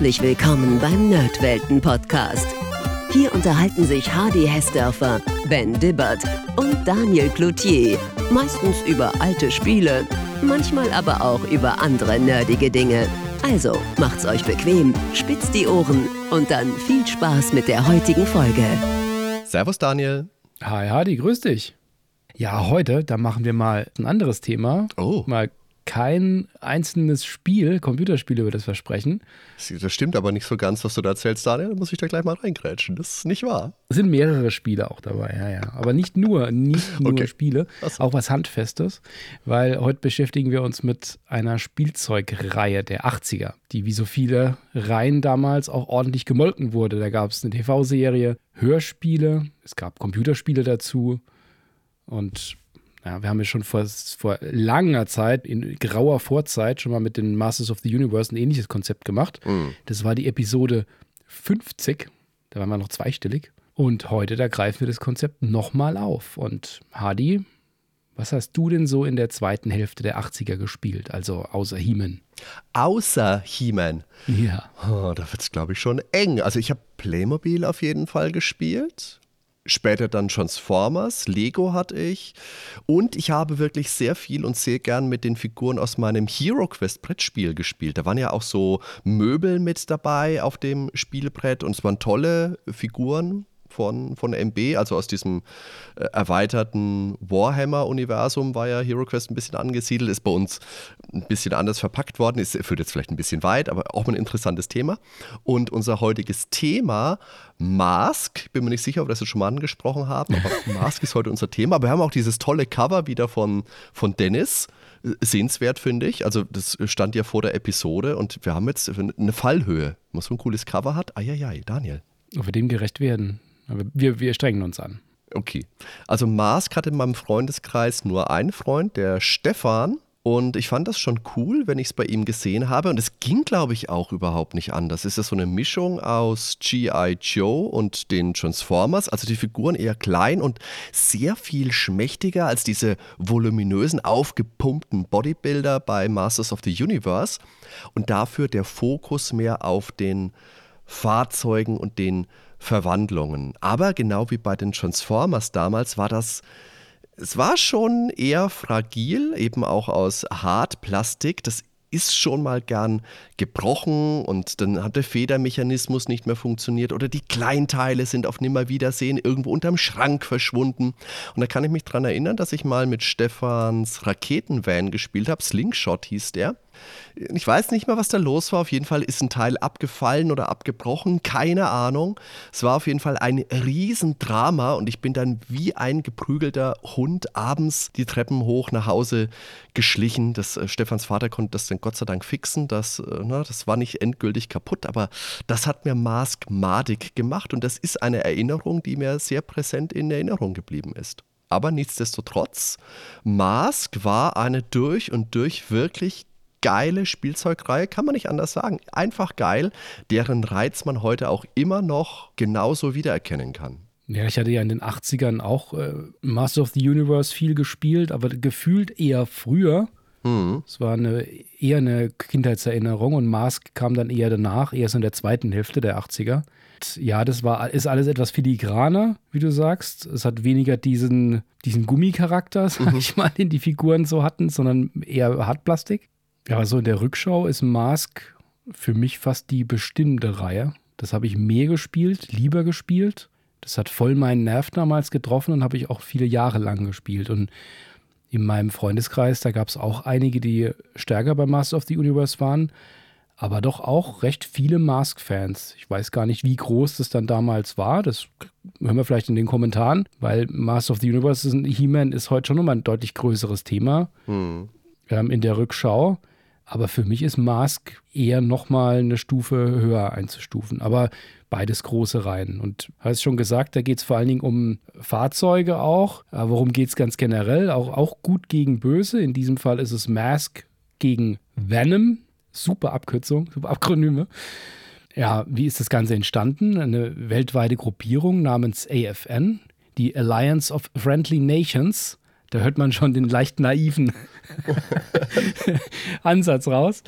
Herzlich willkommen beim Nerdwelten-Podcast. Hier unterhalten sich Hardy Hessdörfer, Ben Dibbert und Daniel Cloutier. Meistens über alte Spiele, manchmal aber auch über andere nerdige Dinge. Also macht's euch bequem, spitzt die Ohren und dann viel Spaß mit der heutigen Folge. Servus Daniel. Hi Hardy, grüß dich. Ja, heute, da machen wir mal ein anderes Thema. Oh. Mal kein einzelnes Spiel, Computerspiel über das Versprechen. Das stimmt aber nicht so ganz, was du da erzählst, Daniel. Da muss ich da gleich mal reingrätschen. Das ist nicht wahr. Es sind mehrere Spiele auch dabei, ja, ja. Aber nicht nur, nicht nur Okay. Spiele, so. auch was Handfestes, weil heute beschäftigen wir uns mit einer Spielzeugreihe der 80er, die wie so viele Reihen damals auch ordentlich gemolken wurde. Da gab es eine TV-Serie, Hörspiele, es gab Computerspiele dazu und ja, wir haben ja schon vor, vor langer Zeit, in grauer Vorzeit, schon mal mit den Masters of the Universe ein ähnliches Konzept gemacht. Das war die Episode 50. Da waren wir noch zweistellig. Und heute, da greifen wir das Konzept nochmal auf. Und Hadi, was hast du denn so in der zweiten Hälfte der 80er gespielt? Also außer He-Man. Außer He-Man. Ja. Oh, da wird es, glaube ich, schon eng. Also ich habe Playmobil auf jeden Fall gespielt. Später dann Transformers, Lego hatte ich. Und ich habe wirklich sehr viel und sehr gern mit den Figuren aus meinem Hero Quest Brettspiel gespielt. Da waren ja auch so Möbel mit dabei auf dem Spielbrett und es waren tolle Figuren von, von MB, also aus diesem äh, erweiterten Warhammer-Universum war ja Hero Quest ein bisschen angesiedelt, ist bei uns ein bisschen anders verpackt worden, ist, führt jetzt vielleicht ein bisschen weit, aber auch ein interessantes Thema. Und unser heutiges Thema, Mask, bin mir nicht sicher, ob wir das jetzt schon mal angesprochen haben, aber Mask ist heute unser Thema. Aber wir haben auch dieses tolle Cover wieder von, von Dennis. Äh, Sehenswert, finde ich. Also, das stand ja vor der Episode und wir haben jetzt eine Fallhöhe. Was so ein cooles Cover hat. Eieiei, Daniel. Ob wir dem gerecht werden. Wir, wir strengen uns an. Okay. Also Mask hat in meinem Freundeskreis nur einen Freund, der Stefan. Und ich fand das schon cool, wenn ich es bei ihm gesehen habe. Und es ging, glaube ich, auch überhaupt nicht anders. Es ist so eine Mischung aus G.I. Joe und den Transformers. Also die Figuren eher klein und sehr viel schmächtiger als diese voluminösen, aufgepumpten Bodybuilder bei Masters of the Universe. Und dafür der Fokus mehr auf den Fahrzeugen und den Verwandlungen. Aber genau wie bei den Transformers damals war das, es war schon eher fragil, eben auch aus Hartplastik. Das ist schon mal gern gebrochen und dann hat der Federmechanismus nicht mehr funktioniert oder die Kleinteile sind auf Nimmerwiedersehen irgendwo unterm Schrank verschwunden. Und da kann ich mich dran erinnern, dass ich mal mit Stefans Raketenvan gespielt habe. Slingshot hieß der. Ich weiß nicht mehr, was da los war. Auf jeden Fall ist ein Teil abgefallen oder abgebrochen. Keine Ahnung. Es war auf jeden Fall ein Riesendrama und ich bin dann wie ein geprügelter Hund abends die Treppen hoch nach Hause geschlichen. Das, äh, Stefans Vater konnte das dann Gott sei Dank fixen. Das, äh, na, das war nicht endgültig kaputt, aber das hat mir Mask madig gemacht und das ist eine Erinnerung, die mir sehr präsent in Erinnerung geblieben ist. Aber nichtsdestotrotz, Mask war eine durch und durch wirklich geile Spielzeugreihe, kann man nicht anders sagen. Einfach geil, deren Reiz man heute auch immer noch genauso wiedererkennen kann. Ja, ich hatte ja in den 80ern auch äh, Master of the Universe viel gespielt, aber gefühlt eher früher. Es war eine, eher eine Kindheitserinnerung und Mask kam dann eher danach, erst in der zweiten Hälfte der 80er. Und Ja, das war, ist alles etwas filigraner, wie du sagst. Es hat weniger diesen, diesen Gummicharakter, sag ich mal, den die Figuren so hatten, sondern eher Hartplastik. Ja, aber so in der Rückschau ist Mask für mich fast die bestimmte Reihe. Das habe ich mehr gespielt, lieber gespielt. Das hat voll meinen Nerv damals getroffen und habe ich auch viele Jahre lang gespielt. Und in meinem Freundeskreis, da gab es auch einige, die stärker bei Master of the Universe waren, aber doch auch recht viele Mask-Fans. Ich weiß gar nicht, wie groß das dann damals war. Das hören wir vielleicht in den Kommentaren, weil Master of the Universe, He-Man ist heute schon nochmal ein deutlich größeres Thema ähm, in der Rückschau. Aber für mich ist Mask eher nochmal eine Stufe höher einzustufen. Aber beides große Reihen. Und hast schon gesagt, da geht es vor allen Dingen um Fahrzeuge auch. Aber worum geht es ganz generell? Auch, auch gut gegen böse. In diesem Fall ist es Mask gegen Venom. Super Abkürzung, super Akronyme. Ja, wie ist das Ganze entstanden? Eine weltweite Gruppierung namens AFN, die Alliance of Friendly Nations. Da hört man schon den leicht naiven Ansatz raus.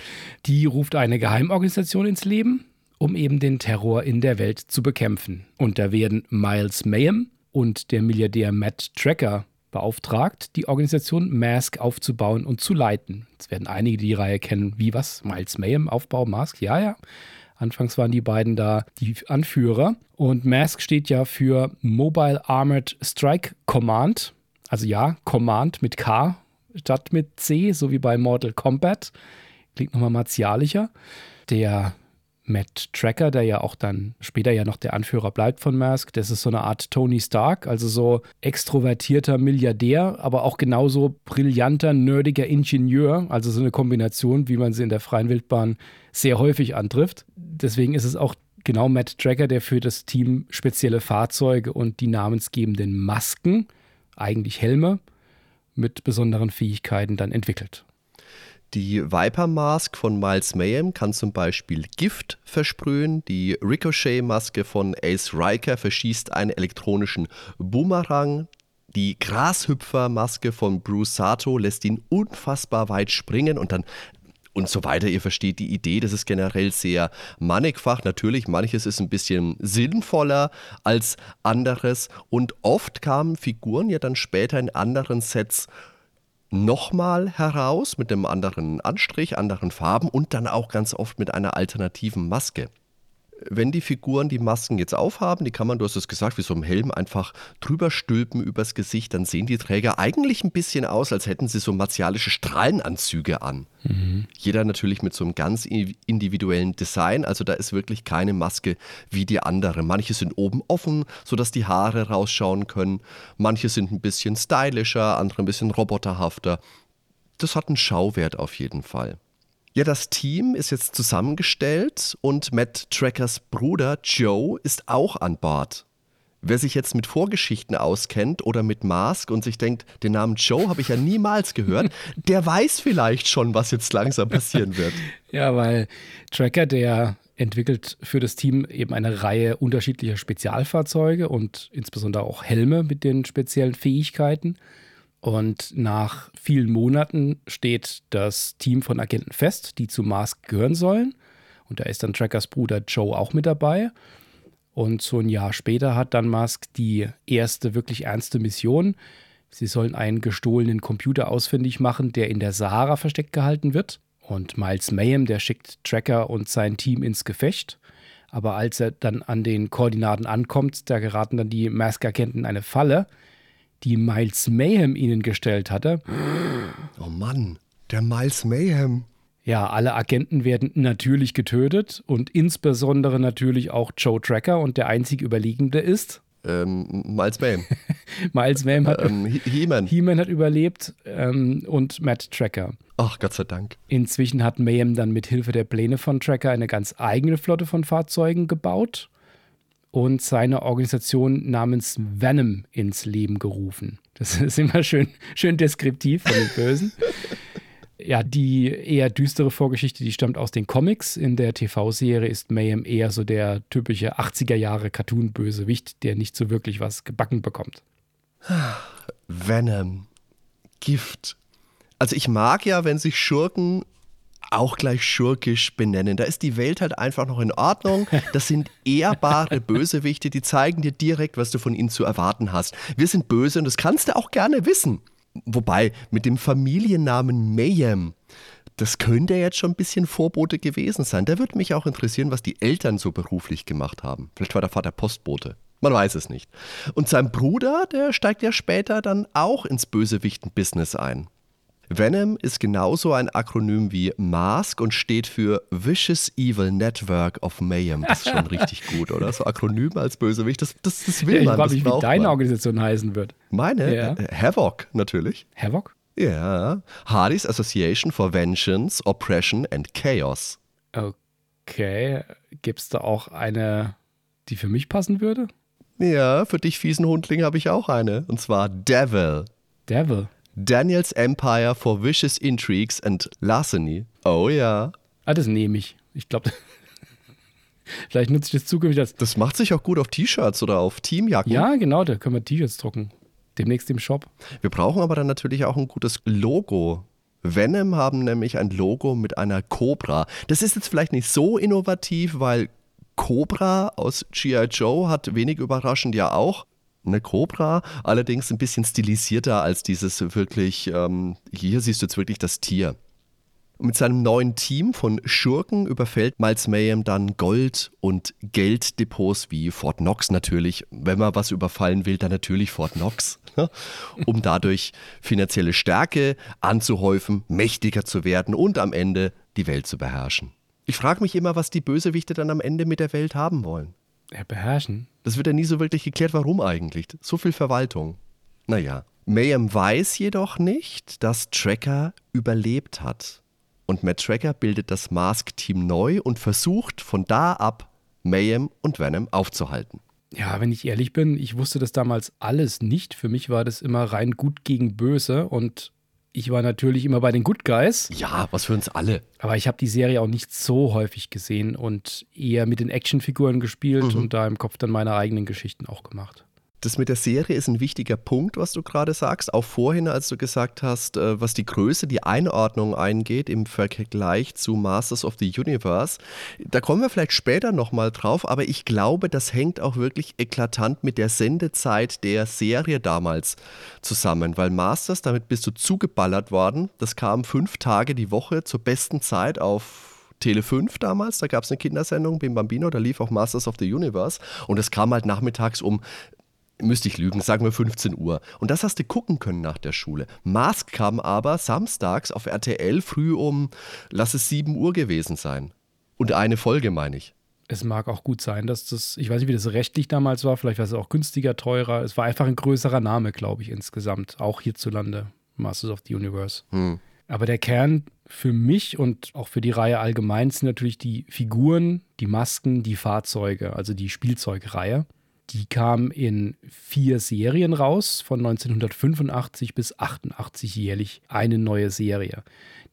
Die ruft eine Geheimorganisation ins Leben, um eben den Terror in der Welt zu bekämpfen. Und da werden Miles Mayhem und der Milliardär Matt Tracker beauftragt, die Organisation Mask aufzubauen und zu leiten. Jetzt werden einige die Reihe kennen, wie was? Miles Mayhem, Aufbau, Mask? Ja, ja. Anfangs waren die beiden da die Anführer. Und Mask steht ja für Mobile Armored Strike Command. Also ja, Command mit K statt mit C, so wie bei Mortal Kombat. Klingt nochmal martialischer. Der Matt Tracker, der ja auch dann später ja noch der Anführer bleibt von Mask, das ist so eine Art Tony Stark, also so extrovertierter Milliardär, aber auch genauso brillanter, nerdiger Ingenieur, also so eine Kombination, wie man sie in der freien Wildbahn sehr häufig antrifft. Deswegen ist es auch genau Matt Tracker, der für das Team spezielle Fahrzeuge und die namensgebenden Masken, eigentlich Helme, mit besonderen Fähigkeiten dann entwickelt. Die Viper Mask von Miles Mayhem kann zum Beispiel Gift versprühen. Die Ricochet-Maske von Ace Riker verschießt einen elektronischen Boomerang. Die Grashüpfer-Maske von Bruce Sato lässt ihn unfassbar weit springen und dann und so weiter. Ihr versteht die Idee, das ist generell sehr mannigfach. Natürlich, manches ist ein bisschen sinnvoller als anderes und oft kamen Figuren ja dann später in anderen Sets nochmal heraus mit einem anderen Anstrich, anderen Farben und dann auch ganz oft mit einer alternativen Maske wenn die Figuren die Masken jetzt aufhaben, die kann man, du hast es gesagt, wie so ein Helm einfach drüber stülpen übers Gesicht, dann sehen die Träger eigentlich ein bisschen aus, als hätten sie so martialische Strahlenanzüge an. Mhm. Jeder natürlich mit so einem ganz individuellen Design, also da ist wirklich keine Maske wie die andere. Manche sind oben offen, sodass die Haare rausschauen können. Manche sind ein bisschen stylischer, andere ein bisschen roboterhafter. Das hat einen Schauwert auf jeden Fall. Ja, das Team ist jetzt zusammengestellt und Matt Trackers Bruder Joe ist auch an Bord. Wer sich jetzt mit Vorgeschichten auskennt oder mit Mask und sich denkt, den Namen Joe habe ich ja niemals gehört, der weiß vielleicht schon, was jetzt langsam passieren wird. Ja, weil Tracker, der entwickelt für das Team eben eine Reihe unterschiedlicher Spezialfahrzeuge und insbesondere auch Helme mit den speziellen Fähigkeiten. Und nach vielen Monaten steht das Team von Agenten fest, die zu Mask gehören sollen. Und da ist dann Trackers Bruder Joe auch mit dabei. Und so ein Jahr später hat dann Musk die erste wirklich ernste Mission. Sie sollen einen gestohlenen Computer ausfindig machen, der in der Sahara versteckt gehalten wird. Und Miles Mayhem, der schickt Tracker und sein Team ins Gefecht. Aber als er dann an den Koordinaten ankommt, da geraten dann die Mask-Agenten in eine Falle die Miles Mayhem ihnen gestellt hatte. Oh Mann, der Miles Mayhem. Ja, alle Agenten werden natürlich getötet und insbesondere natürlich auch Joe Tracker und der einzig Überlegende ist. Ähm, Miles Mayhem. Miles Mayhem hat, ähm, He-Man. He hat überlebt ähm, und Matt Tracker. Ach, Gott sei Dank. Inzwischen hat Mayhem dann mit Hilfe der Pläne von Tracker eine ganz eigene Flotte von Fahrzeugen gebaut und seine Organisation namens Venom ins Leben gerufen. Das ist immer schön, schön deskriptiv von den Bösen. ja, die eher düstere Vorgeschichte, die stammt aus den Comics. In der TV-Serie ist Mayhem eher so der typische 80er Jahre Cartoon-Bösewicht, der nicht so wirklich was gebacken bekommt. Venom. Gift. Also ich mag ja, wenn sich Schurken auch gleich schurkisch benennen. Da ist die Welt halt einfach noch in Ordnung. Das sind ehrbare Bösewichte, die zeigen dir direkt, was du von ihnen zu erwarten hast. Wir sind böse und das kannst du auch gerne wissen. Wobei, mit dem Familiennamen Mayhem, das könnte jetzt schon ein bisschen Vorbote gewesen sein. Da würde mich auch interessieren, was die Eltern so beruflich gemacht haben. Vielleicht war der Vater Postbote. Man weiß es nicht. Und sein Bruder, der steigt ja später dann auch ins Bösewichten-Business ein. Venom ist genauso ein Akronym wie Mask und steht für Vicious Evil Network of Mayhem. Das ist schon richtig gut, oder? So Akronym als Bösewicht, das, das, das will ja, man. Ich frage mich, wie deine man. Organisation heißen wird. Meine? Ja. Äh, Havoc natürlich. Havoc? Ja. Hardy's Association for Vengeance, Oppression and Chaos. Okay. Gibt es da auch eine, die für mich passen würde? Ja, für dich fiesen Hundling habe ich auch eine. Und zwar Devil. Devil? Daniels Empire for Vicious Intrigues and Larceny. Oh ja. Ah, das nehme ich. Ich glaube, vielleicht nutze ich das zukünftig als. Das macht sich auch gut auf T-Shirts oder auf Teamjacken. Ja, genau, da können wir T-Shirts drucken. Demnächst im Shop. Wir brauchen aber dann natürlich auch ein gutes Logo. Venom haben nämlich ein Logo mit einer Cobra. Das ist jetzt vielleicht nicht so innovativ, weil Cobra aus G.I. Joe hat wenig überraschend ja auch eine Cobra, allerdings ein bisschen stilisierter als dieses wirklich, ähm, hier siehst du jetzt wirklich das Tier. Und mit seinem neuen Team von Schurken überfällt Miles Mayhem dann Gold- und Gelddepots wie Fort Knox natürlich. Wenn man was überfallen will, dann natürlich Fort Knox, ne? um dadurch finanzielle Stärke anzuhäufen, mächtiger zu werden und am Ende die Welt zu beherrschen. Ich frage mich immer, was die Bösewichte dann am Ende mit der Welt haben wollen. Ja, beherrschen. Das wird ja nie so wirklich geklärt, warum eigentlich. So viel Verwaltung. Naja. Mayhem weiß jedoch nicht, dass Tracker überlebt hat. Und Matt Tracker bildet das Mask-Team neu und versucht von da ab, Mayhem und Venom aufzuhalten. Ja, wenn ich ehrlich bin, ich wusste das damals alles nicht. Für mich war das immer rein gut gegen böse und ich war natürlich immer bei den Good Guys. Ja, was für uns alle. Aber ich habe die Serie auch nicht so häufig gesehen und eher mit den Actionfiguren gespielt Mhm. und da im Kopf dann meine eigenen Geschichten auch gemacht. Das mit der Serie ist ein wichtiger Punkt, was du gerade sagst. Auch vorhin, als du gesagt hast, äh, was die Größe, die Einordnung eingeht im Vergleich zu Masters of the Universe. Da kommen wir vielleicht später nochmal drauf, aber ich glaube, das hängt auch wirklich eklatant mit der Sendezeit der Serie damals zusammen, weil Masters, damit bist du zugeballert worden. Das kam fünf Tage die Woche zur besten Zeit auf Tele 5 damals, da gab es eine Kindersendung, Bim Bambino, da lief auch Masters of the Universe und es kam halt nachmittags um müsste ich lügen, sagen wir 15 Uhr. Und das hast du gucken können nach der Schule. Mask kam aber samstags auf RTL früh um, lass es 7 Uhr gewesen sein. Und eine Folge, meine ich. Es mag auch gut sein, dass das, ich weiß nicht, wie das rechtlich damals war, vielleicht war es auch günstiger, teurer. Es war einfach ein größerer Name, glaube ich, insgesamt, auch hierzulande, Masters of the Universe. Hm. Aber der Kern für mich und auch für die Reihe allgemein sind natürlich die Figuren, die Masken, die Fahrzeuge, also die Spielzeugreihe. Die kam in vier Serien raus, von 1985 bis 88 jährlich eine neue Serie.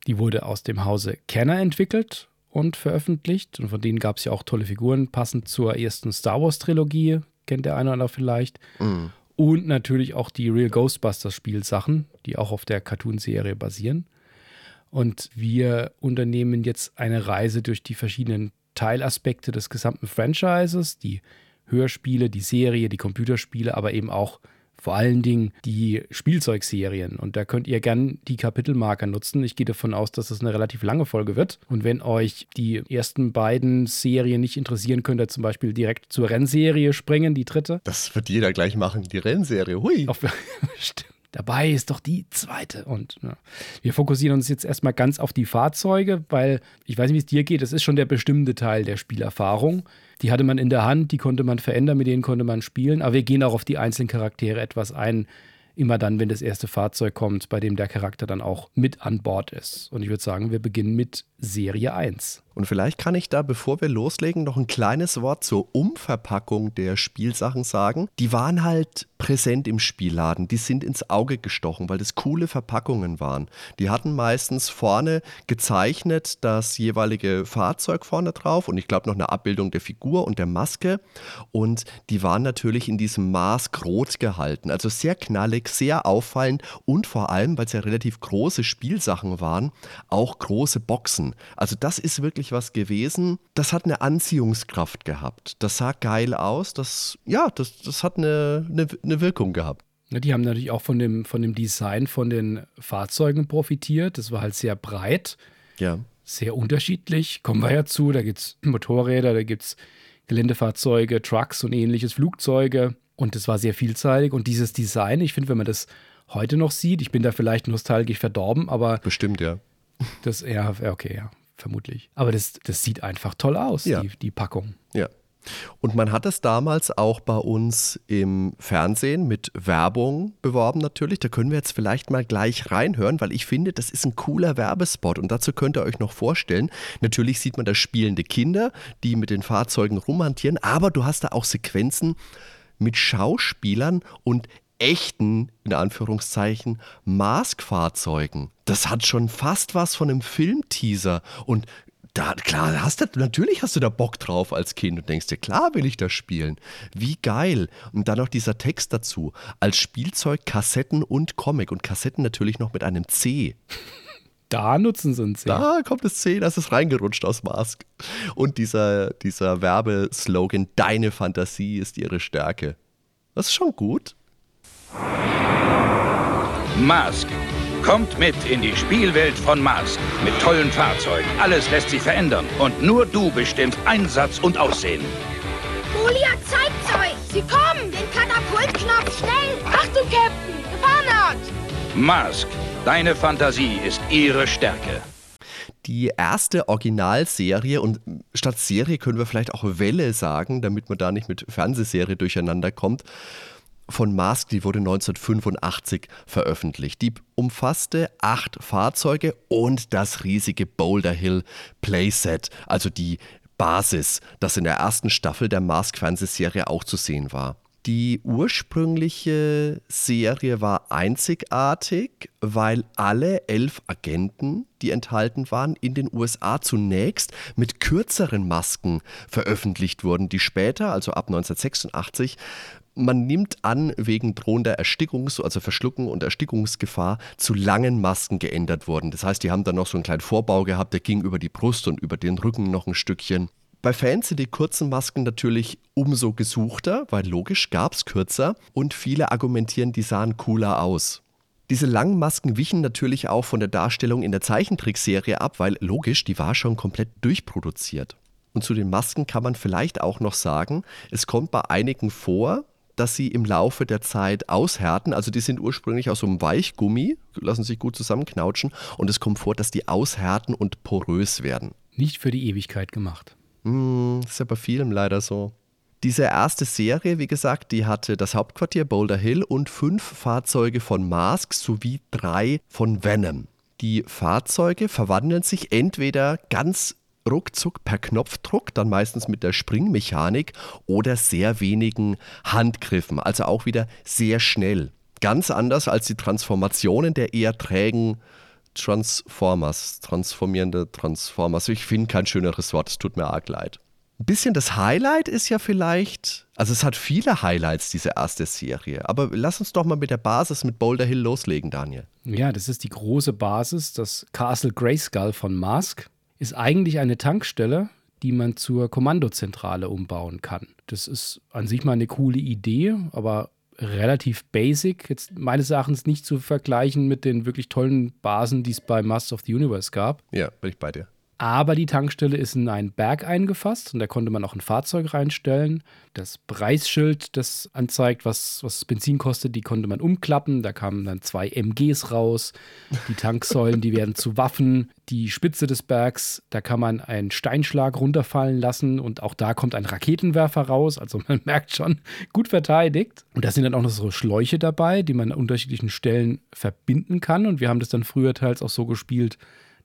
Die wurde aus dem Hause Kenner entwickelt und veröffentlicht. Und von denen gab es ja auch tolle Figuren, passend zur ersten Star Wars-Trilogie, kennt der eine oder andere vielleicht. Und natürlich auch die Real Ghostbusters-Spielsachen, die auch auf der Cartoon-Serie basieren. Und wir unternehmen jetzt eine Reise durch die verschiedenen Teilaspekte des gesamten Franchises, die Hörspiele, die Serie, die Computerspiele, aber eben auch vor allen Dingen die Spielzeugserien. Und da könnt ihr gern die Kapitelmarker nutzen. Ich gehe davon aus, dass es eine relativ lange Folge wird. Und wenn euch die ersten beiden Serien nicht interessieren, könnt ihr zum Beispiel direkt zur Rennserie springen, die dritte. Das wird jeder gleich machen, die Rennserie. Hui. Auf, stimmt. Dabei ist doch die zweite. Und ja. wir fokussieren uns jetzt erstmal ganz auf die Fahrzeuge, weil ich weiß nicht, wie es dir geht. Das ist schon der bestimmte Teil der Spielerfahrung. Die hatte man in der Hand, die konnte man verändern, mit denen konnte man spielen. Aber wir gehen auch auf die einzelnen Charaktere etwas ein. Immer dann, wenn das erste Fahrzeug kommt, bei dem der Charakter dann auch mit an Bord ist. Und ich würde sagen, wir beginnen mit Serie 1. Und vielleicht kann ich da, bevor wir loslegen, noch ein kleines Wort zur Umverpackung der Spielsachen sagen. Die waren halt präsent im Spielladen. Die sind ins Auge gestochen, weil das coole Verpackungen waren. Die hatten meistens vorne gezeichnet das jeweilige Fahrzeug vorne drauf und ich glaube noch eine Abbildung der Figur und der Maske. Und die waren natürlich in diesem Mask rot gehalten. Also sehr knallig, sehr auffallend und vor allem, weil es ja relativ große Spielsachen waren, auch große Boxen. Also das ist wirklich was gewesen, das hat eine Anziehungskraft gehabt. Das sah geil aus, das, ja, das, das hat eine, eine, eine Wirkung gehabt. Ja, Die haben natürlich auch von dem, von dem Design von den Fahrzeugen profitiert. Das war halt sehr breit, Ja. sehr unterschiedlich. Kommen wir ja zu. Da gibt es Motorräder, da gibt es Geländefahrzeuge, Trucks und ähnliches, Flugzeuge. Und das war sehr vielseitig. Und dieses Design, ich finde, wenn man das heute noch sieht, ich bin da vielleicht nostalgisch verdorben, aber Bestimmt, ja. das, ja, okay, ja, vermutlich. Aber das, das sieht einfach toll aus, Ja. die, die Packung. Ja. Und man hat es damals auch bei uns im Fernsehen mit Werbung beworben natürlich. Da können wir jetzt vielleicht mal gleich reinhören, weil ich finde, das ist ein cooler Werbespot und dazu könnt ihr euch noch vorstellen. Natürlich sieht man da spielende Kinder, die mit den Fahrzeugen rumhantieren, aber du hast da auch Sequenzen mit Schauspielern und echten, in Anführungszeichen, Mask-Fahrzeugen. Das hat schon fast was von einem Filmteaser und da, klar, hast du, natürlich hast du da Bock drauf als Kind und denkst dir, klar will ich das spielen. Wie geil. Und dann noch dieser Text dazu. Als Spielzeug Kassetten und Comic. Und Kassetten natürlich noch mit einem C. Da nutzen sie uns. Da kommt es C, das ist reingerutscht aus Mask. Und dieser, dieser Werbeslogan, deine Fantasie ist ihre Stärke. Das ist schon gut. Mask. Kommt mit in die Spielwelt von Mask. Mit tollen Fahrzeugen. Alles lässt sich verändern. Und nur du bestimmst Einsatz und Aussehen. Goliath zeigt's euch. Sie kommen. Den Katapultknopf schnell. Achtung, Captain. Gefahrenort. Mask. Deine Fantasie ist ihre Stärke. Die erste Originalserie und statt Serie können wir vielleicht auch Welle sagen, damit man da nicht mit Fernsehserie durcheinander kommt. Von Mask, die wurde 1985 veröffentlicht. Die umfasste acht Fahrzeuge und das riesige Boulder Hill Playset, also die Basis, das in der ersten Staffel der Mask-Fernsehserie auch zu sehen war. Die ursprüngliche Serie war einzigartig, weil alle elf Agenten, die enthalten waren, in den USA zunächst mit kürzeren Masken veröffentlicht wurden, die später, also ab 1986, man nimmt an, wegen drohender Erstickungs-, also Verschlucken und Erstickungsgefahr zu langen Masken geändert wurden. Das heißt, die haben dann noch so einen kleinen Vorbau gehabt, der ging über die Brust und über den Rücken noch ein Stückchen. Bei Fans sind die kurzen Masken natürlich umso gesuchter, weil logisch gab es kürzer und viele argumentieren, die sahen cooler aus. Diese langen Masken wichen natürlich auch von der Darstellung in der Zeichentrickserie ab, weil logisch, die war schon komplett durchproduziert. Und zu den Masken kann man vielleicht auch noch sagen, es kommt bei einigen vor, dass sie im Laufe der Zeit aushärten. Also die sind ursprünglich aus so einem Weichgummi, lassen sich gut zusammenknautschen und es kommt vor, dass die aushärten und porös werden. Nicht für die Ewigkeit gemacht. Mm, ist ja bei vielen leider so. Diese erste Serie, wie gesagt, die hatte das Hauptquartier Boulder Hill und fünf Fahrzeuge von Mask sowie drei von Venom. Die Fahrzeuge verwandeln sich entweder ganz ruckzuck per Knopfdruck, dann meistens mit der Springmechanik oder sehr wenigen Handgriffen, also auch wieder sehr schnell. Ganz anders als die Transformationen der eher trägen Transformers, transformierende Transformers. Ich finde kein schöneres Wort, es tut mir arg leid. Ein bisschen das Highlight ist ja vielleicht, also es hat viele Highlights, diese erste Serie, aber lass uns doch mal mit der Basis mit Boulder Hill loslegen, Daniel. Ja, das ist die große Basis, das Castle Grayskull von Mask ist eigentlich eine Tankstelle, die man zur Kommandozentrale umbauen kann. Das ist an sich mal eine coole Idee, aber relativ basic. Jetzt meines Erachtens nicht zu vergleichen mit den wirklich tollen Basen, die es bei Masters of the Universe gab. Ja, bin ich bei dir. Aber die Tankstelle ist in einen Berg eingefasst und da konnte man auch ein Fahrzeug reinstellen. Das Preisschild, das anzeigt, was, was Benzin kostet, die konnte man umklappen. Da kamen dann zwei MGs raus. Die Tanksäulen, die werden zu Waffen. Die Spitze des Bergs, da kann man einen Steinschlag runterfallen lassen und auch da kommt ein Raketenwerfer raus. Also man merkt schon, gut verteidigt. Und da sind dann auch noch so Schläuche dabei, die man an unterschiedlichen Stellen verbinden kann. Und wir haben das dann früher teils auch so gespielt,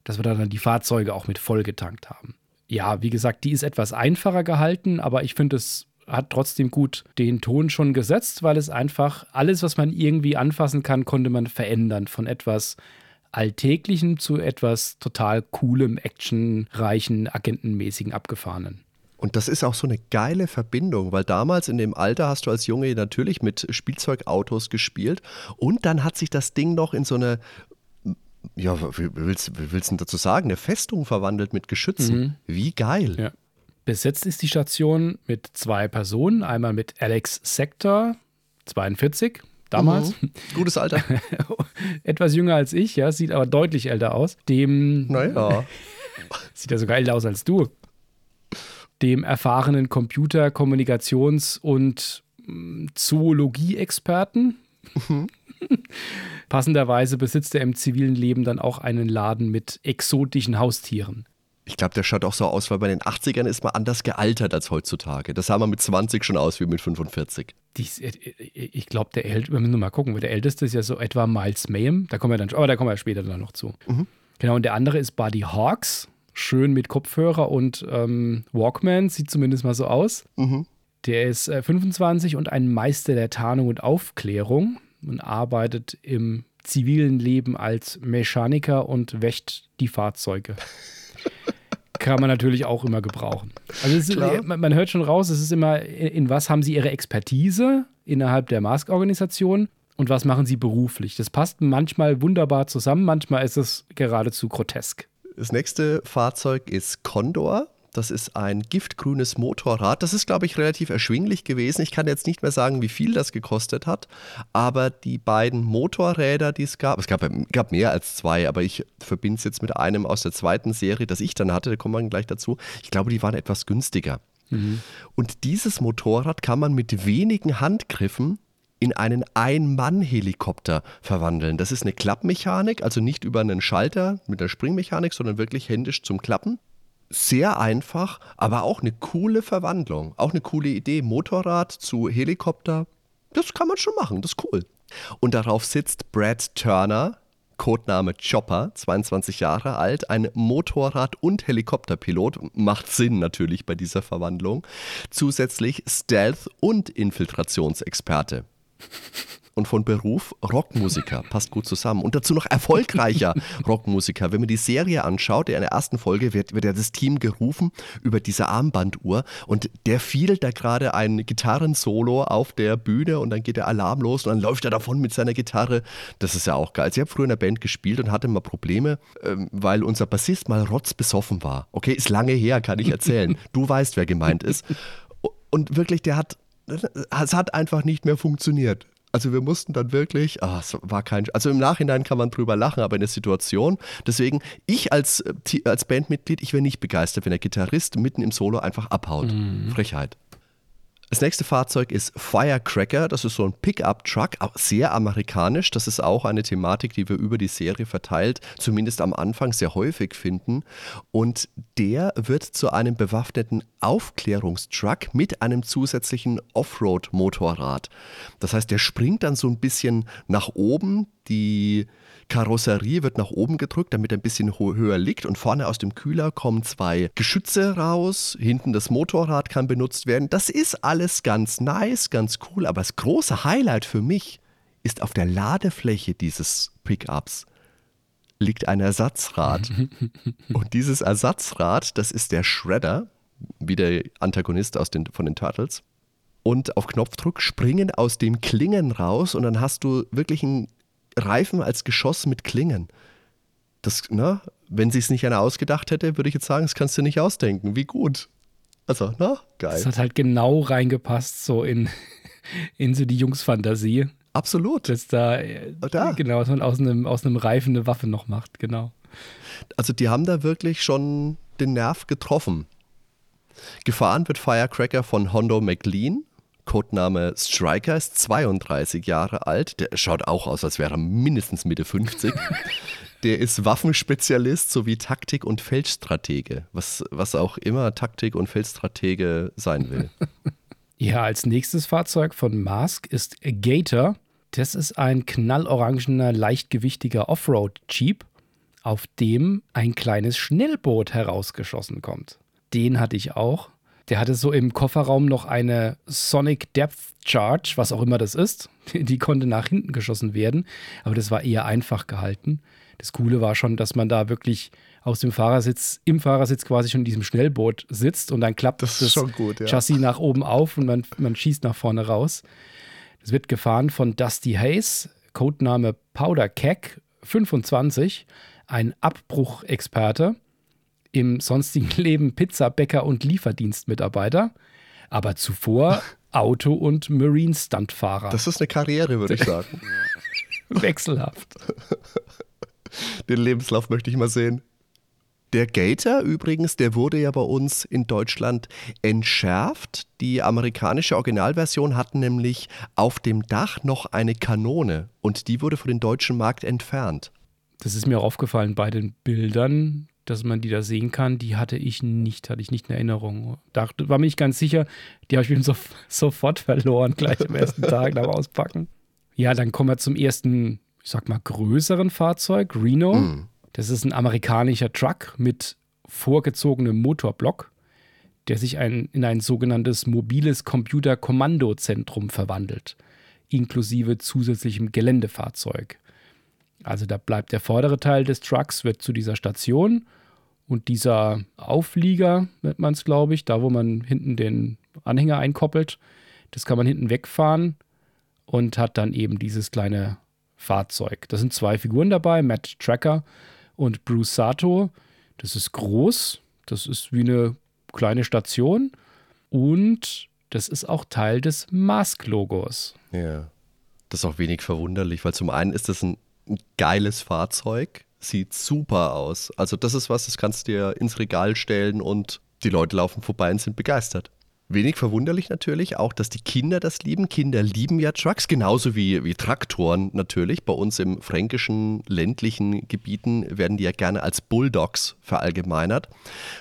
dass wir dann die Fahrzeuge auch mit voll getankt haben. Ja, wie gesagt, die ist etwas einfacher gehalten, aber ich finde, es hat trotzdem gut den Ton schon gesetzt, weil es einfach alles, was man irgendwie anfassen kann, konnte man verändern. Von etwas Alltäglichem zu etwas total coolem, actionreichen, agentenmäßigen, abgefahrenen. Und das ist auch so eine geile Verbindung, weil damals in dem Alter hast du als Junge natürlich mit Spielzeugautos gespielt und dann hat sich das Ding noch in so eine ja, wie willst, wie willst du dazu sagen? Eine Festung verwandelt mit Geschützen. Mhm. Wie geil. Ja. Besetzt ist die Station mit zwei Personen. Einmal mit Alex Sector, 42, damals. Mhm. Gutes Alter. Etwas jünger als ich, ja, sieht aber deutlich älter aus. Dem. Naja. sieht ja sogar älter aus als du. Dem erfahrenen Computer-, Kommunikations- und mm, Zoologie-Experten. Mhm. Passenderweise besitzt er im zivilen Leben dann auch einen Laden mit exotischen Haustieren. Ich glaube, der schaut auch so aus, weil bei den 80ern ist man anders gealtert als heutzutage. Das sah man mit 20 schon aus wie mit 45. Dies, äh, äh, ich glaube, der Älteste, wir müssen mal gucken, weil der Älteste ist ja so etwa Miles Mayhem. Da kommen wir dann, aber da kommen wir später dann noch zu. Mhm. Genau, und der andere ist Buddy Hawks. Schön mit Kopfhörer und ähm, Walkman, sieht zumindest mal so aus. Mhm. Der ist äh, 25 und ein Meister der Tarnung und Aufklärung und arbeitet im zivilen Leben als Mechaniker und wächt die Fahrzeuge. Kann man natürlich auch immer gebrauchen. Also ist, man, hört schon raus, es ist immer, in was haben sie ihre Expertise innerhalb der Mask-Organisation. und was machen sie beruflich. Das passt manchmal wunderbar zusammen, manchmal ist es geradezu grotesk. Das nächste Fahrzeug ist Condor. Das ist ein giftgrünes Motorrad. Das ist, glaube ich, relativ erschwinglich gewesen. Ich kann jetzt nicht mehr sagen, wie viel das gekostet hat, aber die beiden Motorräder, die es gab, es gab, gab mehr als zwei, aber ich verbinde es jetzt mit einem aus der zweiten Serie, das ich dann hatte, da kommen wir gleich dazu. Ich glaube, die waren etwas günstiger. Mhm. Und dieses Motorrad kann man mit wenigen Handgriffen in einen Ein-Mann-Helikopter verwandeln. Das ist eine Klappmechanik, also nicht über einen Schalter mit der Springmechanik, sondern wirklich händisch zum Klappen. Sehr einfach, aber auch eine coole Verwandlung. Auch eine coole Idee. Motorrad zu Helikopter, das kann man schon machen, das ist cool. Und darauf sitzt Brad Turner, Codename Chopper, 22 Jahre alt, ein Motorrad- und Helikopterpilot, macht Sinn natürlich bei dieser Verwandlung. Zusätzlich Stealth- und Infiltrationsexperte und von Beruf Rockmusiker. Passt gut zusammen. Und dazu noch erfolgreicher Rockmusiker. Wenn man die Serie anschaut, in der ersten Folge wird, wird ja das Team gerufen über diese Armbanduhr und der fiel da gerade ein Gitarrensolo auf der Bühne und dann geht der Alarm los und dann läuft er davon mit seiner Gitarre. Das ist ja auch geil. Also ich habe früher in der Band gespielt und hatte mal Probleme, ähm, weil unser Bassist mal rotzbesoffen war. Okay, ist lange her, kann ich erzählen. Du weißt, wer gemeint ist. Und wirklich, der hat es hat einfach nicht mehr funktioniert. Also wir mussten dann wirklich, oh, es war kein, also im Nachhinein kann man drüber lachen, aber in der Situation, deswegen, ich als, als Bandmitglied, ich wäre nicht begeistert, wenn der Gitarrist mitten im Solo einfach abhaut. Mhm. Frechheit. Das nächste Fahrzeug ist Firecracker. Das ist so ein Pickup-Truck, sehr amerikanisch. Das ist auch eine Thematik, die wir über die Serie verteilt, zumindest am Anfang sehr häufig finden. Und der wird zu einem bewaffneten Aufklärungstruck mit einem zusätzlichen Offroad-Motorrad. Das heißt, der springt dann so ein bisschen nach oben. Die Karosserie wird nach oben gedrückt, damit er ein bisschen höher liegt und vorne aus dem Kühler kommen zwei Geschütze raus, hinten das Motorrad kann benutzt werden. Das ist alles ganz nice, ganz cool, aber das große Highlight für mich ist auf der Ladefläche dieses Pickups liegt ein Ersatzrad. und dieses Ersatzrad, das ist der Shredder, wie der Antagonist aus den, von den Turtles. Und auf Knopfdruck springen aus dem Klingen raus und dann hast du wirklich ein Reifen als Geschoss mit Klingen. Das, ne? Wenn sich es nicht einer ausgedacht hätte, würde ich jetzt sagen, das kannst du nicht ausdenken. Wie gut. Also, ne? Geil. Das hat halt genau reingepasst, so in, in so die Jungsfantasie. Absolut. Dass da, da. genau, dass man aus einem, aus einem Reifen eine Waffe noch macht, genau. Also die haben da wirklich schon den Nerv getroffen. Gefahren wird Firecracker von Hondo McLean, Codename Striker, ist 32 Jahre alt. Der schaut auch aus, als wäre er mindestens Mitte 50. Der ist Waffenspezialist sowie Taktik- und Feldstratege, was, was auch immer Taktik- und Feldstratege sein will. Ja, als nächstes Fahrzeug von Mask ist Gator. Das ist ein knallorangener, leichtgewichtiger Offroad-Jeep, auf dem ein kleines Schnellboot herausgeschossen kommt. Den hatte ich auch. Der hatte so im Kofferraum noch eine Sonic Depth Charge, was auch immer das ist. Die konnte nach hinten geschossen werden, aber das war eher einfach gehalten. Das Coole war schon, dass man da wirklich aus dem Fahrersitz, im Fahrersitz quasi schon in diesem Schnellboot sitzt und dann klappt das, das gut, ja. Chassis nach oben auf und man, man schießt nach vorne raus. Das wird gefahren von Dusty Hayes, Codename Powder Keck 25, ein Abbruchexperte im sonstigen Leben Pizzabäcker und Lieferdienstmitarbeiter, aber zuvor Auto- und Marine-Stuntfahrer. Das ist eine Karriere, würde ich sagen. Wechselhaft. Den Lebenslauf möchte ich mal sehen. Der Gator übrigens, der wurde ja bei uns in Deutschland entschärft. Die amerikanische Originalversion hat nämlich auf dem Dach noch eine Kanone und die wurde für den deutschen Markt entfernt. Das ist mir auch aufgefallen bei den Bildern dass man die da sehen kann, die hatte ich nicht, hatte ich nicht in Erinnerung. Da war mir nicht ganz sicher, die habe ich mir so, sofort verloren, gleich am ersten Tag beim Auspacken. Ja, dann kommen wir zum ersten, ich sag mal, größeren Fahrzeug, Reno. Mhm. Das ist ein amerikanischer Truck mit vorgezogenem Motorblock, der sich ein, in ein sogenanntes mobiles Computerkommandozentrum verwandelt, inklusive zusätzlichem Geländefahrzeug. Also da bleibt der vordere Teil des Trucks, wird zu dieser Station und dieser Auflieger, nennt man es, glaube ich, da wo man hinten den Anhänger einkoppelt, das kann man hinten wegfahren und hat dann eben dieses kleine Fahrzeug. Da sind zwei Figuren dabei, Matt Tracker und Bruce Sato. Das ist groß, das ist wie eine kleine Station und das ist auch Teil des Mask-Logos. Ja. Das ist auch wenig verwunderlich, weil zum einen ist das ein geiles Fahrzeug, sieht super aus. Also das ist was, das kannst du dir ins Regal stellen und die Leute laufen vorbei und sind begeistert. Wenig verwunderlich natürlich auch, dass die Kinder das lieben. Kinder lieben ja Trucks, genauso wie, wie Traktoren natürlich. Bei uns im fränkischen ländlichen Gebieten werden die ja gerne als Bulldogs verallgemeinert.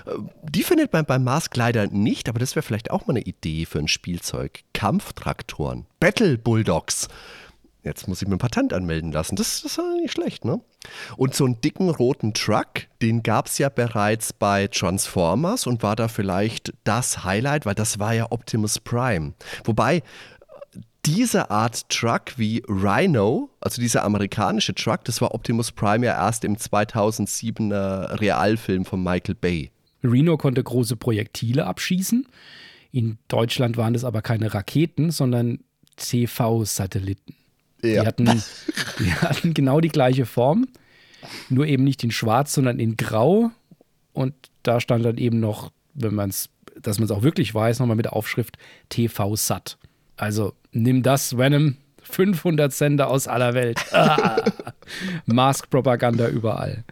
Äh, die findet man beim Mask leider nicht, aber das wäre vielleicht auch mal eine Idee für ein Spielzeug. Kampftraktoren, Battle Bulldogs. Jetzt muss ich mir ein Patent anmelden lassen. Das, das ist ja nicht schlecht, ne? Und so einen dicken roten Truck, den gab es ja bereits bei Transformers und war da vielleicht das Highlight, weil das war ja Optimus Prime. Wobei diese Art Truck wie Rhino, also dieser amerikanische Truck, das war Optimus Prime ja erst im 2007er Realfilm von Michael Bay. Rhino konnte große Projektile abschießen. In Deutschland waren das aber keine Raketen, sondern TV-Satelliten. Ja. Die, hatten, die hatten genau die gleiche Form, nur eben nicht in schwarz, sondern in grau. Und da stand dann eben noch, wenn man es, dass man es auch wirklich weiß, nochmal mit der Aufschrift TV-Sat. Also nimm das, Venom, 500 Sender aus aller Welt. Ah, Mask-Propaganda überall.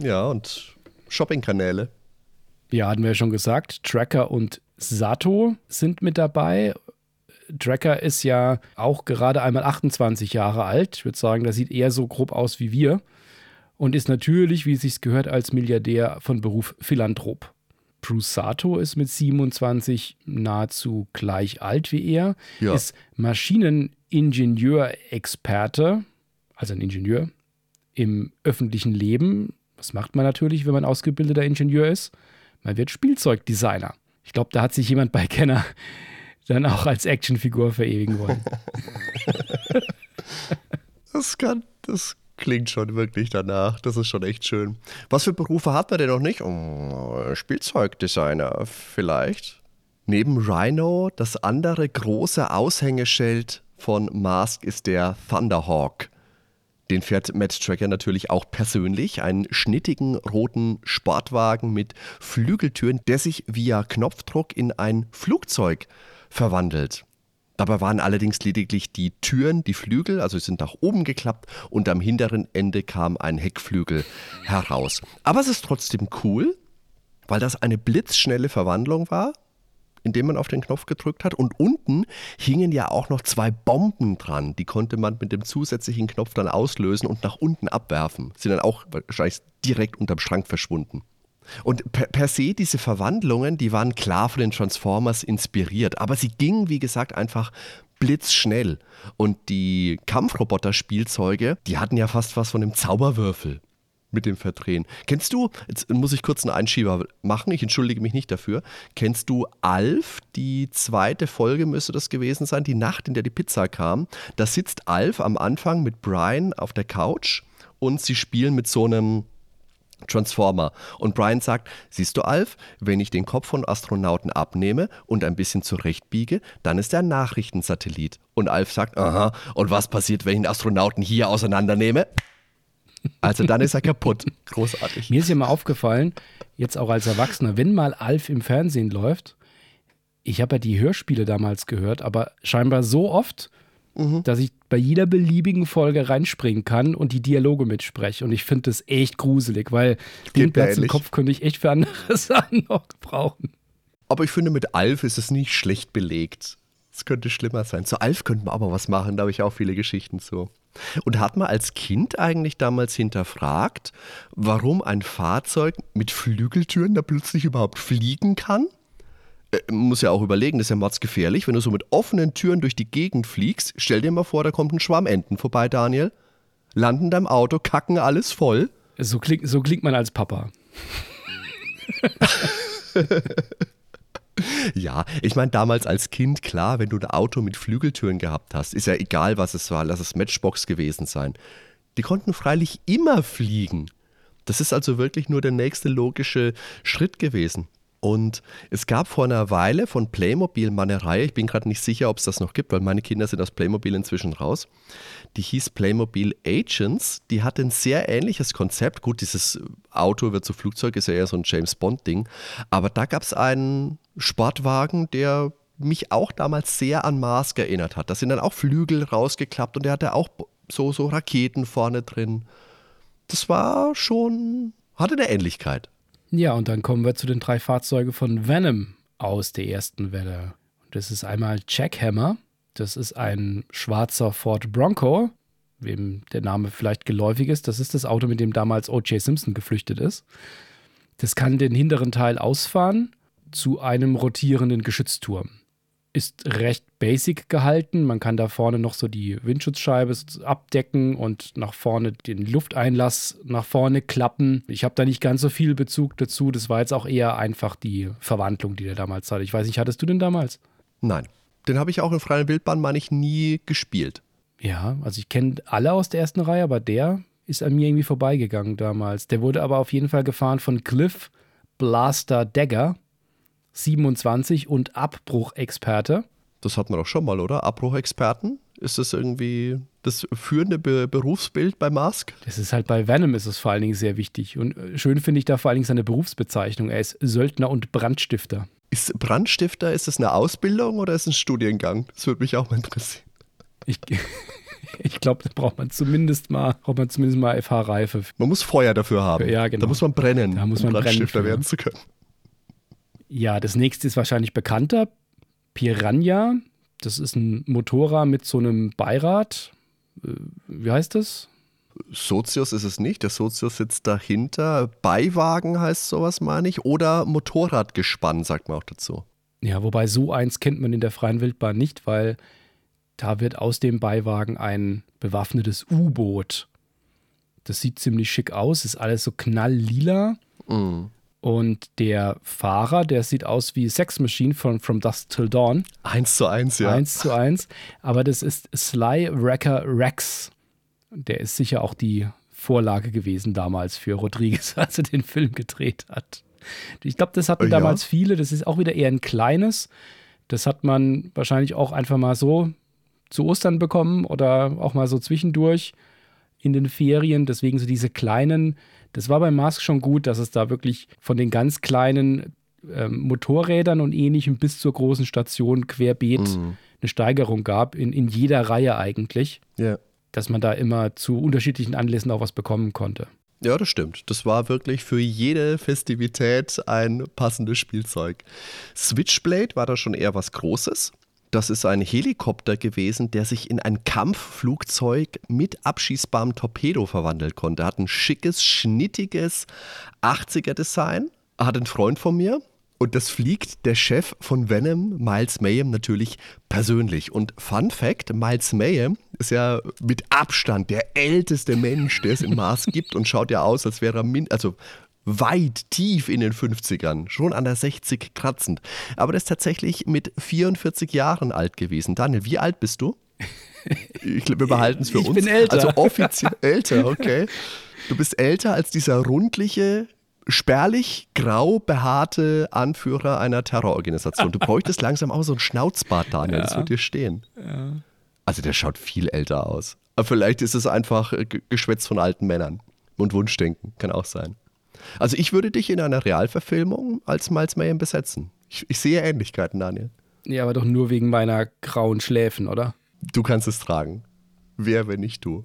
Ja, und Shopping-Kanäle. Ja, hatten wir ja schon gesagt. Tracker und Sato sind mit dabei. Tracker ist ja auch gerade einmal 28 Jahre alt. Ich würde sagen, das sieht eher so grob aus wie wir. Und ist natürlich, wie es sich gehört, als Milliardär von Beruf Philanthrop. Bruce Sato ist mit 27 nahezu gleich alt wie er, ja. ist Maschineningenieur-Experte, also ein Ingenieur im öffentlichen Leben. Was macht man natürlich, wenn man ausgebildeter Ingenieur ist? Man wird Spielzeugdesigner. Ich glaube, da hat sich jemand bei Kenner dann auch als Actionfigur verewigen wollen. das kann, das klingt schon wirklich danach. Das ist schon echt schön. Was für Berufe hat man denn noch nicht? Oh, Spielzeugdesigner vielleicht. Neben Rhino, das andere große Aushängeschild von Mask ist der Thunderhawk. Den fährt Matt Tracker natürlich auch persönlich. Einen schnittigen roten Sportwagen mit Flügeltüren, der sich via Knopfdruck in ein Flugzeug verwandelt. Dabei waren allerdings lediglich die Türen, die Flügel, also sind nach oben geklappt und am hinteren Ende kam ein Heckflügel heraus. Aber es ist trotzdem cool, weil das eine blitzschnelle Verwandlung war, indem man auf den Knopf gedrückt hat. Und unten hingen ja auch noch zwei Bomben dran. Die konnte man mit dem zusätzlichen Knopf dann auslösen und nach unten abwerfen. Sind dann auch wahrscheinlich direkt unterm Schrank verschwunden. Und per, per, se, diese Verwandlungen, die waren klar von den Transformers inspiriert, aber sie gingen, wie gesagt, einfach blitzschnell. Und die Kampfroboter-Spielzeuge, die hatten ja fast was von dem Zauberwürfel mit dem Verdrehen. Kennst du, jetzt muss ich kurz einen Einschieber machen, ich entschuldige mich nicht dafür. Kennst du Alf, die zweite Folge müsste das gewesen sein, die Nacht, in der die Pizza kam? Da sitzt Alf am Anfang mit Brian auf der Couch und sie spielen mit so einem Transformer. Und Brian sagt, siehst du Alf, wenn ich den Kopf von Astronauten abnehme und ein bisschen zurechtbiege, dann ist er ein Nachrichtensatellit. Und Alf sagt, aha, und was passiert, wenn ich einen Astronauten hier auseinandernehme? Also dann ist er kaputt. Großartig. Mir ist ja mal aufgefallen, jetzt auch als Erwachsener, wenn mal Alf im Fernsehen läuft, ich habe ja die Hörspiele damals gehört, aber scheinbar so oft, mhm. dass ich bei jeder beliebigen Folge reinspringen kann und die Dialoge mitspreche. Und ich finde das echt gruselig, weil den Platz im Kopf könnte ich echt für andere Sachen noch brauchen. Aber ich finde, mit Alf ist es nicht schlecht belegt. Es könnte schlimmer sein. Zu Alf könnten wir aber was machen, da habe ich auch viele Geschichten zu. Und hat man als Kind eigentlich damals hinterfragt, warum ein Fahrzeug mit Flügeltüren da plötzlich überhaupt fliegen kann? Äh, muss ja auch überlegen, das ist ja mordsgefährlich, wenn du so mit offenen Türen durch die Gegend fliegst. Stell dir mal vor, da kommt ein Schwarm Enten vorbei, Daniel. Landen deinem Auto, kacken alles voll. So klingt, so klingt man als Papa. ja, ich meine, damals als Kind, klar, wenn du ein Auto mit Flügeltüren gehabt hast, ist ja egal, was es war, lass es Matchbox gewesen sein. Die konnten freilich immer fliegen. Das ist also wirklich nur der nächste logische Schritt gewesen. Und es gab vor einer Weile von Playmobil mal eine Reihe, ich bin gerade nicht sicher, ob es das noch gibt, weil meine Kinder sind aus Playmobil inzwischen raus. Die hieß Playmobil Agents. Die hatte ein sehr ähnliches Konzept. Gut, dieses Auto wird zu Flugzeug, ist ja eher so ein James Bond-Ding. Aber da gab es einen Sportwagen, der mich auch damals sehr an Mask erinnert hat. Da sind dann auch Flügel rausgeklappt und der hatte auch so, so Raketen vorne drin. Das war schon, hatte eine Ähnlichkeit. Ja, und dann kommen wir zu den drei Fahrzeugen von Venom aus der ersten Welle. Das ist einmal Jackhammer, das ist ein schwarzer Ford Bronco, wem der Name vielleicht geläufig ist. Das ist das Auto, mit dem damals O.J. Simpson geflüchtet ist. Das kann den hinteren Teil ausfahren zu einem rotierenden Geschützturm ist recht basic gehalten. Man kann da vorne noch so die Windschutzscheibe abdecken und nach vorne den Lufteinlass nach vorne klappen. Ich habe da nicht ganz so viel Bezug dazu. Das war jetzt auch eher einfach die Verwandlung, die der damals hatte. Ich weiß nicht, hattest du den damals? Nein. Den habe ich auch in freien Wildbahn, meine ich, nie gespielt. Ja, also ich kenne alle aus der ersten Reihe, aber der ist an mir irgendwie vorbeigegangen damals. Der wurde aber auf jeden Fall gefahren von Cliff Blaster Dagger 27 und Abbruchexperte. Das hatten wir doch schon mal, oder? Abbruchexperten? Ist das irgendwie das führende Be Berufsbild bei Mask? Das ist halt bei Venom ist es vor allen Dingen sehr wichtig. Und äh, schön finde ich da vor allen Dingen seine Berufsbezeichnung. Er ist Söldner und Brandstifter. Ist Brandstifter, ist das eine Ausbildung oder ist es ein Studiengang? Das würde mich auch mal interessieren. Ich, ich glaube, da braucht man zumindest mal, braucht man zumindest mal FH-Reife. Man muss Feuer dafür haben. Ja, genau. Da muss man brennen, da muss man um Brandstifter brennen werden zu können. Ja, das nächste ist wahrscheinlich bekannter. Piranha. Das ist ein Motorrad mit so einem Beirad. Äh, wie heißt das? Sozius ist es nicht. Der Sozius sitzt dahinter. Beiwagen heißt sowas, meine ich. Oder Motorradgespann, sagt man auch dazu. Ja, wobei so eins kennt man in der freien Wildbahn nicht, weil da wird aus dem Beiwagen ein bewaffnetes U-Boot. Das sieht ziemlich schick aus, ist alles so knalllila. Mm. Und der Fahrer, der sieht aus wie Sex Machine von From Dusk Till Dawn. Eins zu eins, ja. Eins zu eins. Aber das ist Sly Wrecker Rex. Der ist sicher auch die Vorlage gewesen damals für Rodriguez, als er den Film gedreht hat. Ich glaube, das hatten Ja. damals viele. Das ist auch wieder eher ein kleines. Das hat man wahrscheinlich auch einfach mal so zu Ostern bekommen oder auch mal so zwischendurch in den Ferien. Deswegen so diese kleinen. Das war bei Mask schon gut, dass es da wirklich von den ganz kleinen ähm, Motorrädern und ähnlichem bis zur großen Station querbeet Mhm. eine Steigerung gab, in, in jeder Reihe eigentlich, ja. dass man da immer zu unterschiedlichen Anlässen auch was bekommen konnte. Ja, das stimmt. Das war wirklich für jede Festivität ein passendes Spielzeug. Switchblade war da schon eher was Großes. Das ist ein Helikopter gewesen, der sich in ein Kampfflugzeug mit abschießbarem Torpedo verwandeln konnte. Hat ein schickes, schnittiges 80er-Design. Hat ein Freund von mir. Und das fliegt der Chef von Venom, Miles Mayhem, natürlich persönlich. Und Fun Fact: Miles Mayhem ist ja mit Abstand der älteste Mensch, der es in Mars gibt und schaut ja aus, als wäre er min also weit tief in den 50ern, schon an der 60 kratzend. Aber der ist tatsächlich mit 44 Jahren alt gewesen. Daniel, wie alt bist du? Ich glaube, wir behalten es für Ich uns. bin älter. Also offiziell älter, okay. Du bist älter als dieser rundliche, spärlich grau behaarte Anführer einer Terrororganisation. Du bräuchtest langsam auch so ein Schnauzbart, Daniel. Das wird dir stehen. Also der schaut viel älter aus. Aber vielleicht ist es einfach äh, Ge- Geschwätz von alten Männern und Wunschdenken. Kann auch sein. Also ich würde dich in einer Realverfilmung als Miles Mayhem besetzen. Ich, ich sehe Ähnlichkeiten, Daniel. Ja, aber doch nur wegen meiner grauen Schläfen, oder? Du kannst es tragen. Wer, wenn nicht du?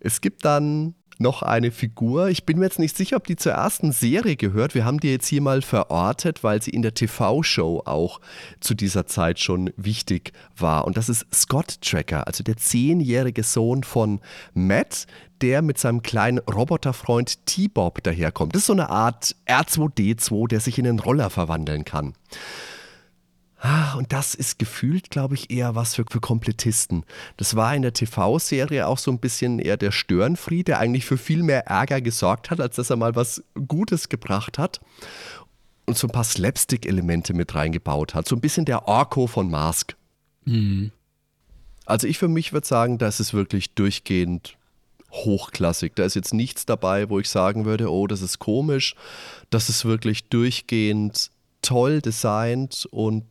Es gibt dann noch eine Figur. Ich bin mir jetzt nicht sicher, ob die zur ersten Serie gehört. Wir haben die jetzt hier mal verortet, weil sie in der TV-Show auch zu dieser Zeit schon wichtig war. Und das ist Scott Tracker, also der zehnjährige Sohn von Matt, der mit seinem kleinen Roboterfreund T-Bob daherkommt. Das ist so eine Art R2D2, der sich in einen Roller verwandeln kann. Ah, Und das ist gefühlt, glaube ich, eher was für, für Komplettisten. Das war in der TV-Serie auch so ein bisschen eher der Störenfried, der eigentlich für viel mehr Ärger gesorgt hat, als dass er mal was Gutes gebracht hat. Und so ein paar Slapstick-Elemente mit reingebaut hat. So ein bisschen der Orko von Mask. Also ich für mich würde sagen, das ist wirklich durchgehend hochklassig. Da ist jetzt nichts dabei, wo ich sagen würde, oh, das ist komisch. Das ist wirklich durchgehend toll designt und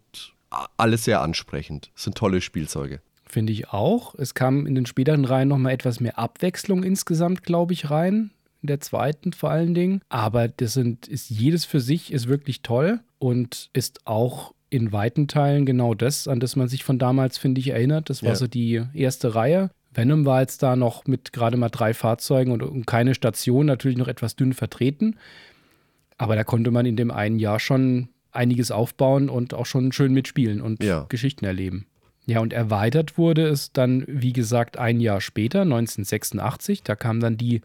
alles sehr ansprechend. Das sind tolle Spielzeuge. Finde ich auch. Es kam in den späteren Reihen nochmal etwas mehr Abwechslung insgesamt, glaube ich, rein. In der zweiten vor allen Dingen. Aber das sind, ist jedes für sich ist wirklich toll und ist auch in weiten Teilen genau das, an das man sich von damals, finde ich, erinnert. Das war ja. so die erste Reihe. Venom war jetzt da noch mit gerade mal drei Fahrzeugen und, und keine Station, natürlich noch etwas dünn vertreten. Aber da konnte man in dem einen Jahr schon einiges aufbauen und auch schon schön mitspielen und ja. Geschichten erleben. Ja, und erweitert wurde es dann, wie gesagt, ein Jahr später, 1986. Da kam dann die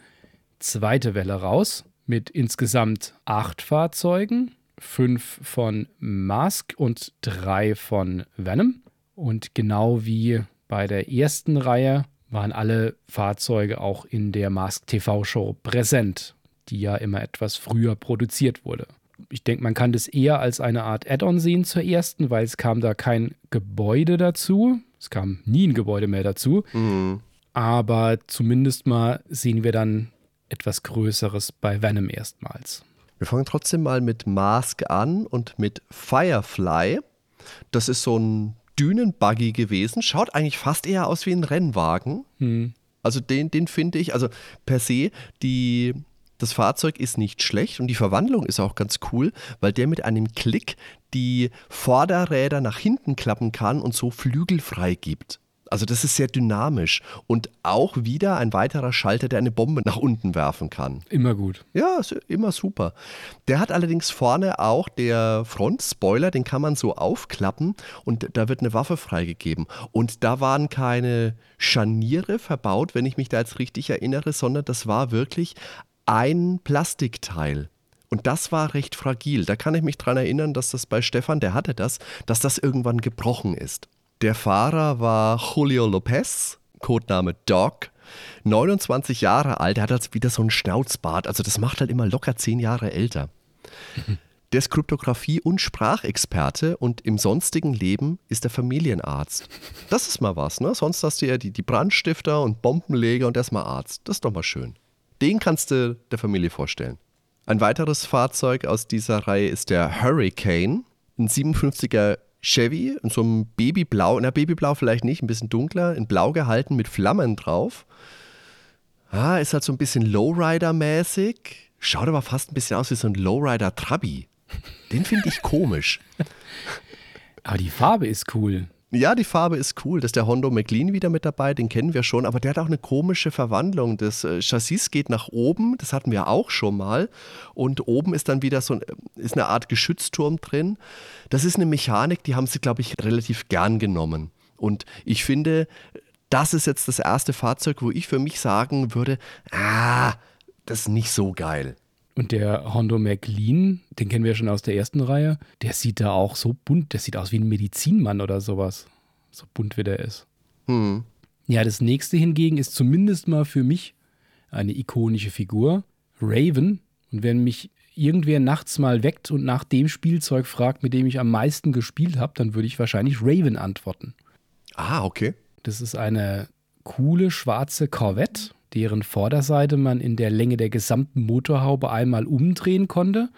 zweite Welle raus mit insgesamt acht Fahrzeugen fünf von Mask und drei von Venom. Und genau wie bei der ersten Reihe waren alle Fahrzeuge auch in der Mask TV Show präsent, die ja immer etwas früher produziert wurde. Ich denke, man kann das eher als eine Art Add-on sehen zur ersten, weil es kam da kein Gebäude dazu. Es kam nie ein Gebäude mehr dazu. Mhm. Aber zumindest mal sehen wir dann etwas Größeres bei Venom erstmals. Wir fangen trotzdem mal mit Mask an und mit Firefly. Das ist so ein Dünenbuggy gewesen. Schaut eigentlich fast eher aus wie ein Rennwagen. Hm. Also den, den finde ich, also per se, die, das Fahrzeug ist nicht schlecht und die Verwandlung ist auch ganz cool, weil der mit einem Klick die Vorderräder nach hinten klappen kann und so Flügel freigibt. Also das ist sehr dynamisch und auch wieder ein weiterer Schalter, der eine Bombe nach unten werfen kann. Immer gut. Ja, immer super. Der hat allerdings vorne auch der Front-Spoiler, den kann man so aufklappen und da wird eine Waffe freigegeben. Und da waren keine Scharniere verbaut, wenn ich mich da jetzt richtig erinnere, sondern das war wirklich ein Plastikteil. Und das war recht fragil. Da kann ich mich dran erinnern, dass das bei Stefan, der hatte das, dass das irgendwann gebrochen ist. Der Fahrer war Julio Lopez, Codename Dog. 29 Jahre alt, er hat halt wieder so einen Schnauzbart. Also das macht halt immer locker 10 Jahre älter. Der ist Kryptographie- und Sprachexperte und im sonstigen Leben ist er Familienarzt. Das ist mal was, ne? Sonst hast du ja die, die Brandstifter und Bombenleger und erstmal Arzt. Das ist doch mal schön. Den kannst du der Familie vorstellen. Ein weiteres Fahrzeug aus dieser Reihe ist der Hurricane, ein 57er Chevy in so einem Babyblau, na Babyblau vielleicht nicht, ein bisschen dunkler, in Blau gehalten mit Flammen drauf. Ah, ist halt so ein bisschen Lowrider-mäßig. Schaut aber fast ein bisschen aus wie so ein Lowrider-Trabi. Den finde ich komisch. Aber die Farbe ist cool. Ja, die Farbe ist cool. Das ist der Hondo McLean wieder mit dabei, den kennen wir schon, aber der hat auch eine komische Verwandlung. Das äh, Chassis geht nach oben, das hatten wir auch schon mal. Und oben ist dann wieder so ein, ist eine Art Geschützturm drin. Das ist eine Mechanik, die haben sie, glaube ich, relativ gern genommen. Und ich finde, das ist jetzt das erste Fahrzeug, wo ich für mich sagen würde, ah, das ist nicht so geil. Und der Hondo McLean, den kennen wir schon aus der ersten Reihe, der sieht da auch so bunt, der sieht aus wie ein Medizinmann oder sowas. So bunt wie der ist. Hm. Ja, das nächste hingegen ist zumindest mal für mich eine ikonische Figur. Raven. Und wenn mich irgendwer nachts mal weckt und nach dem Spielzeug fragt, mit dem ich am meisten gespielt habe, dann würde ich wahrscheinlich Raven antworten. Ah, okay. Das ist eine coole schwarze Corvette deren Vorderseite man in der Länge der gesamten Motorhaube einmal umdrehen konnte,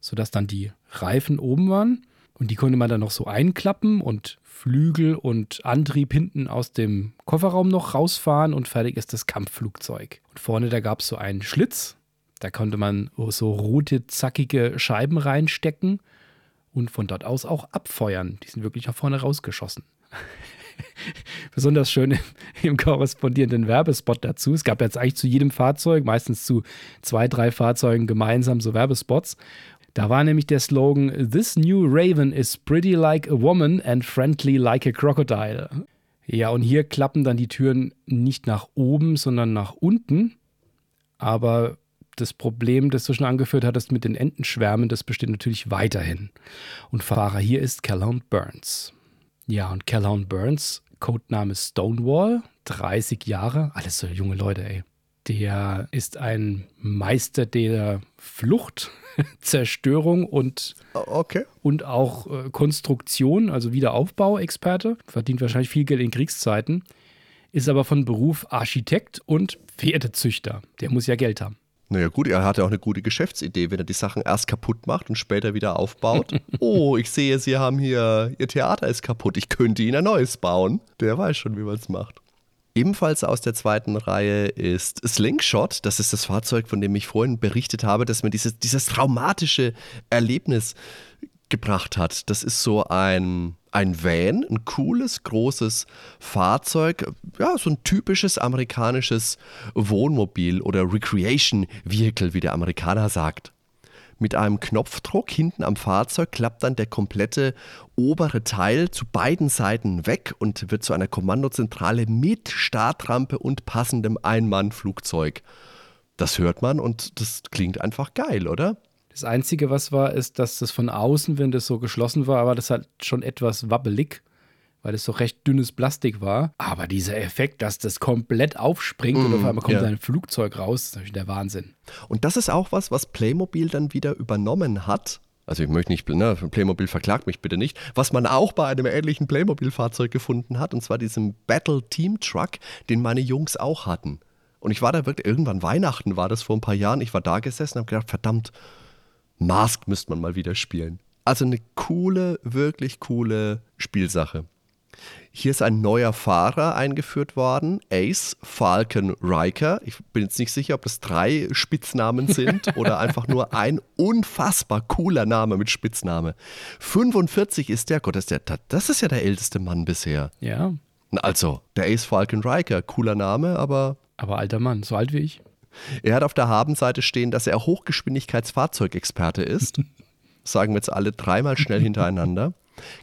sodass dann die Reifen oben waren. Und die konnte man dann noch so einklappen und Flügel und Antrieb hinten aus dem Kofferraum noch rausfahren und fertig ist das Kampfflugzeug. Und vorne, da gab es so einen Schlitz, da konnte man so rote, zackige Scheiben reinstecken und von dort aus auch abfeuern. Die sind wirklich nach vorne rausgeschossen. besonders schön im, im, korrespondierenden Werbespot dazu. Es gab jetzt eigentlich zu jedem Fahrzeug, meistens zu zwei, drei Fahrzeugen gemeinsam so Werbespots. Da war nämlich der Slogan: This new Raven is pretty like a woman and friendly like a crocodile. Ja, und hier klappen dann die Türen nicht nach oben, sondern nach unten. Aber das Problem, das du schon angeführt hattest mit den Entenschwärmen, das besteht natürlich weiterhin. Und Fahrer hier ist Calhoun Burns. Ja, und Calhoun Burns, Codename Stonewall, 30 Jahre, alles so junge Leute, ey. Der ist ein Meister der Flucht, Zerstörung und, okay. und auch äh, Konstruktion, also Wiederaufbau-Experte. Verdient wahrscheinlich viel Geld in Kriegszeiten. Ist aber von Beruf Architekt und Pferdezüchter. Der muss ja Geld haben. Naja gut, er hatte auch eine gute Geschäftsidee, wenn er die Sachen erst kaputt macht und später wieder aufbaut. oh, ich sehe, Sie haben hier, Ihr Theater ist kaputt, ich könnte Ihnen ein neues bauen. Der weiß schon, wie man es macht. Ebenfalls aus der zweiten Reihe ist Slingshot. Das ist das Fahrzeug, von dem ich vorhin berichtet habe, dass mir dieses, dieses traumatische Erlebnis gebracht hat. Das ist so ein, ein Van, ein cooles, großes Fahrzeug, ja, so ein typisches amerikanisches Wohnmobil oder Recreation Vehicle, wie der Amerikaner sagt. Mit einem Knopfdruck hinten am Fahrzeug klappt dann der komplette obere Teil zu beiden Seiten weg und wird zu einer Kommandozentrale mit Startrampe und passendem Ein-Mann-Flugzeug. Das hört man und das klingt einfach geil, oder? Das Einzige, was war, ist, dass das von außen, wenn das so geschlossen war, war das halt schon etwas wabbelig, weil das so recht dünnes Plastik war. Aber dieser Effekt, dass das komplett aufspringt mm, und auf einmal kommt ja. ein Flugzeug raus, ist natürlich der Wahnsinn. Und das ist auch was, was Playmobil dann wieder übernommen hat. Also ich möchte nicht, ne, Playmobil verklagt mich bitte nicht, was man auch bei einem ähnlichen Playmobil-Fahrzeug gefunden hat, und zwar diesem Battle Team Truck, den meine Jungs auch hatten. Und ich war da wirklich, irgendwann Weihnachten war das vor ein paar Jahren, ich war da gesessen und habe gedacht, verdammt, Mask müsste man mal wieder spielen. Also eine coole, wirklich coole Spielsache. Hier ist ein neuer Fahrer eingeführt worden, Ace Falcon Riker. Ich bin jetzt nicht sicher, ob das drei Spitznamen sind oder einfach nur ein unfassbar cooler Name mit Spitzname. 45 ist der, Gott, das ist, der, das ist ja der älteste Mann bisher. Ja. Also, der Ace Falcon Riker, cooler Name, aber. Aber alter Mann, so alt wie ich. Er hat auf der Habenseite stehen, dass er Hochgeschwindigkeitsfahrzeugexperte ist. sagen wir jetzt alle dreimal schnell hintereinander.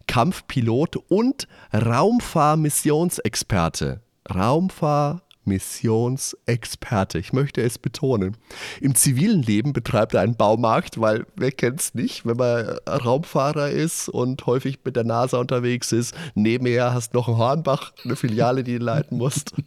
Kampfpilot und Raumfahrmissionsexperte. Raumfahrmissionsexperte. Ich möchte es betonen. Im zivilen Leben betreibt er einen Baumarkt, weil wer kennt es nicht, wenn man Raumfahrer ist und häufig mit der NASA unterwegs ist. Nebenher hast du noch einen Hornbach, eine Filiale, die du leiten musst.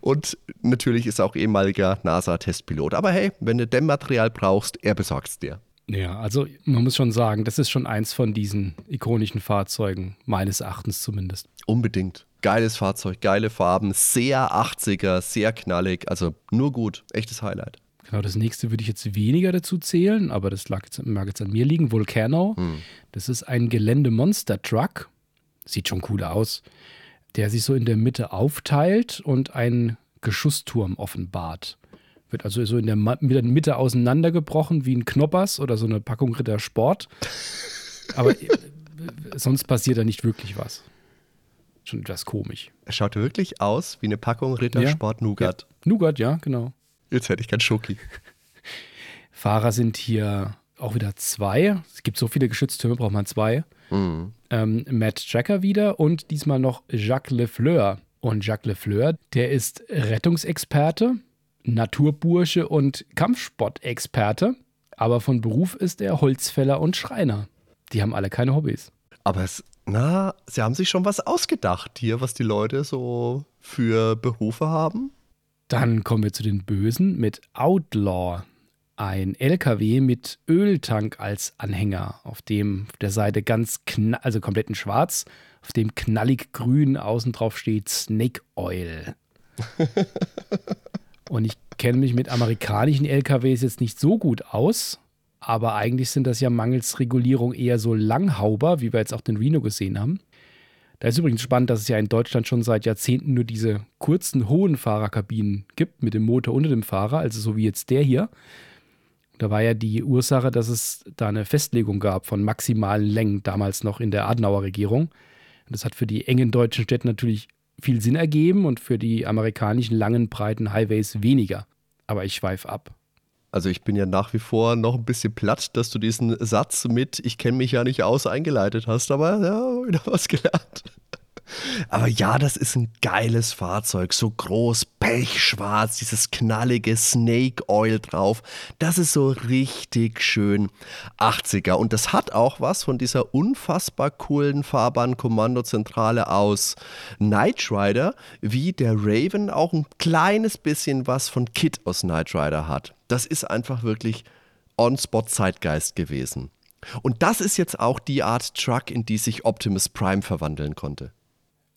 Und natürlich ist er auch ehemaliger NASA-Testpilot. Aber hey, wenn du Dämmmaterial brauchst, er besorgt es dir. Ja, also man muss schon sagen, das ist schon eins von diesen ikonischen Fahrzeugen, meines Erachtens zumindest. Unbedingt. Geiles Fahrzeug, geile Farben, sehr 80er, sehr knallig, also nur gut, echtes Highlight. Genau, das nächste würde ich jetzt weniger dazu zählen, aber das lag jetzt, mag jetzt an mir liegen. Volcano. Hm. Das ist ein Gelände-Monster-Truck. Sieht schon cool aus der sich so in der Mitte aufteilt und einen Geschussturm offenbart. Wird also so in der Mitte auseinandergebrochen wie ein Knoppers oder so eine Packung Ritter Sport. Aber äh, sonst passiert da nicht wirklich was. Schon etwas komisch. Er schaut wirklich aus wie eine Packung Rittersport ja, Nougat. Ja. Nougat, ja, genau. Jetzt hätte ich keinen Schoki. Fahrer sind hier auch wieder zwei. Es gibt so viele Geschütztürme, braucht man zwei. Mhm. Ähm, Matt Tracker wieder und diesmal noch Jacques Lefleur. Und Jacques Lefleur, der ist Rettungsexperte, Naturbursche und Kampfsportexperte. Aber von Beruf ist er Holzfäller und Schreiner. Die haben alle keine Hobbys. Aber es, na, sie haben sich schon was ausgedacht hier, was die Leute so für Berufe haben. Dann kommen wir zu den Bösen mit Outlaw ein LKW mit Öltank als Anhänger, auf dem auf der Seite ganz, also komplett in schwarz, auf dem knallig grün außen drauf steht Snake Oil. Und ich kenne mich mit amerikanischen LKWs jetzt nicht so gut aus, aber eigentlich sind das ja mangels Regulierung eher so Langhauber, wie wir jetzt auch den Reno gesehen haben. Da ist übrigens spannend, dass es ja in Deutschland schon seit Jahrzehnten nur diese kurzen, hohen Fahrerkabinen gibt mit dem Motor unter dem Fahrer, also so wie jetzt der hier. Da war ja die Ursache, dass es da eine Festlegung gab von maximalen Längen, damals noch in der Adenauer Regierung. das hat für die engen deutschen Städte natürlich viel Sinn ergeben und für die amerikanischen langen, breiten Highways weniger. Aber ich schweife ab. Also ich bin ja nach wie vor noch ein bisschen platt, dass du diesen Satz mit Ich kenne mich ja nicht aus eingeleitet hast, aber ja, wieder was gelernt. Aber ja, das ist ein geiles Fahrzeug. So groß, pechschwarz, dieses knallige Snake Oil drauf. Das ist so richtig schön 80er. Und das hat auch was von dieser unfassbar coolen Fahrbahnkommandozentrale aus Knight Rider, wie der Raven auch ein kleines bisschen was von Kit aus Knight Rider hat. Das ist einfach wirklich On-Spot-Zeitgeist gewesen. Und das ist jetzt auch die Art Truck, in die sich Optimus Prime verwandeln konnte.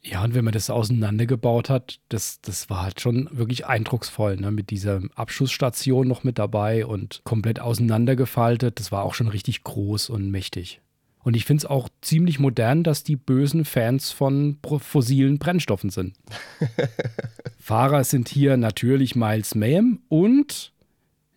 Ja, und wenn man das auseinandergebaut hat, das, das war halt schon wirklich eindrucksvoll, ne? Mit dieser Abschussstation noch mit dabei und komplett auseinandergefaltet. Das war auch schon richtig groß und mächtig. Und ich finde es auch ziemlich modern, dass die bösen Fans von fossilen Brennstoffen sind. Fahrer sind hier natürlich Miles Mayhem und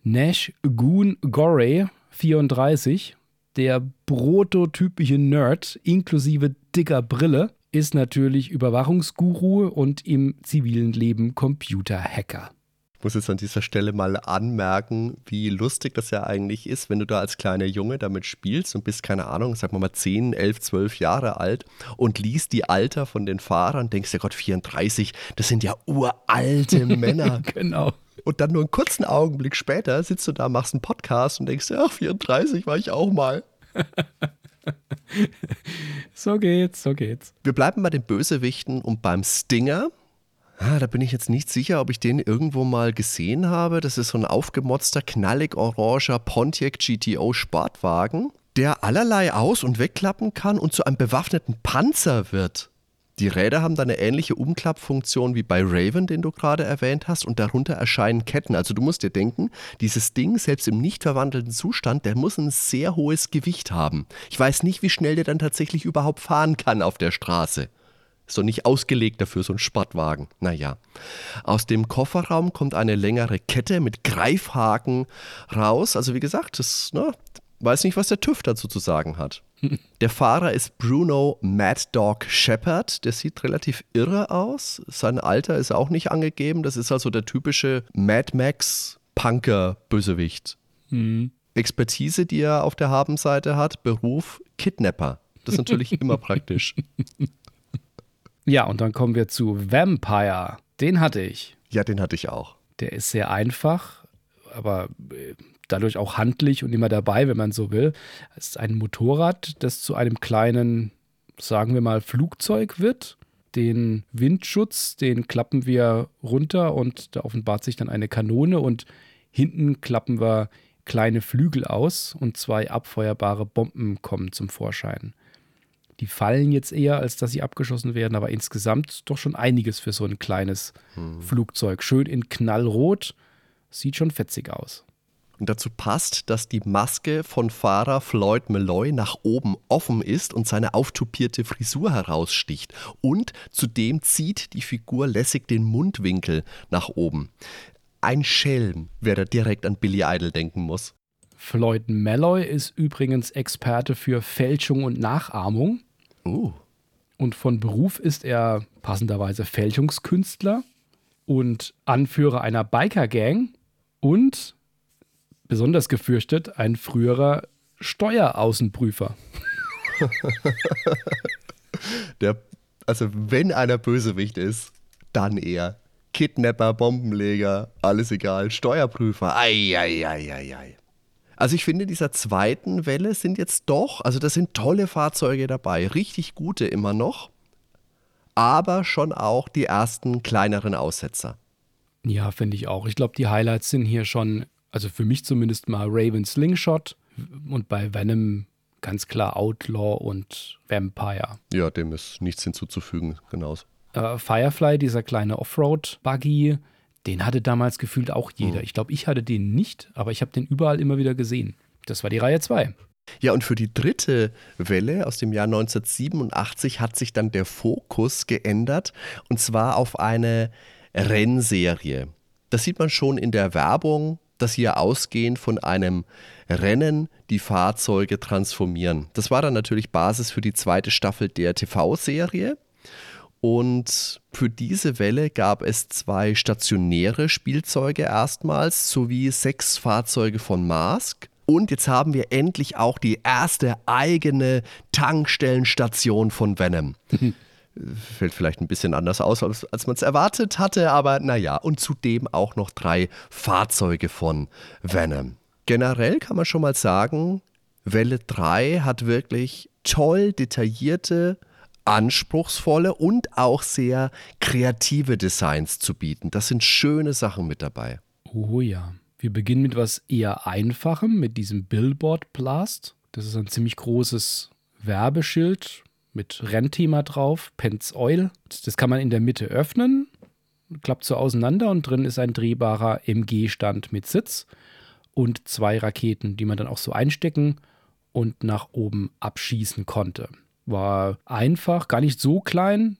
Nash Goon Gorey 34, der prototypische Nerd inklusive dicker Brille ist natürlich Überwachungsguru und im zivilen Leben Computerhacker. Ich muss jetzt an dieser Stelle mal anmerken, wie lustig das ja eigentlich ist, wenn du da als kleiner Junge damit spielst und bist, keine Ahnung, sag mal 10, 11, 12 Jahre alt und liest die Alter von den Fahrern, denkst ja Gott, 34, das sind ja uralte Männer. genau. Und dann nur einen kurzen Augenblick später sitzt du da, machst einen Podcast und denkst, ja, 34 war ich auch mal. so geht's, so geht's. Wir bleiben bei den Bösewichten und beim Stinger. Ah, da bin ich jetzt nicht sicher, ob ich den irgendwo mal gesehen habe. Das ist so ein aufgemotzter, knallig oranger Pontiac GTO Sportwagen, der allerlei aus- und wegklappen kann und zu einem bewaffneten Panzer wird. Die Räder haben da eine ähnliche Umklappfunktion wie bei Raven, den du gerade erwähnt hast, und darunter erscheinen Ketten. Also du musst dir denken, dieses Ding, selbst im nicht verwandelten Zustand, der muss ein sehr hohes Gewicht haben. Ich weiß nicht, wie schnell der dann tatsächlich überhaupt fahren kann auf der Straße. Ist doch nicht ausgelegt dafür, so ein Sportwagen. Naja. Aus dem Kofferraum kommt eine längere Kette mit Greifhaken raus. Also wie gesagt, das, ne, weiß nicht, was der TÜV dazu zu sagen hat. Der Fahrer ist Bruno Mad Dog Shepard. Der sieht relativ irre aus. Sein Alter ist auch nicht angegeben. Das ist also der typische Mad Max Punker-Bösewicht. Mhm. Expertise, die er auf der Habenseite hat, Beruf Kidnapper. Das ist natürlich immer praktisch. Ja, und dann kommen wir zu Vampire. Den hatte ich. Ja, den hatte ich auch. Der ist sehr einfach, aber äh, dadurch auch handlich und immer dabei, wenn man so will. Es ist ein Motorrad, das zu einem kleinen, sagen wir mal, Flugzeug wird. Den Windschutz, den klappen wir runter und da offenbart sich dann eine Kanone und hinten klappen wir kleine Flügel aus und zwei abfeuerbare Bomben kommen zum Vorschein. Die fallen jetzt eher, als dass sie abgeschossen werden, aber insgesamt doch schon einiges für so ein kleines hm. Flugzeug. Schön in Knallrot, sieht schon fetzig aus. Und dazu passt, dass die Maske von Fahrer Floyd Malloy nach oben offen ist und seine auftupierte Frisur heraussticht. Und zudem zieht die Figur lässig den Mundwinkel nach oben. Ein Schelm, wer da direkt an Billy Idol denken muss. Floyd Malloy ist übrigens Experte für Fälschung und Nachahmung. Uh. Und von Beruf ist er passenderweise Fälschungskünstler und Anführer einer Biker-Gang und besonders gefürchtet ein früherer Steueraußenprüfer. Der, also wenn einer Bösewicht ist, dann er. Kidnapper, Bombenleger, alles egal, Steuerprüfer. Eieieiei. Also ich finde, in dieser zweiten Welle sind jetzt doch, also da sind tolle Fahrzeuge dabei, richtig gute immer noch, aber schon auch die ersten kleineren Aussetzer. Ja, finde ich auch. Ich glaube, die Highlights sind hier schon also für mich zumindest mal Raven Slingshot und bei Venom ganz klar Outlaw und Vampire. Ja, dem ist nichts hinzuzufügen, genauso. Äh, Firefly, dieser kleine Offroad-Buggy, den hatte damals gefühlt auch jeder. Mhm. Ich glaube, ich hatte den nicht, aber ich habe den überall immer wieder gesehen. Das war die Reihe 2. Ja, und für die dritte Welle aus dem Jahr 1987 hat sich dann der Fokus geändert und zwar auf eine Rennserie. Das sieht man schon in der Werbung dass hier ausgehend von einem Rennen die Fahrzeuge transformieren. Das war dann natürlich Basis für die zweite Staffel der TV-Serie. Und für diese Welle gab es zwei stationäre Spielzeuge erstmals sowie sechs Fahrzeuge von Mask. Und jetzt haben wir endlich auch die erste eigene Tankstellenstation von Venom. fällt vielleicht ein bisschen anders aus, als, als man es erwartet hatte, aber naja, und zudem auch noch drei Fahrzeuge von Venom. Generell kann man schon mal sagen, Welle 3 hat wirklich toll detaillierte, anspruchsvolle und auch sehr kreative Designs zu bieten. Das sind schöne Sachen mit dabei. Oh ja. Wir beginnen mit was eher Einfachem, mit diesem Billboard Blast. Das ist ein ziemlich großes Werbeschild mit Rennthema drauf, Pence Oil. Das kann man in der Mitte öffnen, klappt so auseinander und drin ist ein drehbarer MG-Stand mit Sitz und zwei Raketen, die man dann auch so einstecken und nach oben abschießen konnte. War einfach, gar nicht so klein.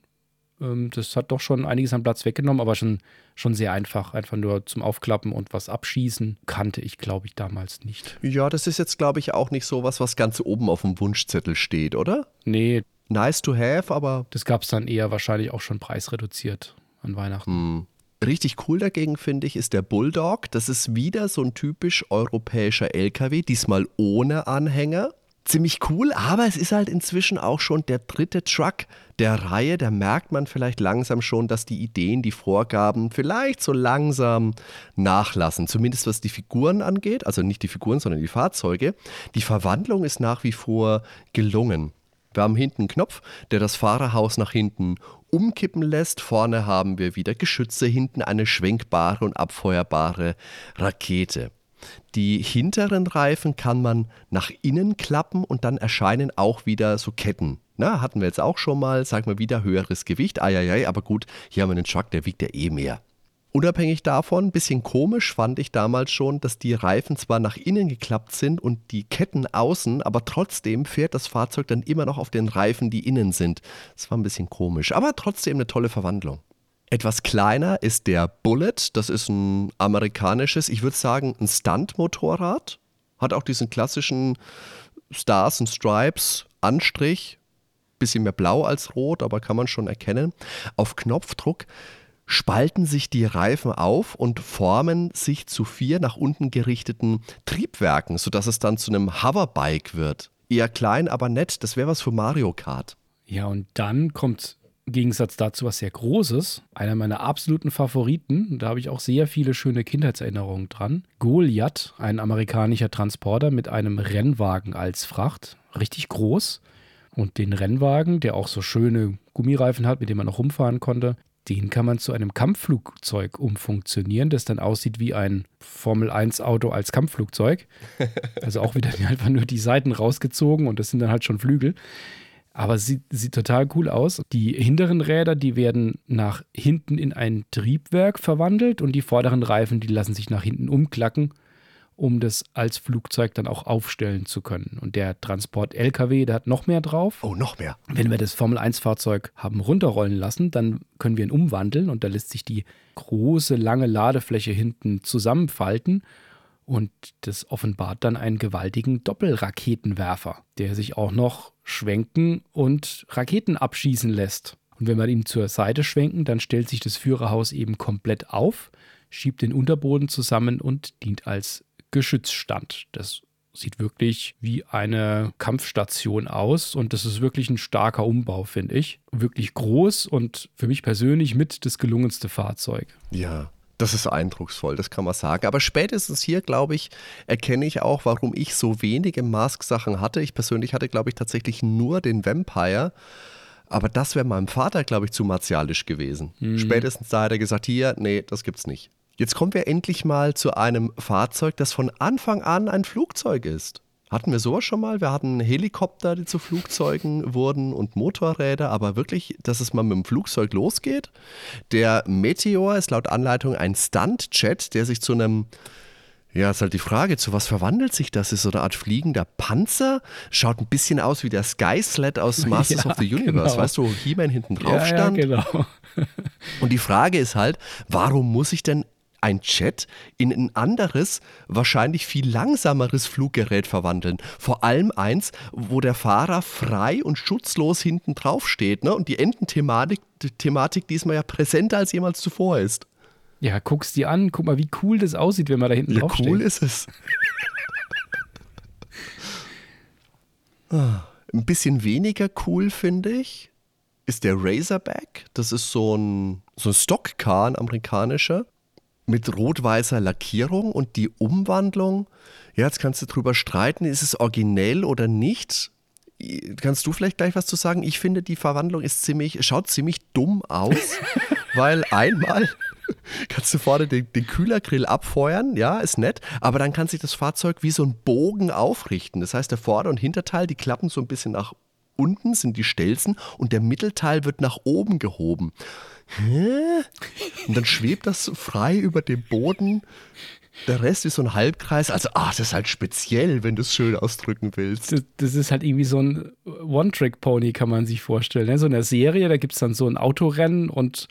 Ähm, das hat doch schon einiges an Platz weggenommen, aber schon, schon sehr einfach. Einfach nur zum Aufklappen und was abschießen. Kannte ich, glaube ich, damals nicht. Ja, das ist jetzt, glaube ich, auch nicht so was, was ganz oben auf dem Wunschzettel steht, oder? Nee. Nice to have, aber. Das gab es dann eher wahrscheinlich auch schon preisreduziert an Weihnachten. Hm. Richtig cool dagegen finde ich ist der Bulldog. Das ist wieder so ein typisch europäischer LKW, diesmal ohne Anhänger. Ziemlich cool, aber es ist halt inzwischen auch schon der dritte Truck der Reihe. Da merkt man vielleicht langsam schon, dass die Ideen, die Vorgaben vielleicht so langsam nachlassen. Zumindest was die Figuren angeht. Also nicht die Figuren, sondern die Fahrzeuge. Die Verwandlung ist nach wie vor gelungen. Wir haben hinten einen Knopf, der das Fahrerhaus nach hinten umkippen lässt. Vorne haben wir wieder Geschütze, hinten eine schwenkbare und abfeuerbare Rakete. Die hinteren Reifen kann man nach innen klappen und dann erscheinen auch wieder so Ketten. Na, hatten wir jetzt auch schon mal, sagen wir wieder höheres Gewicht. Eieiei, aber gut, hier haben wir einen Truck, der wiegt ja eh mehr. Unabhängig davon, ein bisschen komisch fand ich damals schon, dass die Reifen zwar nach innen geklappt sind und die Ketten außen, aber trotzdem fährt das Fahrzeug dann immer noch auf den Reifen, die innen sind. Das war ein bisschen komisch, aber trotzdem eine tolle Verwandlung. Etwas kleiner ist der Bullet. Das ist ein amerikanisches, ich würde sagen, ein Stunt-Motorrad. Hat auch diesen klassischen Stars und Stripes Anstrich. Bisschen mehr blau als rot, aber kann man schon erkennen. Auf Knopfdruck spalten sich die Reifen auf und formen sich zu vier nach unten gerichteten Triebwerken, sodass es dann zu einem Hoverbike wird. Eher klein, aber nett. Das wäre was für Mario Kart. Ja, und dann kommt im Gegensatz dazu was sehr Großes. Einer meiner absoluten Favoriten. Da habe ich auch sehr viele schöne Kindheitserinnerungen dran. Goliath, ein amerikanischer Transporter mit einem Rennwagen als Fracht. Richtig groß. Und den Rennwagen, der auch so schöne Gummireifen hat, mit dem man noch rumfahren konnte, den kann man zu einem Kampfflugzeug umfunktionieren, das dann aussieht wie ein Formel-1-Auto als Kampfflugzeug. Also auch wieder einfach nur die Seiten rausgezogen und das sind dann halt schon Flügel. Aber sieht, sieht total cool aus. Die hinteren Räder, die werden nach hinten in ein Triebwerk verwandelt und die vorderen Reifen, die lassen sich nach hinten umklacken um das als Flugzeug dann auch aufstellen zu können. Und der Transport-LKW, der hat noch mehr drauf. Oh, noch mehr. Wenn wir das Formel-1-Fahrzeug haben runterrollen lassen, dann können wir ihn umwandeln und da lässt sich die große, lange Ladefläche hinten zusammenfalten. Und das offenbart dann einen gewaltigen Doppelraketenwerfer, der sich auch noch schwenken und Raketen abschießen lässt. Und wenn wir ihn zur Seite schwenken, dann stellt sich das Führerhaus eben komplett auf, schiebt den Unterboden zusammen und dient als Geschützstand. Das sieht wirklich wie eine Kampfstation aus und das ist wirklich ein starker Umbau, finde ich. Wirklich groß und für mich persönlich mit das gelungenste Fahrzeug. Ja, das ist eindrucksvoll, das kann man sagen. Aber spätestens hier, glaube ich, erkenne ich auch, warum ich so wenige Mask-Sachen hatte. Ich persönlich hatte, glaube ich, tatsächlich nur den Vampire. Aber das wäre meinem Vater, glaube ich, zu martialisch gewesen. Mhm. Spätestens da hat er gesagt, hier, nee, das gibt's nicht. Jetzt kommen wir endlich mal zu einem Fahrzeug, das von Anfang an ein Flugzeug ist. Hatten wir sowas schon mal? Wir hatten Helikopter, die zu Flugzeugen wurden und Motorräder, aber wirklich, dass es mal mit dem Flugzeug losgeht. Der Meteor ist laut Anleitung ein Stunt-Jet, der sich zu einem ja, ist halt die Frage, zu was verwandelt sich das? Ist so eine Art fliegender Panzer? Schaut ein bisschen aus wie der Sky Sled aus Masters ja, of the Universe, genau. weißt du, wo He-Man hinten drauf ja, stand? Ja, genau. Und die Frage ist halt, warum muss ich denn ein Jet in ein anderes, wahrscheinlich viel langsameres Fluggerät verwandeln. Vor allem eins, wo der Fahrer frei und schutzlos hinten drauf steht. Ne? Und die Ententhematik Thematik diesmal ja präsenter als jemals zuvor ist. Ja, guck's dir an, guck mal, wie cool das aussieht, wenn man da hinten ja, drauf steht. cool ist es. ah, ein bisschen weniger cool, finde ich, ist der Razorback. Das ist so ein, so ein Stockcar, ein amerikanischer mit rot-weißer Lackierung und die Umwandlung, ja, jetzt kannst du drüber streiten, ist es originell oder nicht? Kannst du vielleicht gleich was zu sagen? Ich finde, die Verwandlung ist ziemlich, schaut ziemlich dumm aus, weil einmal kannst du vorne den, den Kühlergrill abfeuern, ja, ist nett, aber dann kann sich das Fahrzeug wie so ein Bogen aufrichten. Das heißt, der Vorder- und Hinterteil, die klappen so ein bisschen nach unten sind die Stelzen und der Mittelteil wird nach oben gehoben. Hä? Und dann schwebt das frei über dem Boden. Der Rest ist so ein Halbkreis. Also, ach, das ist halt speziell, wenn du es schön ausdrücken willst. Das, das ist halt irgendwie so ein One-Trick-Pony, kann man sich vorstellen. Ne? So in der Serie, da gibt es dann so ein Autorennen und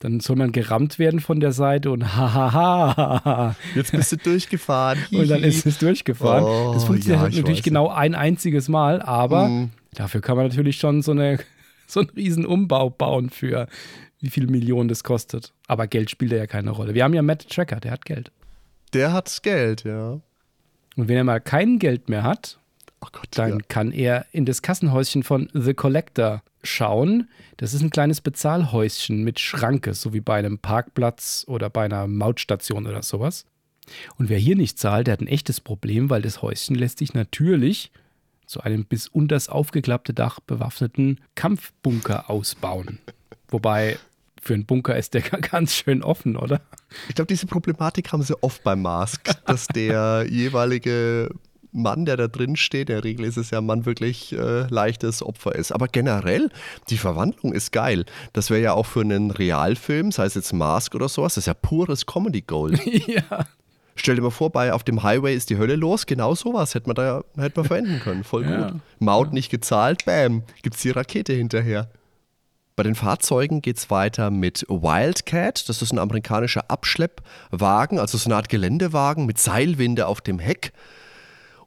dann soll man gerammt werden von der Seite und hahaha. Jetzt bist du durchgefahren. und dann ist es durchgefahren. Oh, das funktioniert ja, halt ich natürlich genau ein einziges Mal, aber Mhm. dafür kann man natürlich schon so, eine, so einen riesen Umbau bauen für wie viele Millionen das kostet. Aber Geld spielt ja keine Rolle. Wir haben ja Matt Tracker, der hat Geld. Der hat Geld, ja. Und wenn er mal kein Geld mehr hat, Oh Gott, dann ja. kann er in das Kassenhäuschen von The Collector schauen. Das ist ein kleines Bezahlhäuschen mit Schranke, so wie bei einem Parkplatz oder bei einer Mautstation oder sowas. Und wer hier nicht zahlt, der hat ein echtes Problem, weil das Häuschen lässt sich natürlich zu einem bis unters aufgeklappte Dach bewaffneten Kampfbunker ausbauen. Wobei für einen Bunker ist der ganz schön offen, oder? Ich glaube, diese Problematik haben sie oft beim Mask, dass der jeweilige Mann, der da drin steht, in der Regel ist es ja ein Mann wirklich äh, leichtes Opfer ist. Aber generell, die Verwandlung ist geil. Das wäre ja auch für einen Realfilm, sei es jetzt Mask oder sowas, das ist ja pures Comedy Gold. ja. Stell dir mal vor, bei Auf dem Highway ist die Hölle los, genau sowas hätte man da hätte man verwenden können. Voll gut. Ja. Maut nicht gezahlt, bam, gibt's die Rakete hinterher. Bei den Fahrzeugen geht es weiter mit Wildcat. Das ist ein amerikanischer Abschleppwagen, also so eine Art Geländewagen mit Seilwinde auf dem Heck.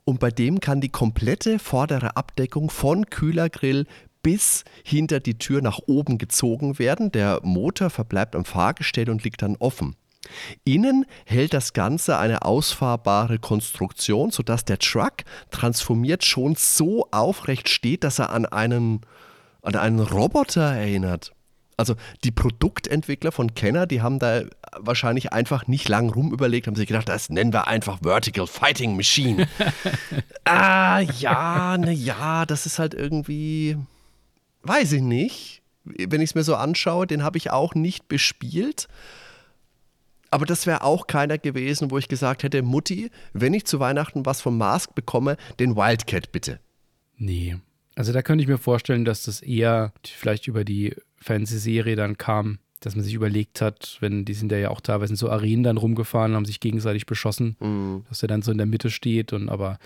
Und bei dem kann die komplette vordere Abdeckung von Kühlergrill bis hinter die Tür nach oben gezogen werden. Der Motor verbleibt am Fahrgestell und liegt dann offen. Innen hält das Ganze eine ausfahrbare Konstruktion, sodass der Truck transformiert schon so aufrecht steht, dass er an einen, an einen Roboter erinnert. Also die Produktentwickler von Kenner, die haben da wahrscheinlich einfach nicht lang rumüberlegt, haben sich gedacht, das nennen wir einfach Vertical Fighting Machine. ah, ja, na ja, das ist halt irgendwie, weiß ich nicht. Wenn ich es mir so anschaue, den habe ich auch nicht bespielt. Aber das wäre auch keiner gewesen, wo ich gesagt hätte, Mutti, wenn ich zu Weihnachten was vom Mask bekomme, den Wildcat bitte. Nee. Also da könnte ich mir vorstellen, dass das eher vielleicht über die Fernsehserie dann kam, dass man sich überlegt hat, wenn die sind ja auch teilweise in so Arenen dann rumgefahren, haben sich gegenseitig beschossen, dass er dann so in der Mitte steht und aber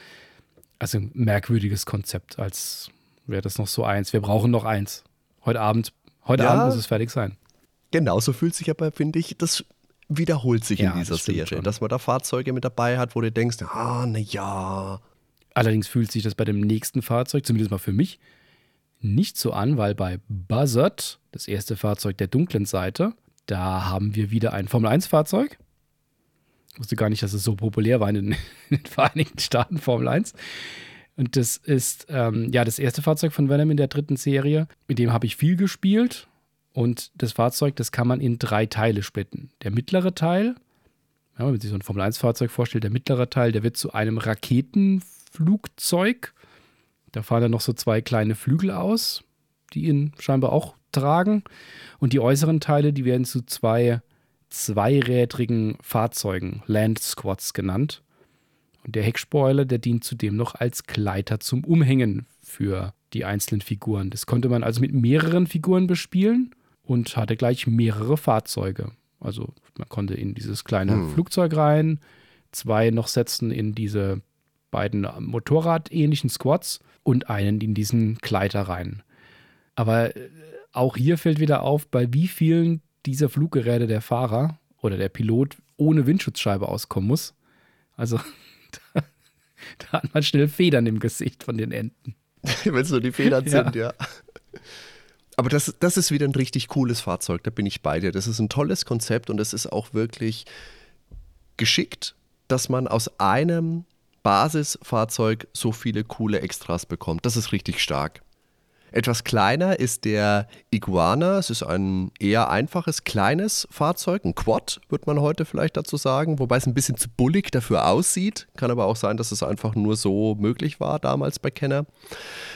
also ein merkwürdiges Konzept, als wäre das noch so eins. Wir brauchen noch eins. Heute Abend, heute Ja. Abend muss es fertig sein. Genauso fühlt sich aber, finde ich, das wiederholt sich Ja, in dieser das Serie, schon. dass man da Fahrzeuge mit dabei hat, wo du denkst, ah, na ja. Allerdings fühlt sich das bei dem nächsten Fahrzeug, zumindest mal für mich, nicht so an, weil bei Buzzard, das erste Fahrzeug der dunklen Seite, da haben wir wieder ein Formel-1-Fahrzeug. Ich wusste gar nicht, dass es so populär war in den, in den Vereinigten Staaten, Formel 1. Und das ist ähm, ja das erste Fahrzeug von Venom in der dritten Serie. Mit dem habe ich viel gespielt. Und das Fahrzeug, das kann man in drei Teile splitten. Der mittlere Teil, ja, wenn man sich so ein Formel-1-Fahrzeug vorstellt, der mittlere Teil, der wird zu einem Raketenflugzeug. Da fahren dann noch so zwei kleine Flügel aus, die ihn scheinbar auch tragen. Und die äußeren Teile, die werden zu zwei zweirädrigen Fahrzeugen, Land Squads genannt. Und der Heckspoiler, der dient zudem noch als Gleiter zum Umhängen für die einzelnen Figuren. Das konnte man also mit mehreren Figuren bespielen und hatte gleich mehrere Fahrzeuge. Also man konnte in dieses kleine Flugzeug rein, zwei noch setzen in diese beiden Motorrad-ähnlichen Squads und einen in diesen Gleiter rein. Aber äh, auch hier fällt wieder auf, bei wie vielen dieser Fluggeräte der Fahrer oder der Pilot ohne Windschutzscheibe auskommen muss. Also da, da hat man schnell Federn im Gesicht von den Enden. Wenn es nur die Federn Ja. sind, ja. Aber das, das ist wieder ein richtig cooles Fahrzeug, da bin ich bei dir. Das ist ein tolles Konzept und es ist auch wirklich geschickt, dass man aus einem Basisfahrzeug so viele coole Extras bekommt. Das ist richtig stark. Etwas kleiner ist der Iguana. Es ist ein eher einfaches, kleines Fahrzeug, ein Quad, wird man heute vielleicht dazu sagen, wobei es ein bisschen zu bullig dafür aussieht. Kann aber auch sein, dass es einfach nur so möglich war damals bei Kenner.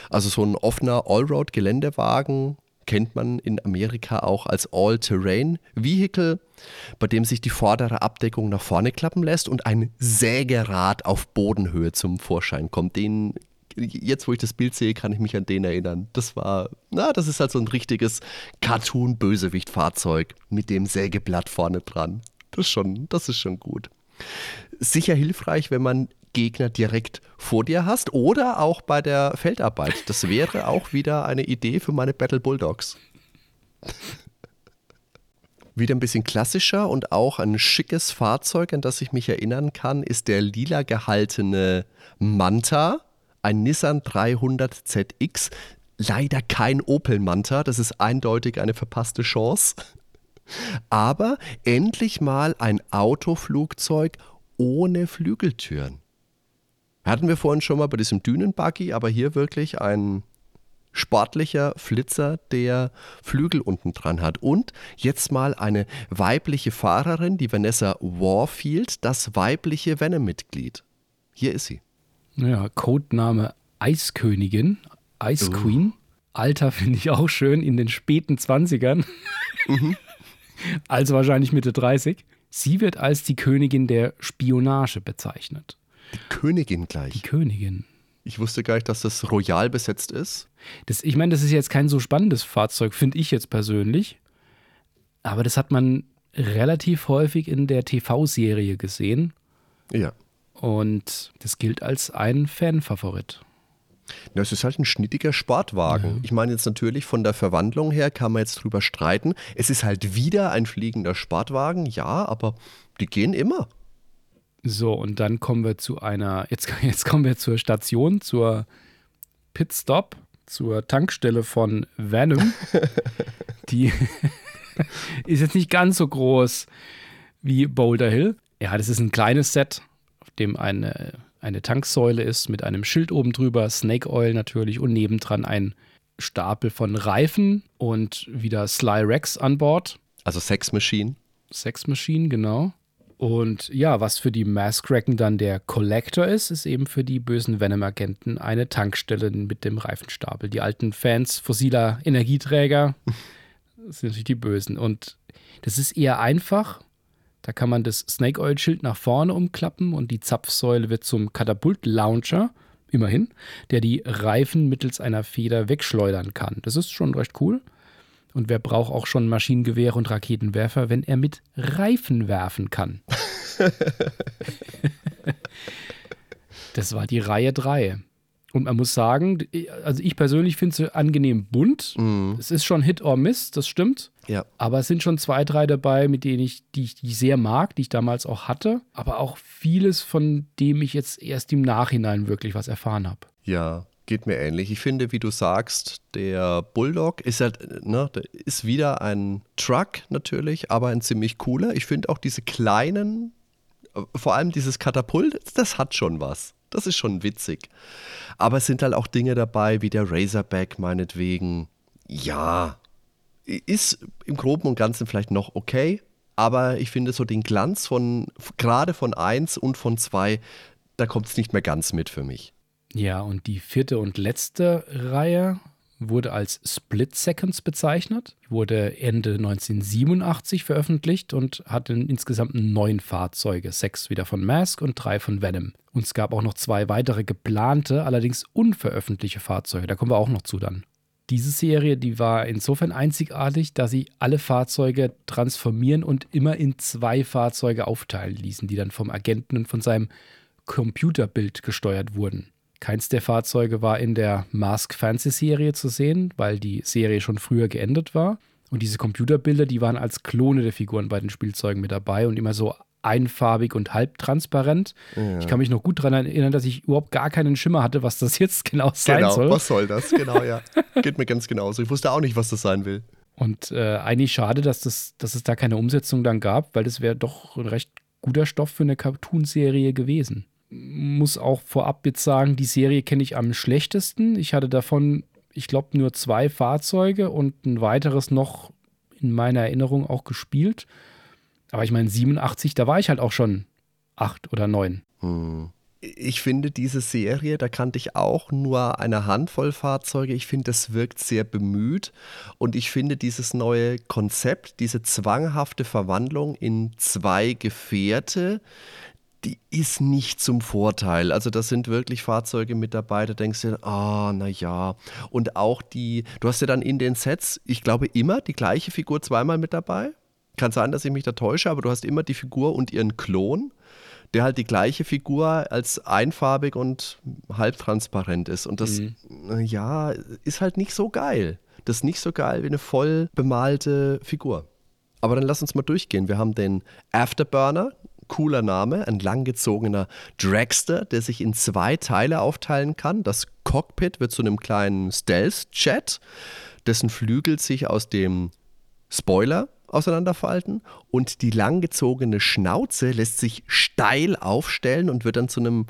Also so ein offener Allroad-Geländewagen kennt man in Amerika auch als All-Terrain-Vehicle, bei dem sich die vordere Abdeckung nach vorne klappen lässt und ein Sägerad auf Bodenhöhe zum Vorschein kommt. Den jetzt, wo ich das Bild sehe, kann ich mich an den erinnern. Das war, na, das ist halt so ein richtiges Cartoon-Bösewicht-Fahrzeug mit dem Sägeblatt vorne dran. Das schon, das ist schon gut. Sicher hilfreich, wenn man Gegner direkt vor dir hast oder auch bei der Feldarbeit. Das wäre auch wieder eine Idee für meine Battle Bulldogs. Wieder ein bisschen klassischer und auch ein schickes Fahrzeug, an das ich mich erinnern kann, ist der lila gehaltene Manta, ein Nissan 300 ZX. Leider kein Opel Manta, das ist eindeutig eine verpasste Chance. Aber endlich mal ein Autoflugzeug ohne Flügeltüren. Hatten wir vorhin schon mal bei diesem Dünenbuggy, aber hier wirklich ein sportlicher Flitzer, der Flügel unten dran hat. Und jetzt mal eine weibliche Fahrerin, die Vanessa Warfield, das weibliche Venom-Mitglied. Hier ist sie. Ja, Codename Eiskönigin, Ice oh. Queen. Alter finde ich auch schön, in den späten 20ern. Mhm. also wahrscheinlich Mitte 30. Sie wird als die Königin der Spionage bezeichnet. Die Königin gleich. Die Königin. Ich wusste gar nicht, dass das royal besetzt ist. Das, ich meine, das ist jetzt kein so spannendes Fahrzeug, finde ich jetzt persönlich. Aber das hat man relativ häufig in der TV-Serie gesehen. Ja. Und das gilt als ein Fanfavorit. Ja, es ist halt ein schnittiger Sportwagen. Ja. Ich meine jetzt natürlich von der Verwandlung her kann man jetzt drüber streiten. Es ist halt wieder ein fliegender Sportwagen, ja, aber die gehen immer. So, und dann kommen wir zu einer, jetzt, jetzt kommen wir zur Station, zur Pitstop, zur Tankstelle von Venom. Die ist jetzt nicht ganz so groß wie Boulder Hill. Ja, das ist ein kleines Set, auf dem eine, eine Tanksäule ist mit einem Schild oben drüber, Snake Oil natürlich und nebendran ein Stapel von Reifen und wieder Sly Rex an Bord. Also Sex Machine. Sex Machine, genau. Und ja, was für die Masscracken dann der Collector ist, ist eben für die bösen Venom-Agenten eine Tankstelle mit dem Reifenstapel. Die alten Fans fossiler Energieträger sind natürlich die Bösen. Und das ist eher einfach. Da kann man das Snake Oil Schild nach vorne umklappen und die Zapfsäule wird zum Katapult-Launcher, immerhin, der die Reifen mittels einer Feder wegschleudern kann. Das ist schon recht cool. Und wer braucht auch schon Maschinengewehre und Raketenwerfer, wenn er mit Reifen werfen kann? das war die Reihe 3. Und man muss sagen, also ich persönlich finde sie angenehm bunt. Mhm. Es ist schon Hit or Miss, das stimmt. Ja. Aber es sind schon zwei, drei dabei, mit denen ich, die ich die sehr mag, die ich damals auch hatte. Aber auch vieles, von dem ich jetzt erst im Nachhinein wirklich was erfahren habe. Ja, Geht mir ähnlich. Ich finde, wie du sagst, der Bulldog ist halt, ne, ist wieder ein Truck natürlich, aber ein ziemlich cooler. Ich finde auch diese kleinen, vor allem dieses Katapult, das hat schon was. Das ist schon witzig. Aber es sind halt auch Dinge dabei, wie der Razorback meinetwegen. Ja, ist im Groben und Ganzen vielleicht noch okay, aber ich finde so den Glanz von, gerade von 1 und von 2, da kommt es nicht mehr ganz mit für mich. Ja, und die vierte und letzte Reihe wurde als Split Seconds bezeichnet, wurde Ende 1987 veröffentlicht und hatte insgesamt neun Fahrzeuge, sechs wieder von Mask und drei von Venom. Und es gab auch noch zwei weitere geplante, allerdings unveröffentlichte Fahrzeuge, da kommen wir auch noch zu dann. Diese Serie, die war insofern einzigartig, da sie alle Fahrzeuge transformieren und immer in zwei Fahrzeuge aufteilen ließen, die dann vom Agenten und von seinem Computerbild gesteuert wurden. Keins der Fahrzeuge war in der Mask Fancy Serie zu sehen, weil die Serie schon früher geendet war. Und diese Computerbilder, die waren als Klone der Figuren bei den Spielzeugen mit dabei und immer so einfarbig und halbtransparent. Ja. Ich kann mich noch gut daran erinnern, dass ich überhaupt gar keinen Schimmer hatte, was das jetzt genau sein genau, soll. Was soll das? Genau, ja. Geht mir ganz genauso. Ich wusste auch nicht, was das sein will. Und äh, eigentlich schade, dass, das, dass es da keine Umsetzung dann gab, weil das wäre doch ein recht guter Stoff für eine Cartoon-Serie gewesen muss auch vorab jetzt sagen, die Serie kenne ich am schlechtesten. Ich hatte davon, ich glaube, nur zwei Fahrzeuge und ein weiteres noch in meiner Erinnerung auch gespielt. Aber ich meine, 87, da war ich halt auch schon acht oder neun. Hm. Ich finde diese Serie, da kannte ich auch nur eine Handvoll Fahrzeuge. Ich finde, das wirkt sehr bemüht. Und ich finde dieses neue Konzept, diese zwanghafte Verwandlung in zwei Gefährte, die ist nicht zum Vorteil. Also das sind wirklich Fahrzeuge mit dabei, da denkst du, ah, na ja. Und auch die, du hast ja dann in den Sets, ich glaube immer die gleiche Figur zweimal mit dabei. Kann sein, dass ich mich da täusche, aber du hast immer die Figur und ihren Klon, der halt die gleiche Figur als einfarbig und halbtransparent ist. Und das, mhm. ja, ist halt nicht so geil. Das ist nicht so geil wie eine voll bemalte Figur. Aber dann lass uns mal durchgehen. Wir haben den Afterburner, cooler Name, ein langgezogener Dragster, der sich in zwei Teile aufteilen kann. Das Cockpit wird zu einem kleinen Stealth-Jet, dessen Flügel sich aus dem Spoiler auseinanderfalten und die langgezogene Schnauze lässt sich steil aufstellen und wird dann zu einem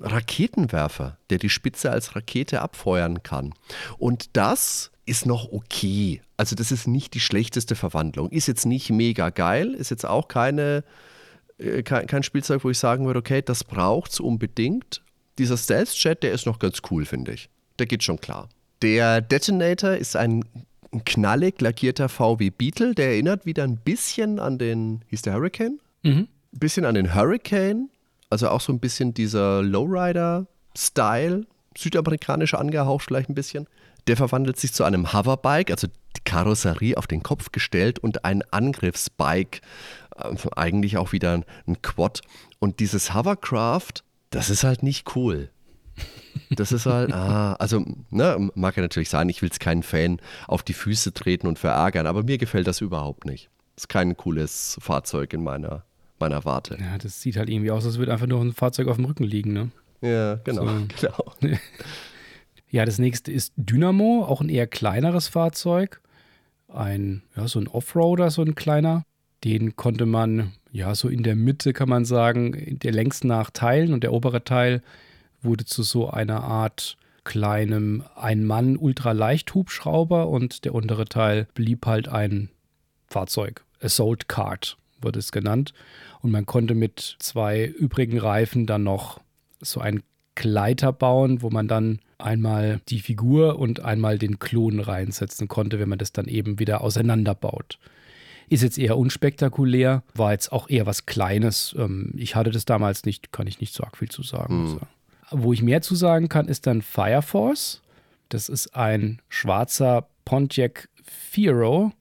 Raketenwerfer, der die Spitze als Rakete abfeuern kann. Und das ist noch okay. Also das ist nicht die schlechteste Verwandlung. Ist jetzt nicht mega geil, ist jetzt auch keine kein, kein Spielzeug, wo ich sagen würde, okay, das braucht es unbedingt. Dieser Stealth-Chat, der ist noch ganz cool, finde ich. Der geht schon klar. Der Detonator ist ein knallig lackierter VW Beetle, der erinnert wieder ein bisschen an den, hieß der Hurricane? Mhm. Ein bisschen an den Hurricane, also auch so ein bisschen dieser Lowrider-Style, südamerikanisch angehaucht vielleicht ein bisschen. Der verwandelt sich zu einem Hoverbike, also die Karosserie auf den Kopf gestellt und ein Angriffsbike eigentlich auch wieder ein Quad. Und dieses Hovercraft, das ist halt nicht cool. Das ist halt, ah, also, ne, mag ja natürlich sein, ich will es keinen Fan auf die Füße treten und verärgern, aber mir gefällt das überhaupt nicht. Ist kein cooles Fahrzeug in meiner, meiner Warte. Ja, das sieht halt irgendwie aus, als würde einfach nur ein Fahrzeug auf dem Rücken liegen, ne? Ja, genau, so. genau. Ja, das nächste ist Dynamo, auch ein eher kleineres Fahrzeug. Ein, ja, so ein Offroader, so ein kleiner. Den konnte man ja so in der Mitte, kann man sagen, der längs nach teilen und der obere Teil wurde zu so einer Art kleinem Ein-Mann-Ultraleicht-Hubschrauber und der untere Teil blieb halt ein Fahrzeug. Assault Cart wurde es genannt. Und man konnte mit zwei übrigen Reifen dann noch so einen Gleiter bauen, wo man dann einmal die Figur und einmal den Klon reinsetzen konnte, wenn man das dann eben wieder auseinanderbaut. Ist jetzt eher unspektakulär, war jetzt auch eher was Kleines. Ähm, ich hatte das damals nicht, kann ich nicht so arg viel zu sagen. Mhm. Wo ich mehr zu sagen kann, ist dann Fire Force. Das ist ein schwarzer Pontiac Fiero.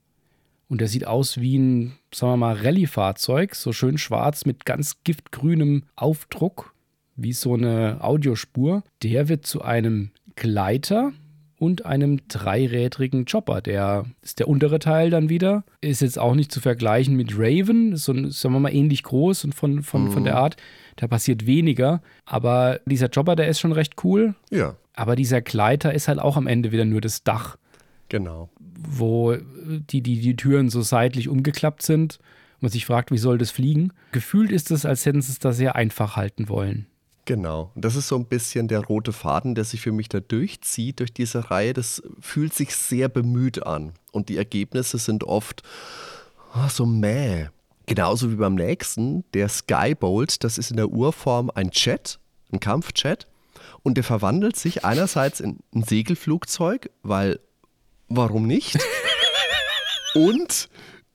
Und der sieht aus wie ein, sagen wir mal, Rallye-Fahrzeug. So schön schwarz mit ganz giftgrünem Aufdruck, wie so eine Audiospur. Der wird zu einem Gleiter und einem dreirädrigen Chopper. Der ist der untere Teil dann wieder. Ist jetzt auch nicht zu vergleichen mit Raven, ist so, sagen wir mal, ähnlich groß und von, von, mhm. von der mhm. Art. Da passiert weniger. Aber dieser Chopper, der ist schon recht cool. Ja. Aber dieser Gleiter ist halt auch am Ende wieder nur das Dach. Genau. Wo die, die, die Türen so seitlich umgeklappt sind. Und man sich fragt, wie soll das fliegen? Gefühlt ist es, als hätten sie es da sehr einfach halten wollen. Genau. Und das ist so ein bisschen der rote Faden, der sich für mich da durchzieht durch diese Reihe. Das fühlt sich sehr bemüht an. Und die Ergebnisse sind oft oh, so mäh. Genauso wie beim nächsten, der Skybolt, das ist in der Urform ein Jet, ein Kampfjet. Und der verwandelt sich einerseits in ein Segelflugzeug, weil warum nicht? Und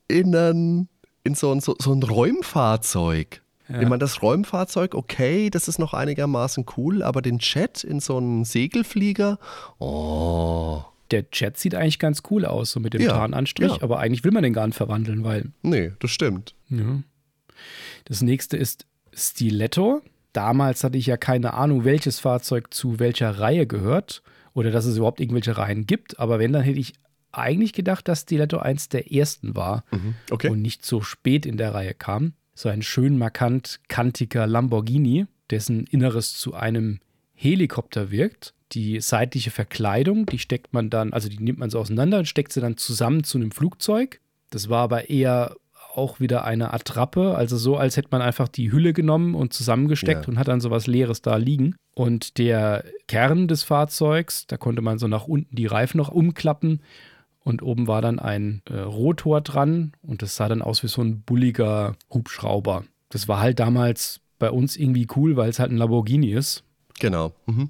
in, ein, in so, ein, so, so ein Räumfahrzeug. Ja. Ich meine, das Räumfahrzeug, okay, das ist noch einigermaßen cool, aber den Jet in so einen Segelflieger, oh. Der Jet sieht eigentlich ganz cool aus, so mit dem ja, Tarnanstrich, ja. aber eigentlich will man den gar nicht verwandeln, weil. Nee, das stimmt. Ja. Das nächste ist Stiletto. Damals hatte ich ja keine Ahnung, welches Fahrzeug zu welcher Reihe gehört oder dass es überhaupt irgendwelche Reihen gibt, aber wenn, dann hätte ich eigentlich gedacht, dass Stiletto eins der ersten war mhm, okay. und nicht so spät in der Reihe kam so ein schön markant kantiger Lamborghini, dessen Inneres zu einem Helikopter wirkt. Die seitliche Verkleidung, die steckt man dann, also die nimmt man so auseinander und steckt sie dann zusammen zu einem Flugzeug. Das war aber eher auch wieder eine Attrappe, also so, als hätte man einfach die Hülle genommen und zusammengesteckt ja. und hat dann so was Leeres da liegen. Und der Kern des Fahrzeugs, da konnte man so nach unten die Reifen noch umklappen und oben war dann ein äh, Rotor dran und das sah dann aus wie so ein bulliger Hubschrauber. Das war halt damals bei uns irgendwie cool, weil es halt ein Lamborghini ist. Genau. Mhm.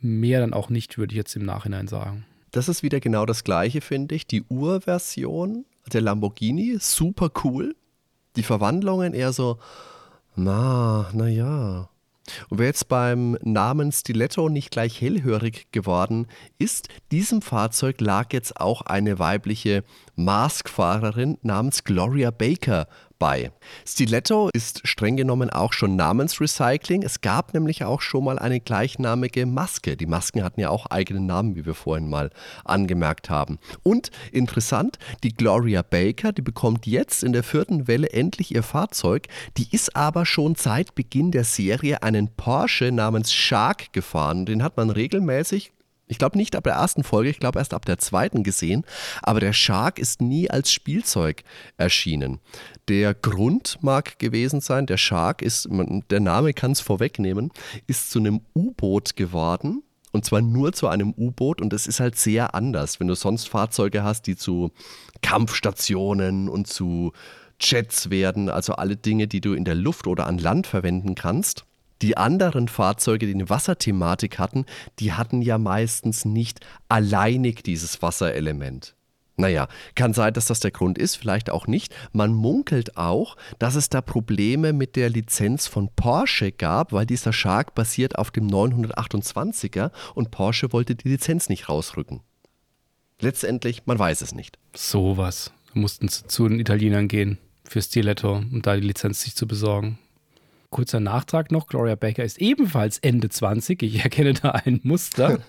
Mehr dann auch nicht, würde ich jetzt im Nachhinein sagen. Das ist wieder genau das gleiche, finde ich. Die Urversion der Lamborghini, super cool. Die Verwandlungen eher so, Na, na ja. Und wer jetzt beim Namen Stiletto nicht gleich hellhörig geworden ist, diesem Fahrzeug lag jetzt auch eine weibliche Maskfahrerin namens Gloria Baker bei. Stiletto ist streng genommen auch schon Namensrecycling. Es gab nämlich auch schon mal eine gleichnamige Maske. Die Masken hatten ja auch eigenen Namen, wie wir vorhin mal angemerkt haben. Und interessant, die Gloria Baker, die bekommt jetzt in der vierten Welle endlich ihr Fahrzeug. Die ist aber schon seit Beginn der Serie einen Porsche namens Shark gefahren. Den hat man regelmäßig ich glaube nicht ab der ersten Folge, ich glaube erst ab der zweiten gesehen, aber der Shark ist nie als Spielzeug erschienen. Der Grund mag gewesen sein, der Shark ist, der Name kann es vorwegnehmen, ist zu einem U-Boot geworden. Und zwar nur zu einem U-Boot und das ist halt sehr anders, wenn du sonst Fahrzeuge hast, die zu Kampfstationen und zu Jets werden, also alle Dinge, die du in der Luft oder an Land verwenden kannst die anderen Fahrzeuge, die eine Wasserthematik hatten, die hatten ja meistens nicht alleinig dieses Wasserelement. Naja, kann sein, dass das der Grund ist, vielleicht auch nicht. Man munkelt auch, dass es da Probleme mit der Lizenz von Porsche gab, weil dieser Shark basiert auf dem 928er und Porsche wollte die Lizenz nicht rausrücken. Letztendlich, man weiß es nicht. Sowas. Mussten zu den Italienern gehen für Stiletto, um da die Lizenz sich zu besorgen. Kurzer Nachtrag noch: Gloria Baker ist ebenfalls Ende 20. Ich erkenne da ein Muster.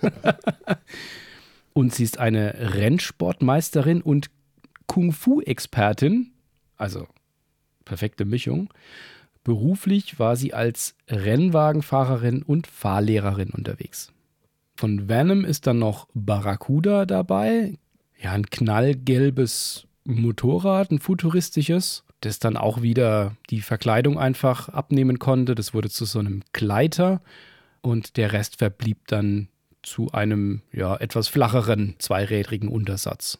und sie ist eine Rennsportmeisterin und Kung-Fu-Expertin. Also perfekte Mischung. Beruflich war sie als Rennwagenfahrerin und Fahrlehrerin unterwegs. Von Venom ist dann noch Barracuda dabei. Ja, ein knallgelbes Motorrad, ein futuristisches das dann auch wieder die Verkleidung einfach abnehmen konnte. Das wurde zu so einem Gleiter und der Rest verblieb dann zu einem ja, etwas flacheren zweirädrigen Untersatz.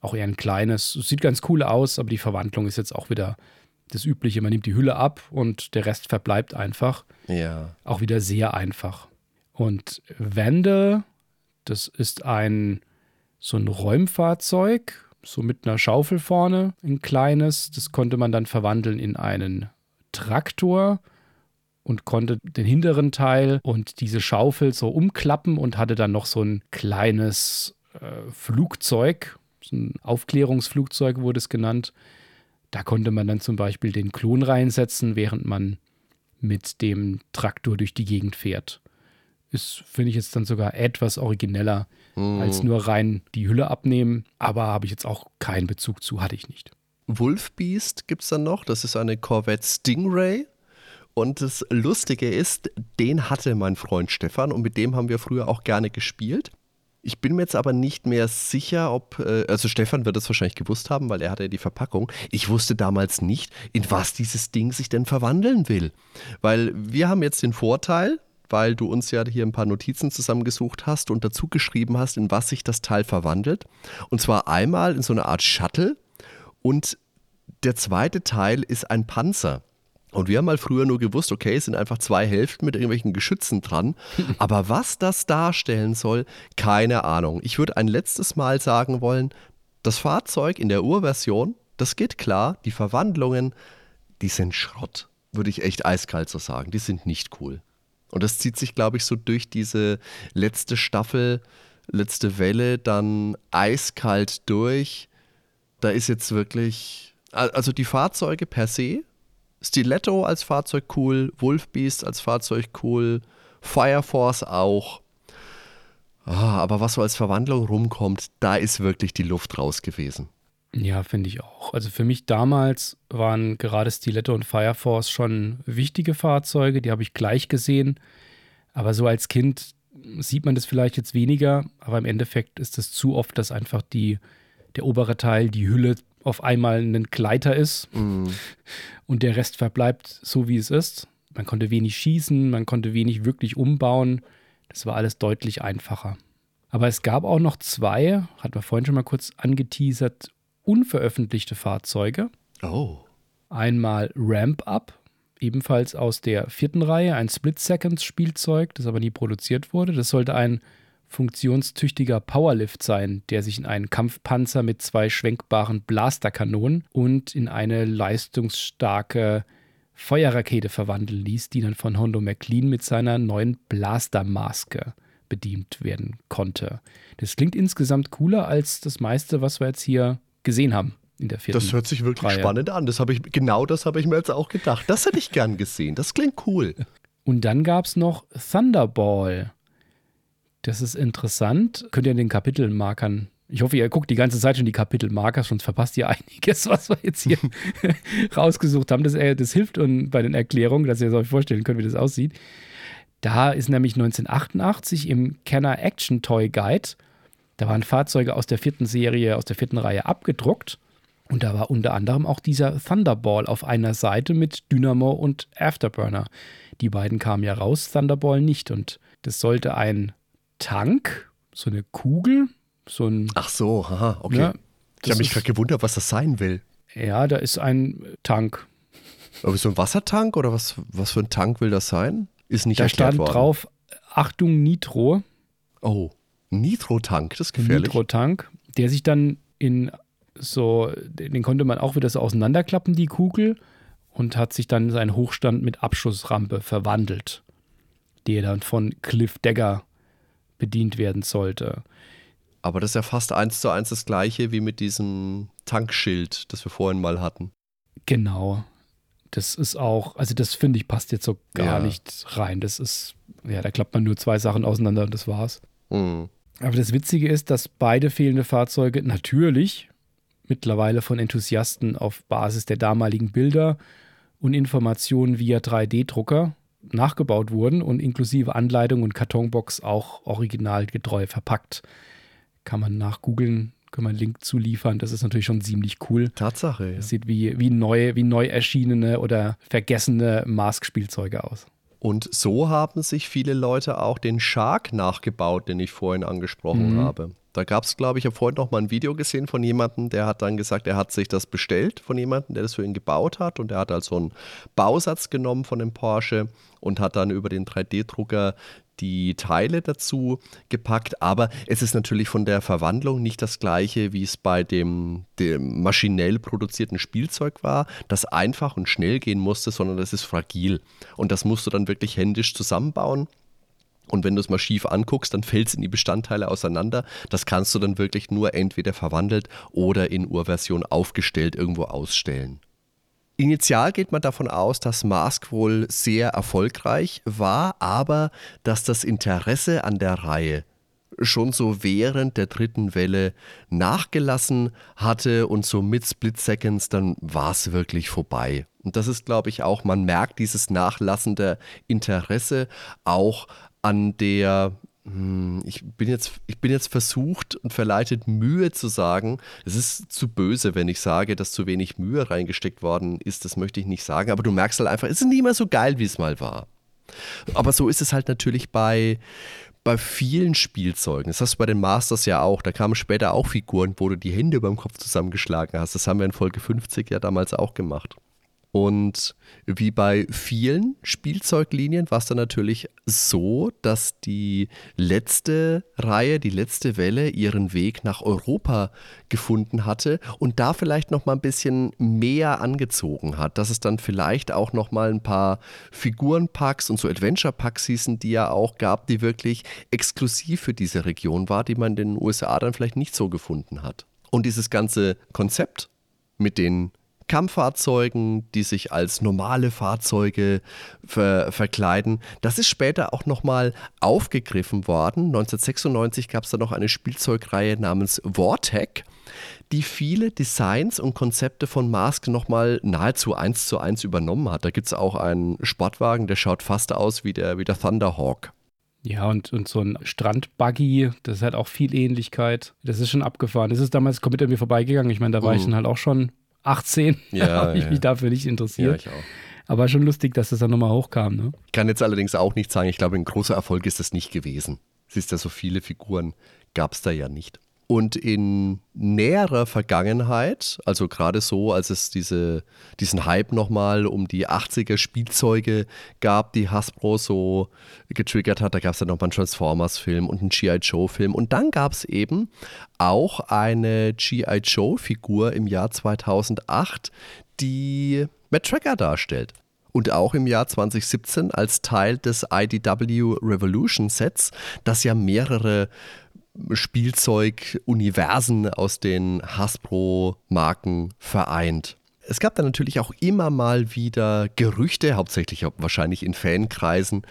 Auch eher ein kleines, sieht ganz cool aus, aber die Verwandlung ist jetzt auch wieder das Übliche. Man nimmt die Hülle ab und der Rest verbleibt einfach. Ja. Auch wieder sehr einfach. Und Wende, das ist ein so ein Räumfahrzeug, so mit einer Schaufel vorne, ein kleines. Das konnte man dann verwandeln in einen Traktor und konnte den hinteren Teil und diese Schaufel so umklappen und hatte dann noch so ein kleines äh, Flugzeug, so ein Aufklärungsflugzeug wurde es genannt. Da konnte man dann zum Beispiel den Klon reinsetzen, während man mit dem Traktor durch die Gegend fährt. Ist, finde ich jetzt dann sogar etwas origineller mhm. als nur rein die Hülle abnehmen. Aber habe ich jetzt auch keinen Bezug zu, hatte ich nicht. Wolfbeast gibt es dann noch. Das ist eine Corvette Stingray. Und das Lustige ist, den hatte mein Freund Stefan und mit dem haben wir früher auch gerne gespielt. Ich bin mir jetzt aber nicht mehr sicher, ob, äh, also Stefan wird es wahrscheinlich gewusst haben, weil er hatte ja die Verpackung. Ich wusste damals nicht, in was dieses Ding sich denn verwandeln will. Weil wir haben jetzt den Vorteil, weil du uns ja hier ein paar Notizen zusammengesucht hast und dazu geschrieben hast, in was sich das Teil verwandelt. Und zwar einmal in so eine Art Shuttle und der zweite Teil ist ein Panzer. Und wir haben mal früher nur gewusst, okay, es sind einfach zwei Hälften mit irgendwelchen Geschützen dran. Aber was das darstellen soll, keine Ahnung. Ich würde ein letztes Mal sagen wollen, das Fahrzeug in der Urversion, das geht klar. Die Verwandlungen, die sind Schrott. Würde ich echt eiskalt so sagen. Die sind nicht cool. Und das zieht sich, glaube ich, so durch diese letzte Staffel, letzte Welle dann eiskalt durch. Da ist jetzt wirklich, also die Fahrzeuge per se, Stiletto als Fahrzeug cool, Wolfbeast als Fahrzeug cool, Fire Force auch. Ah, aber was so als Verwandlung rumkommt, da ist wirklich die Luft raus gewesen. Ja, finde ich auch. Also für mich damals waren gerade Stiletto und Fire Force schon wichtige Fahrzeuge, die habe ich gleich gesehen. Aber so als Kind sieht man das vielleicht jetzt weniger, aber im Endeffekt ist es zu oft, dass einfach die, der obere Teil, die Hülle auf einmal ein Gleiter ist mm. und der Rest verbleibt so, wie es ist. Man konnte wenig schießen, man konnte wenig wirklich umbauen. Das war alles deutlich einfacher. Aber es gab auch noch zwei, hat man vorhin schon mal kurz angeteasert, unveröffentlichte Fahrzeuge. Oh. Einmal Ramp Up, ebenfalls aus der vierten Reihe, ein Split-Seconds-Spielzeug, das aber nie produziert wurde. Das sollte ein funktionstüchtiger Powerlift sein, der sich in einen Kampfpanzer mit zwei schwenkbaren Blasterkanonen und in eine leistungsstarke Feuerrakete verwandeln ließ, die dann von Hondo McLean mit seiner neuen Blastermaske bedient werden konnte. Das klingt insgesamt cooler als das meiste, was wir jetzt hier gesehen haben in der vierten Das hört sich wirklich Reihe. spannend an. Das ich, genau das habe ich mir jetzt auch gedacht. Das hätte ich gern gesehen. Das klingt cool. Und dann gab es noch Thunderball. Das ist interessant. Könnt ihr in den Kapitelmarkern. Ich hoffe, ihr guckt die ganze Zeit schon die Kapitelmarker, sonst verpasst ihr einiges, was wir jetzt hier rausgesucht haben. Das, äh, das hilft uns bei den Erklärungen, dass ihr euch vorstellen könnt, wie das aussieht. Da ist nämlich 1988 im Kenner Action Toy Guide, da waren Fahrzeuge aus der vierten Serie, aus der vierten Reihe abgedruckt. Und da war unter anderem auch dieser Thunderball auf einer Seite mit Dynamo und Afterburner. Die beiden kamen ja raus, Thunderball nicht. Und das sollte ein Tank, so eine Kugel, so ein. Ach so, haha, okay. Ja, ich habe mich gerade gewundert, was das sein will. Ja, da ist ein Tank. Aber so ein Wassertank oder was, was für ein Tank will das sein? Ist nicht Da erklärt stand worden. drauf: Achtung, Nitro. Oh, Nitro-Tank, das ist gefährlich. Nitro-Tank, der sich dann in so, den konnte man auch wieder so auseinanderklappen, die Kugel, und hat sich dann in seinen Hochstand mit Abschussrampe verwandelt, der dann von Cliff Dagger bedient werden sollte. Aber das ist ja fast eins zu eins das gleiche wie mit diesem Tankschild, das wir vorhin mal hatten. Genau. Das ist auch, also das finde ich passt jetzt so gar Ja. nicht rein. Das ist, ja, da klappt man nur zwei Sachen auseinander und das war's. Hm. Aber das Witzige ist, dass beide fehlende Fahrzeuge natürlich mittlerweile von Enthusiasten auf Basis der damaligen Bilder und Informationen via 3D-Drucker nachgebaut wurden und inklusive Anleitung und Kartonbox auch originalgetreu verpackt. Kann man nachgoogeln, kann man einen Link zuliefern. Das ist natürlich schon ziemlich cool. Tatsache, ja. Das sieht wie, wie, neu, wie neu erschienene oder vergessene Mask-Spielzeuge aus. Und so haben sich viele Leute auch den Shark nachgebaut, den ich vorhin angesprochen Mhm. habe. Da gab es, glaube ich, habe vorhin noch mal ein Video gesehen von jemandem, der hat dann gesagt, er hat sich das bestellt von jemandem, der das für ihn gebaut hat. Und er hat also einen Bausatz genommen von dem Porsche und hat dann über den 3D-Drucker die Teile dazu gepackt. Aber es ist natürlich von der Verwandlung nicht das gleiche, wie es bei dem, dem maschinell produzierten Spielzeug war, das einfach und schnell gehen musste, sondern das ist fragil. Und das musst du dann wirklich händisch zusammenbauen. Und wenn du es mal schief anguckst, dann fällt es in die Bestandteile auseinander. Das kannst du dann wirklich nur entweder verwandelt oder in Urversion aufgestellt irgendwo ausstellen. Initial geht man davon aus, dass Mask wohl sehr erfolgreich war, aber dass das Interesse an der Reihe schon so während der dritten Welle nachgelassen hatte und so mit Split Seconds, dann war es wirklich vorbei. Und das ist, glaube ich, auch, man merkt dieses nachlassende Interesse auch an der, ich bin jetzt, ich bin jetzt versucht und verleitet, Mühe zu sagen. Es ist zu böse, wenn ich sage, dass zu wenig Mühe reingesteckt worden ist. Das möchte ich nicht sagen. Aber du merkst halt einfach, es ist nicht mehr so geil, wie es mal war. Aber so ist es halt natürlich bei, bei vielen Spielzeugen. Das hast du bei den Masters ja auch. Da kamen später auch Figuren, wo du die Hände beim Kopf zusammengeschlagen hast. Das haben wir in Folge 50 ja damals auch gemacht. Und wie bei vielen Spielzeuglinien war es dann natürlich so, dass die letzte Reihe, die letzte Welle ihren Weg nach Europa gefunden hatte und da vielleicht noch mal ein bisschen mehr angezogen hat, dass es dann vielleicht auch noch mal ein paar Figurenpacks und so Adventure Packs hießen, die ja auch gab, die wirklich exklusiv für diese Region war, die man in den USA dann vielleicht nicht so gefunden hat. Und dieses ganze Konzept mit den Kampffahrzeugen, die sich als normale Fahrzeuge ver verkleiden. Das ist später auch nochmal aufgegriffen worden. 1996 gab es da noch eine Spielzeugreihe namens Vortec, die viele Designs und Konzepte von Mask nochmal nahezu eins zu eins übernommen hat. Da gibt es auch einen Sportwagen, der schaut fast aus wie der, wie der Thunderhawk. Ja, und, und so ein Strandbuggy, das hat auch viel Ähnlichkeit. Das ist schon abgefahren. Das ist damals komplett an mir vorbeigegangen. Ich meine, da war ich Mhm. dann halt auch schon 18. Ja, habe ich ja. mich dafür nicht interessiert. ich auch. Aber schon lustig, dass das dann nochmal hochkam, ne? Kann jetzt allerdings auch nicht sagen, ich glaube, ein großer Erfolg ist das nicht gewesen. Siehst ja, so viele Figuren gab es da ja nicht. Und in näherer Vergangenheit, also gerade so, als es diese, diesen Hype nochmal um die 80er Spielzeuge gab, die Hasbro so getriggert hat, da gab es dann nochmal einen Transformers-Film und einen G.I. Joe-Film. Und dann gab es eben auch eine G.I. Joe-Figur im Jahr 2008, die Matt Tracker darstellt. Und auch im Jahr 2017 als Teil des IDW Revolution Sets, das ja mehrere Spielzeuguniversen aus den Hasbro-Marken vereint. Es gab dann natürlich auch immer mal wieder Gerüchte, hauptsächlich wahrscheinlich in Fankreisen,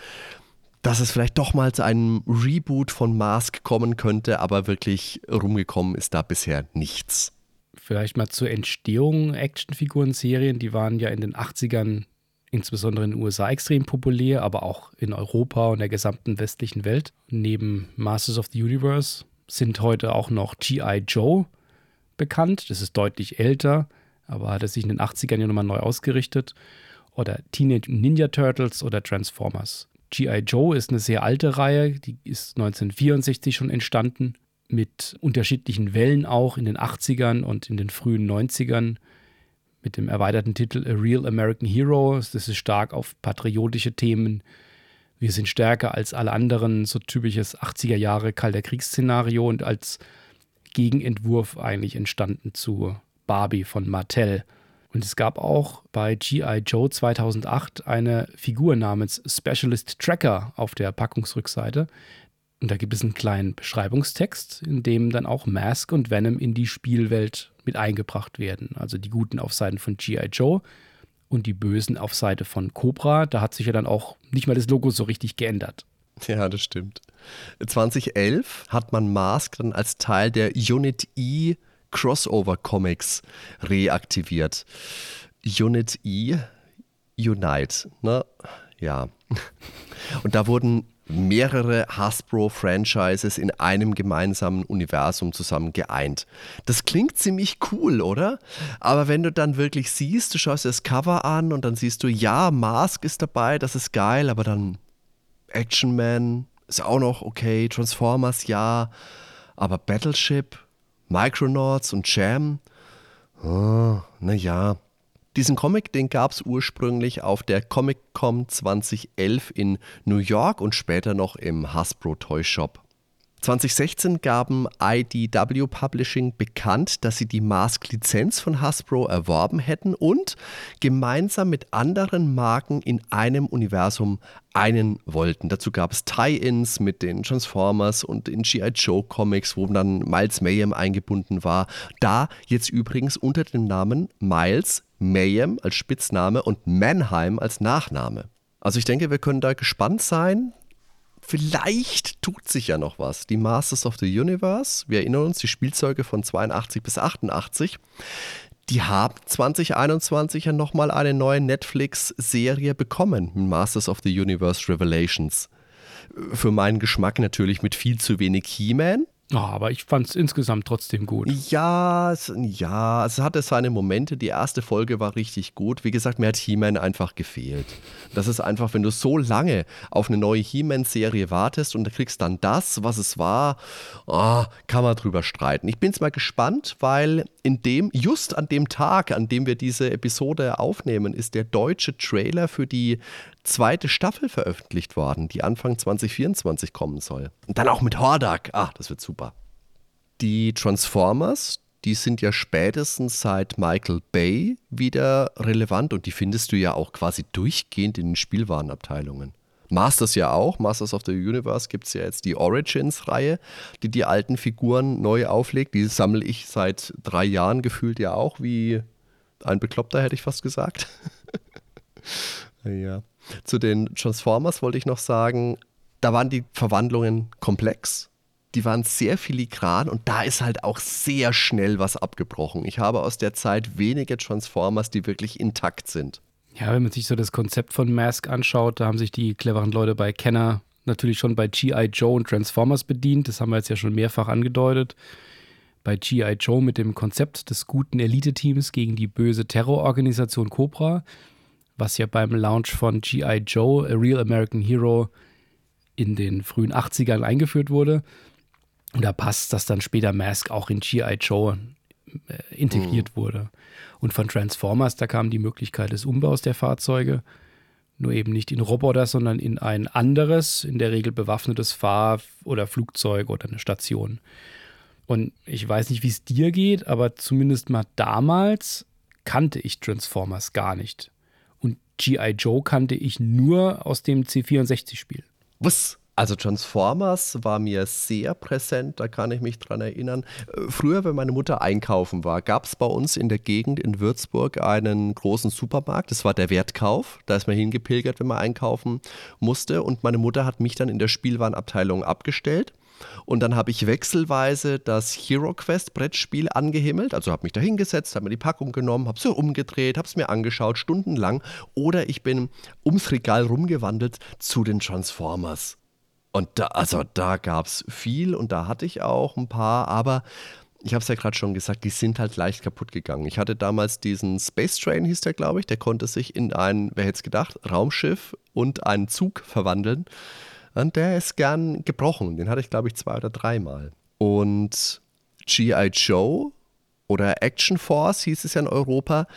dass es vielleicht doch mal zu einem Reboot von Mask kommen könnte, aber wirklich rumgekommen ist da bisher nichts. Vielleicht mal zur Entstehung Actionfiguren-Serien, die waren ja in den 80ern insbesondere in den USA extrem populär, aber auch in Europa und der gesamten westlichen Welt. Neben Masters of the Universe sind heute auch noch G.I. Joe bekannt. Das ist deutlich älter, aber hat er sich in den 80ern ja nochmal neu ausgerichtet. Oder Teenage Ninja Turtles oder Transformers. G.I. Joe ist eine sehr alte Reihe, die ist 1964 schon entstanden, mit unterschiedlichen Wellen auch in den 80ern und in den frühen 90ern mit dem erweiterten Titel A Real American Hero. Das ist stark auf patriotische Themen. Wir sind stärker als alle anderen, so typisches 80er Jahre Kalter Kriegsszenario und als Gegenentwurf eigentlich entstanden zu Barbie von Mattel. Und es gab auch bei G.I. Joe 2008 eine Figur namens Specialist Tracker auf der Packungsrückseite. Und da gibt es einen kleinen Beschreibungstext, in dem dann auch Mask und Venom in die Spielwelt mit eingebracht werden. Also die Guten auf Seiten von G.I. Joe und die Bösen auf Seite von Cobra. Da hat sich ja dann auch nicht mal das Logo so richtig geändert. Ja, das stimmt. 2011 hat man Mask dann als Teil der Unit E Crossover Comics reaktiviert. Unit E, Unite, ne? Ja. Und da wurden mehrere Hasbro-Franchises in einem gemeinsamen Universum zusammen geeint. Das klingt ziemlich cool, oder? Aber wenn du dann wirklich siehst, du schaust dir das Cover an und dann siehst du, ja, Mask ist dabei, das ist geil, aber dann Action Man ist auch noch okay, Transformers ja, aber Battleship, Micronauts und Jam, oh, naja, diesen Comic, den gab es ursprünglich auf der Comic-Con 2011 in New York und später noch im Hasbro Toy Shop. 2016 gaben IDW Publishing bekannt, dass sie die Mask-Lizenz von Hasbro erworben hätten und gemeinsam mit anderen Marken in einem Universum einen wollten. Dazu gab es Tie-Ins mit den Transformers und den G.I. Joe Comics, wo dann Miles Mayhem eingebunden war. Da jetzt übrigens unter dem Namen Miles Mayhem als Spitzname und Mannheim als Nachname. Also ich denke, wir können da gespannt sein. Vielleicht tut sich ja noch was. Die Masters of the Universe, wir erinnern uns, die Spielzeuge von 82 bis 88, die haben 2021 ja nochmal eine neue Netflix-Serie bekommen, Masters of the Universe Revelations. Für meinen Geschmack natürlich mit viel zu wenig He-Man, Oh, aber ich fand es insgesamt trotzdem gut. Ja, es, ja, es hatte seine Momente. Die erste Folge war richtig gut. Wie gesagt, mir hat He-Man einfach gefehlt. Das ist einfach, wenn du so lange auf eine neue He-Man-Serie wartest und du kriegst dann das, was es war, oh, kann man drüber streiten. Ich bin jetzt mal gespannt, weil in dem, just an dem Tag, an dem wir diese Episode aufnehmen, ist der deutsche Trailer für die zweite Staffel veröffentlicht worden, die Anfang 2024 kommen soll. Und dann auch mit Hordak. Ah, das wird super. Die Transformers, die sind ja spätestens seit Michael Bay wieder relevant und die findest du ja auch quasi durchgehend in den Spielwarenabteilungen. Masters ja auch. Masters of the Universe gibt es ja jetzt die Origins-Reihe, die die alten Figuren neu auflegt. Die sammle ich seit drei Jahren gefühlt ja auch, wie ein Bekloppter, hätte ich fast gesagt. ja. Zu den Transformers wollte ich noch sagen, da waren die Verwandlungen komplex. Die waren sehr filigran und da ist halt auch sehr schnell was abgebrochen. Ich habe aus der Zeit wenige Transformers, die wirklich intakt sind. Ja, wenn man sich so das Konzept von Mask anschaut, da haben sich die cleveren Leute bei Kenner natürlich schon bei G.I. Joe und Transformers bedient. Das haben wir jetzt ja schon mehrfach angedeutet. Bei G.I. Joe mit dem Konzept des guten Elite-Teams gegen die böse Terrororganisation Cobra was ja beim Launch von G.I. Joe, A Real American Hero, in den frühen 80ern eingeführt wurde. Und da passt, dass dann später Mask auch in G.I. Joe äh, integriert mhm. wurde. Und von Transformers, da kam die Möglichkeit des Umbaus der Fahrzeuge. Nur eben nicht in Roboter, sondern in ein anderes, in der Regel bewaffnetes Fahr- oder Flugzeug oder eine Station. Und ich weiß nicht, wie es dir geht, aber zumindest mal damals kannte ich Transformers gar nicht. G.I. Joe kannte ich nur aus dem C64-Spiel. Was? Also Transformers war mir sehr präsent, da kann ich mich dran erinnern. Äh, früher, wenn meine Mutter einkaufen war, gab es bei uns in der Gegend in Würzburg einen großen Supermarkt. Das war der Wertkauf. Da ist man hingepilgert, wenn man einkaufen musste. Und meine Mutter hat mich dann in der Spielwarenabteilung abgestellt. Und dann habe ich wechselweise das Hero Quest Brettspiel angehimmelt. Also habe mich da hingesetzt, habe mir die Packung genommen, habe es so umgedreht, habe es mir angeschaut, stundenlang. Oder ich bin ums Regal rumgewandelt zu den Transformers. Und da, also da gab es viel und da hatte ich auch ein paar, aber ich habe es ja gerade schon gesagt, die sind halt leicht kaputt gegangen. Ich hatte damals diesen Space Train, hieß der, glaube ich, der konnte sich in ein, wer hätte es gedacht, Raumschiff und einen Zug verwandeln. Und der ist gern gebrochen. Den hatte ich, glaube ich, zwei oder dreimal. Und G.I. Joe oder Action Force hieß es ja in Europa,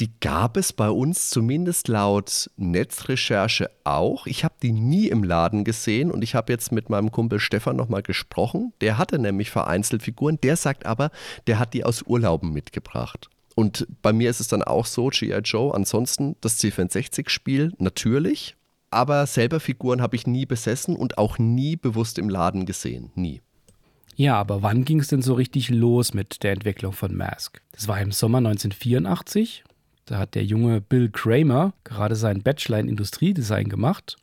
die gab es bei uns zumindest laut Netzrecherche auch. Ich habe die nie im Laden gesehen und ich habe jetzt mit meinem Kumpel Stefan nochmal gesprochen. Der hatte nämlich vereinzelt Figuren. Der sagt aber, der hat die aus Urlauben mitgebracht. Und bei mir ist es dann auch so, G.I. Joe, ansonsten das C64-Spiel natürlich, aber selber Figuren habe ich nie besessen und auch nie bewusst im Laden gesehen. Nie. Ja, aber wann ging es denn so richtig los mit der Entwicklung von Mask? Das war im Sommer 1984 da hat der junge Bill Kramer gerade seinen Bachelor in Industriedesign gemacht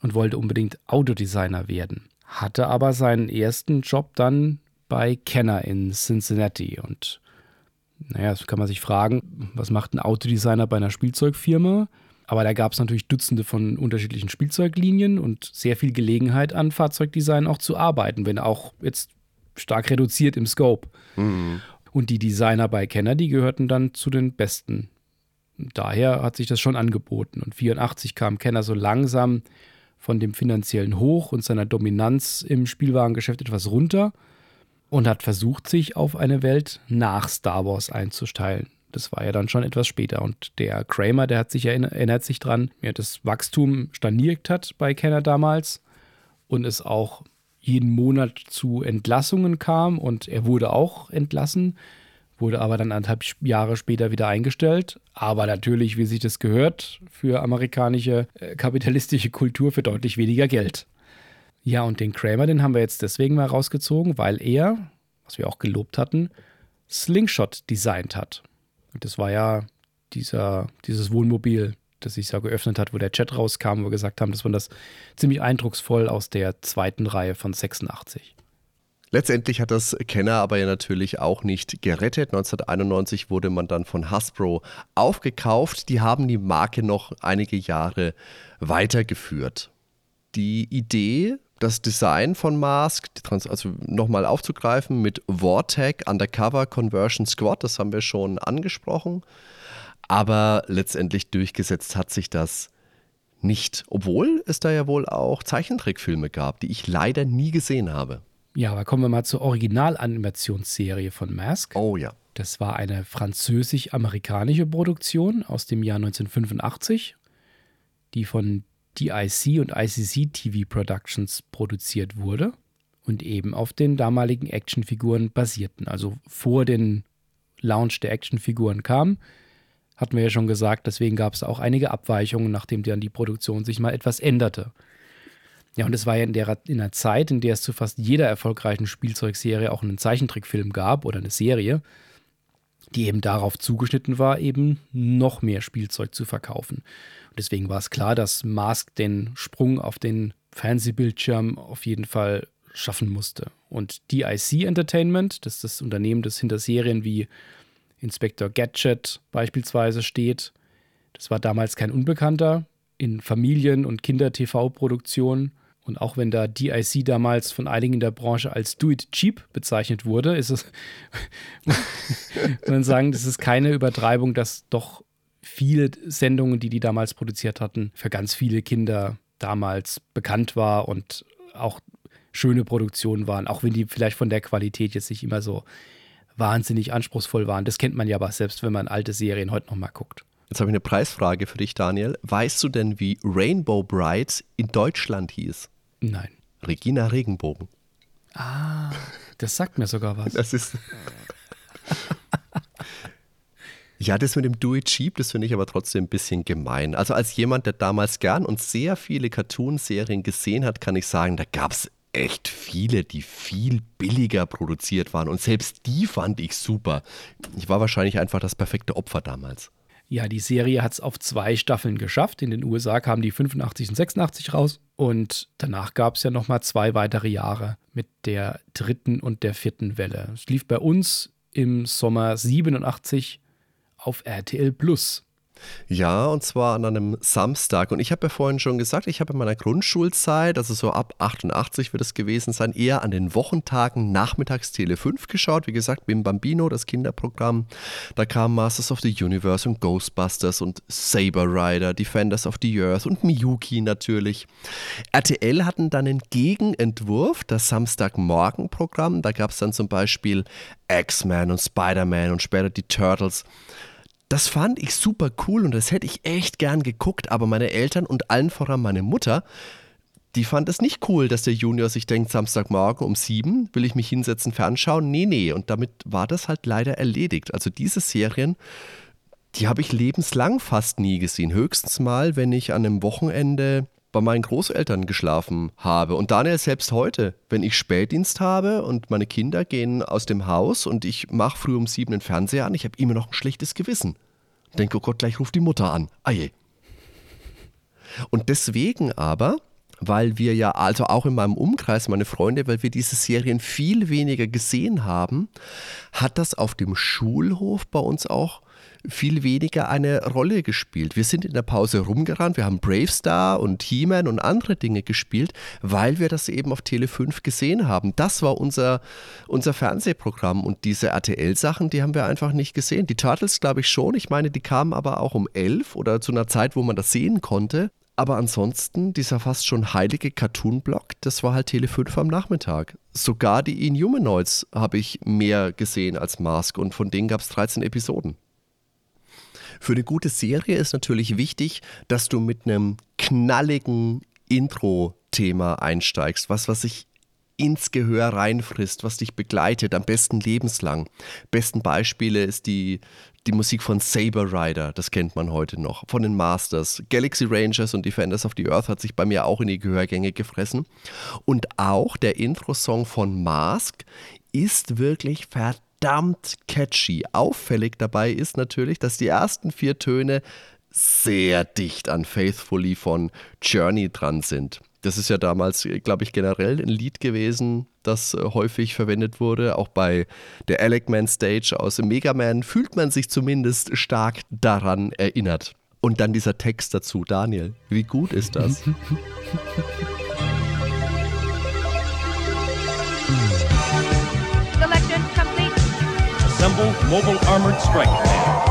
und wollte unbedingt Autodesigner werden. Hatte aber seinen ersten Job dann bei Kenner in Cincinnati. Und naja, das kann man sich fragen, was macht ein Autodesigner bei einer Spielzeugfirma? Aber da gab es natürlich Dutzende von unterschiedlichen Spielzeuglinien und sehr viel Gelegenheit an Fahrzeugdesign auch zu arbeiten, wenn auch jetzt stark reduziert im Scope. Mhm. Und die Designer bei Kenner, die gehörten dann zu den besten daher hat sich das schon angeboten. Und 84 kam Kenner so langsam von dem finanziellen Hoch und seiner Dominanz im Spielwarengeschäft etwas runter und hat versucht, sich auf eine Welt nach Star Wars einzusteilen. Das war ja dann schon etwas später. Und der Kramer, der hat sich erinnert, sich dran, wie das Wachstum stagniert hat bei Kenner damals und es auch jeden Monat zu Entlassungen kam und er wurde auch entlassen wurde aber dann anderthalb Jahre später wieder eingestellt. Aber natürlich, wie sich das gehört, für amerikanische äh, kapitalistische Kultur für deutlich weniger Geld. Ja, und den Kramer, den haben wir jetzt deswegen mal rausgezogen, weil er, was wir auch gelobt hatten, Slingshot designt hat. Und das war ja dieser, dieses Wohnmobil, das sich da geöffnet hat, wo der Chat rauskam, wo wir gesagt haben, das war das ziemlich eindrucksvoll aus der zweiten Reihe von 86. Letztendlich hat das Kenner aber ja natürlich auch nicht gerettet. 1991 wurde man dann von Hasbro aufgekauft. Die haben die Marke noch einige Jahre weitergeführt. Die Idee, das Design von Mask, also nochmal aufzugreifen mit Vortec Undercover Conversion Squad, das haben wir schon angesprochen. Aber letztendlich durchgesetzt hat sich das nicht, obwohl es da ja wohl auch Zeichentrickfilme gab, die ich leider nie gesehen habe. Ja, aber kommen wir mal zur Originalanimationsserie von Mask. Oh ja. Das war eine französisch-amerikanische Produktion aus dem Jahr 1985, die von DIC und ICC TV Productions produziert wurde und eben auf den damaligen Actionfiguren basierten. Also vor den Launch der Actionfiguren kam, hatten wir ja schon gesagt, deswegen gab es auch einige Abweichungen, nachdem dann die Produktion sich mal etwas änderte. Ja, und es war ja in der, in der Zeit, in der es zu fast jeder erfolgreichen Spielzeugserie auch einen Zeichentrickfilm gab oder eine Serie, die eben darauf zugeschnitten war, eben noch mehr Spielzeug zu verkaufen. Deswegen war es klar, dass Mask den Sprung auf den Fernsehbildschirm auf jeden Fall schaffen musste. Und DIC Entertainment, das ist das Unternehmen, das hinter Serien wie Inspector Gadget beispielsweise steht, das war damals kein Unbekannter in Familien- und Kinder-TV-Produktionen und auch wenn da DIC damals von einigen in der Branche als Do It Cheap bezeichnet wurde, ist es, man sagen, das ist keine Übertreibung, dass doch viele Sendungen, die die damals produziert hatten, für ganz viele Kinder damals bekannt war und auch schöne Produktionen waren, auch wenn die vielleicht von der Qualität jetzt nicht immer so wahnsinnig anspruchsvoll waren. Das kennt man ja aber selbst, wenn man alte Serien heute nochmal guckt. Jetzt habe ich eine Preisfrage für dich, Daniel. Weißt du denn, wie Rainbow Brides in Deutschland hieß? Nein. Regina Regenbogen. Ah, das sagt mir sogar was. Das ist. Ja, das mit dem Do It Cheap, das finde ich aber trotzdem ein bisschen gemein. Also als jemand, der damals gern und sehr viele Cartoonserien gesehen hat, kann ich sagen, da gab es echt viele, die viel billiger produziert waren. Und selbst die fand ich super. Ich war wahrscheinlich einfach das perfekte Opfer damals. Ja, die Serie hat es auf zwei Staffeln geschafft. In den USA kamen die 85 und 86 raus. Und danach gab es ja nochmal zwei weitere Jahre mit der dritten und der vierten Welle. Es lief bei uns im Sommer 87 auf RTL Plus. Ja, und zwar an einem Samstag. Und ich habe ja vorhin schon gesagt, ich habe in meiner Grundschulzeit, also so ab 88 wird es gewesen sein, eher an den Wochentagen nachmittags Tele 5 geschaut. Wie gesagt, Bim Bambino, das Kinderprogramm. Da kamen Masters of the Universe und Ghostbusters und Saber Rider, Defenders of the Earth und Miyuki natürlich. RTL hatten dann einen Gegenentwurf, das Samstagmorgenprogramm. Da gab es dann zum Beispiel X-Men und Spider-Man und später die Turtles. Das fand ich super cool und das hätte ich echt gern geguckt, aber meine Eltern und allen voran meine Mutter, die fand es nicht cool, dass der Junior sich denkt, Samstagmorgen um sieben will ich mich hinsetzen, fernschauen. Nee, nee. Und damit war das halt leider erledigt. Also diese Serien, die habe ich lebenslang fast nie gesehen. Höchstens mal, wenn ich an einem Wochenende bei meinen Großeltern geschlafen habe. Und Daniel selbst heute, wenn ich Spätdienst habe und meine Kinder gehen aus dem Haus und ich mache früh um sieben den Fernseher an, ich habe immer noch ein schlechtes Gewissen. Denke, oh Gott, gleich ruft die Mutter an. Aje. Und deswegen aber, weil wir ja, also auch in meinem Umkreis, meine Freunde, weil wir diese Serien viel weniger gesehen haben, hat das auf dem Schulhof bei uns auch viel weniger eine Rolle gespielt. Wir sind in der Pause rumgerannt, wir haben Bravestar und He-Man und andere Dinge gespielt, weil wir das eben auf Tele 5 gesehen haben. Das war unser, unser Fernsehprogramm und diese RTL-Sachen, die haben wir einfach nicht gesehen. Die Turtles glaube ich schon, ich meine, die kamen aber auch um 11 oder zu einer Zeit, wo man das sehen konnte. Aber ansonsten, dieser fast schon heilige Cartoon-Block, das war halt Tele 5 am Nachmittag. Sogar die Inhumanoids habe ich mehr gesehen als Mask und von denen gab es 13 Episoden. Für eine gute Serie ist natürlich wichtig, dass du mit einem knalligen Intro-Thema einsteigst, was, was sich ins Gehör reinfrisst, was dich begleitet, am besten lebenslang. Besten Beispiele ist die, die Musik von Saber Rider, das kennt man heute noch, von den Masters. Galaxy Rangers und Defenders of the Earth hat sich bei mir auch in die Gehörgänge gefressen. Und auch der Intro-Song von Mask ist wirklich verdammt verdammt catchy. Auffällig dabei ist natürlich, dass die ersten vier Töne sehr dicht an Faithfully von Journey dran sind. Das ist ja damals, glaube ich, generell ein Lied gewesen, das äh, häufig verwendet wurde. Auch bei der Alec Man Stage aus Mega Man fühlt man sich zumindest stark daran erinnert. Und dann dieser Text dazu, Daniel, wie gut ist das? assemble mobile armored strike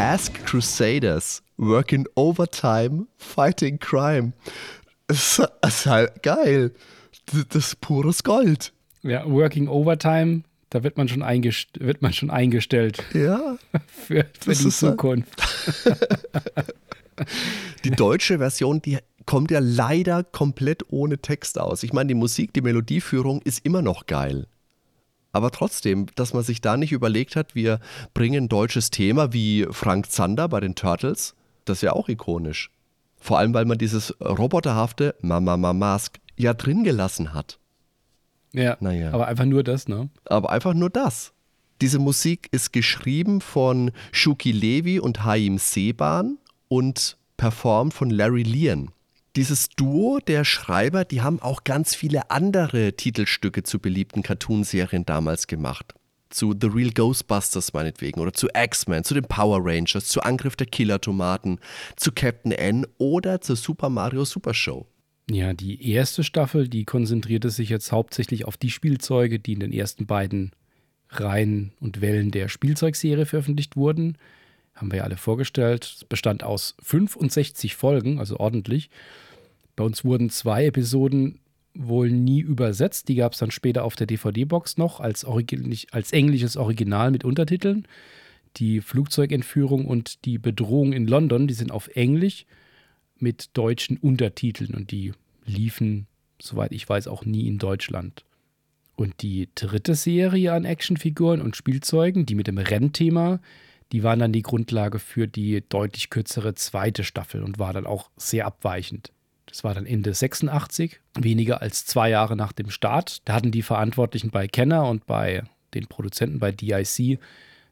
Masked Crusaders, working overtime, fighting crime. Das ist halt geil. Das ist pures Gold. Ja, working overtime, da wird man schon, eingest wird man schon eingestellt. Ja. für, für die Zukunft. die deutsche Version, die kommt ja leider komplett ohne Text aus. Ich meine, die Musik, die Melodieführung ist immer noch geil. Aber trotzdem, dass man sich da nicht überlegt hat, wir bringen ein deutsches Thema wie Frank Zander bei den Turtles, das ist ja auch ikonisch. Vor allem, weil man dieses roboterhafte Mama Mask ja drin gelassen hat. Ja, naja. aber einfach nur das, ne? Aber einfach nur das. Diese Musik ist geschrieben von Shuki Levi und Haim Seban und performt von Larry Leon dieses Duo der Schreiber, die haben auch ganz viele andere Titelstücke zu beliebten Cartoonserien damals gemacht. zu The Real Ghostbusters meinetwegen oder zu X-Men, zu den Power Rangers, zu Angriff der Killer-Tomaten, zu Captain N oder zur Super Mario Super Show. Ja, die erste Staffel, die konzentrierte sich jetzt hauptsächlich auf die Spielzeuge, die in den ersten beiden Reihen und Wellen der Spielzeugserie veröffentlicht wurden. Haben wir ja alle vorgestellt. Es bestand aus 65 Folgen, also ordentlich. Bei uns wurden zwei Episoden wohl nie übersetzt. Die gab es dann später auf der DVD-Box noch als, als englisches Original mit Untertiteln. Die Flugzeugentführung und die Bedrohung in London, die sind auf Englisch mit deutschen Untertiteln und die liefen, soweit ich weiß, auch nie in Deutschland. Und die dritte Serie an Actionfiguren und Spielzeugen, die mit dem Rennthema, die waren dann die Grundlage für die deutlich kürzere zweite Staffel und war dann auch sehr abweichend. Das war dann Ende 86, weniger als zwei Jahre nach dem Start. Da hatten die Verantwortlichen bei Kenner und bei den Produzenten bei DIC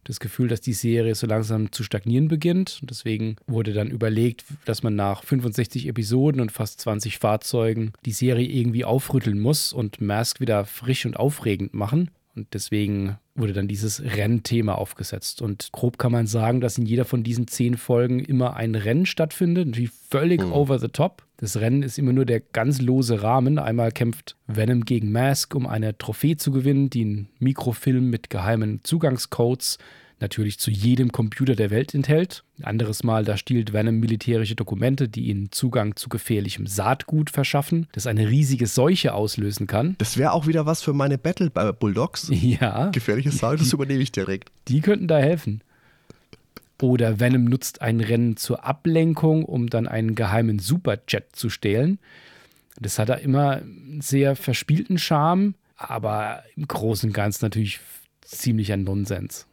das Gefühl, dass die Serie so langsam zu stagnieren beginnt. Und deswegen wurde dann überlegt, dass man nach 65 Episoden und fast 20 Fahrzeugen die Serie irgendwie aufrütteln muss und Mask wieder frisch und aufregend machen. Und deswegen wurde dann dieses Rennthema aufgesetzt. Und grob kann man sagen, dass in jeder von diesen zehn Folgen immer ein Rennen stattfindet, natürlich völlig mhm. over the top. Das Rennen ist immer nur der ganz lose Rahmen. Einmal kämpft Venom gegen Mask, um eine Trophäe zu gewinnen, die einen Mikrofilm mit geheimen Zugangscodes natürlich zu jedem Computer der Welt enthält. Ein anderes Mal, da stiehlt Venom militärische Dokumente, die ihnen Zugang zu gefährlichem Saatgut verschaffen, das eine riesige Seuche auslösen kann. Das wäre auch wieder was für meine Battle Bulldogs. Ja. Gefährliches Saatgut, das übernehme ich direkt. Die könnten da helfen. Oder Venom nutzt ein Rennen zur Ablenkung, um dann einen geheimen Superjet zu stehlen. Das hat er immer einen sehr verspielten Charme, aber im Großen und Ganzen natürlich ziemlich ein Nonsens.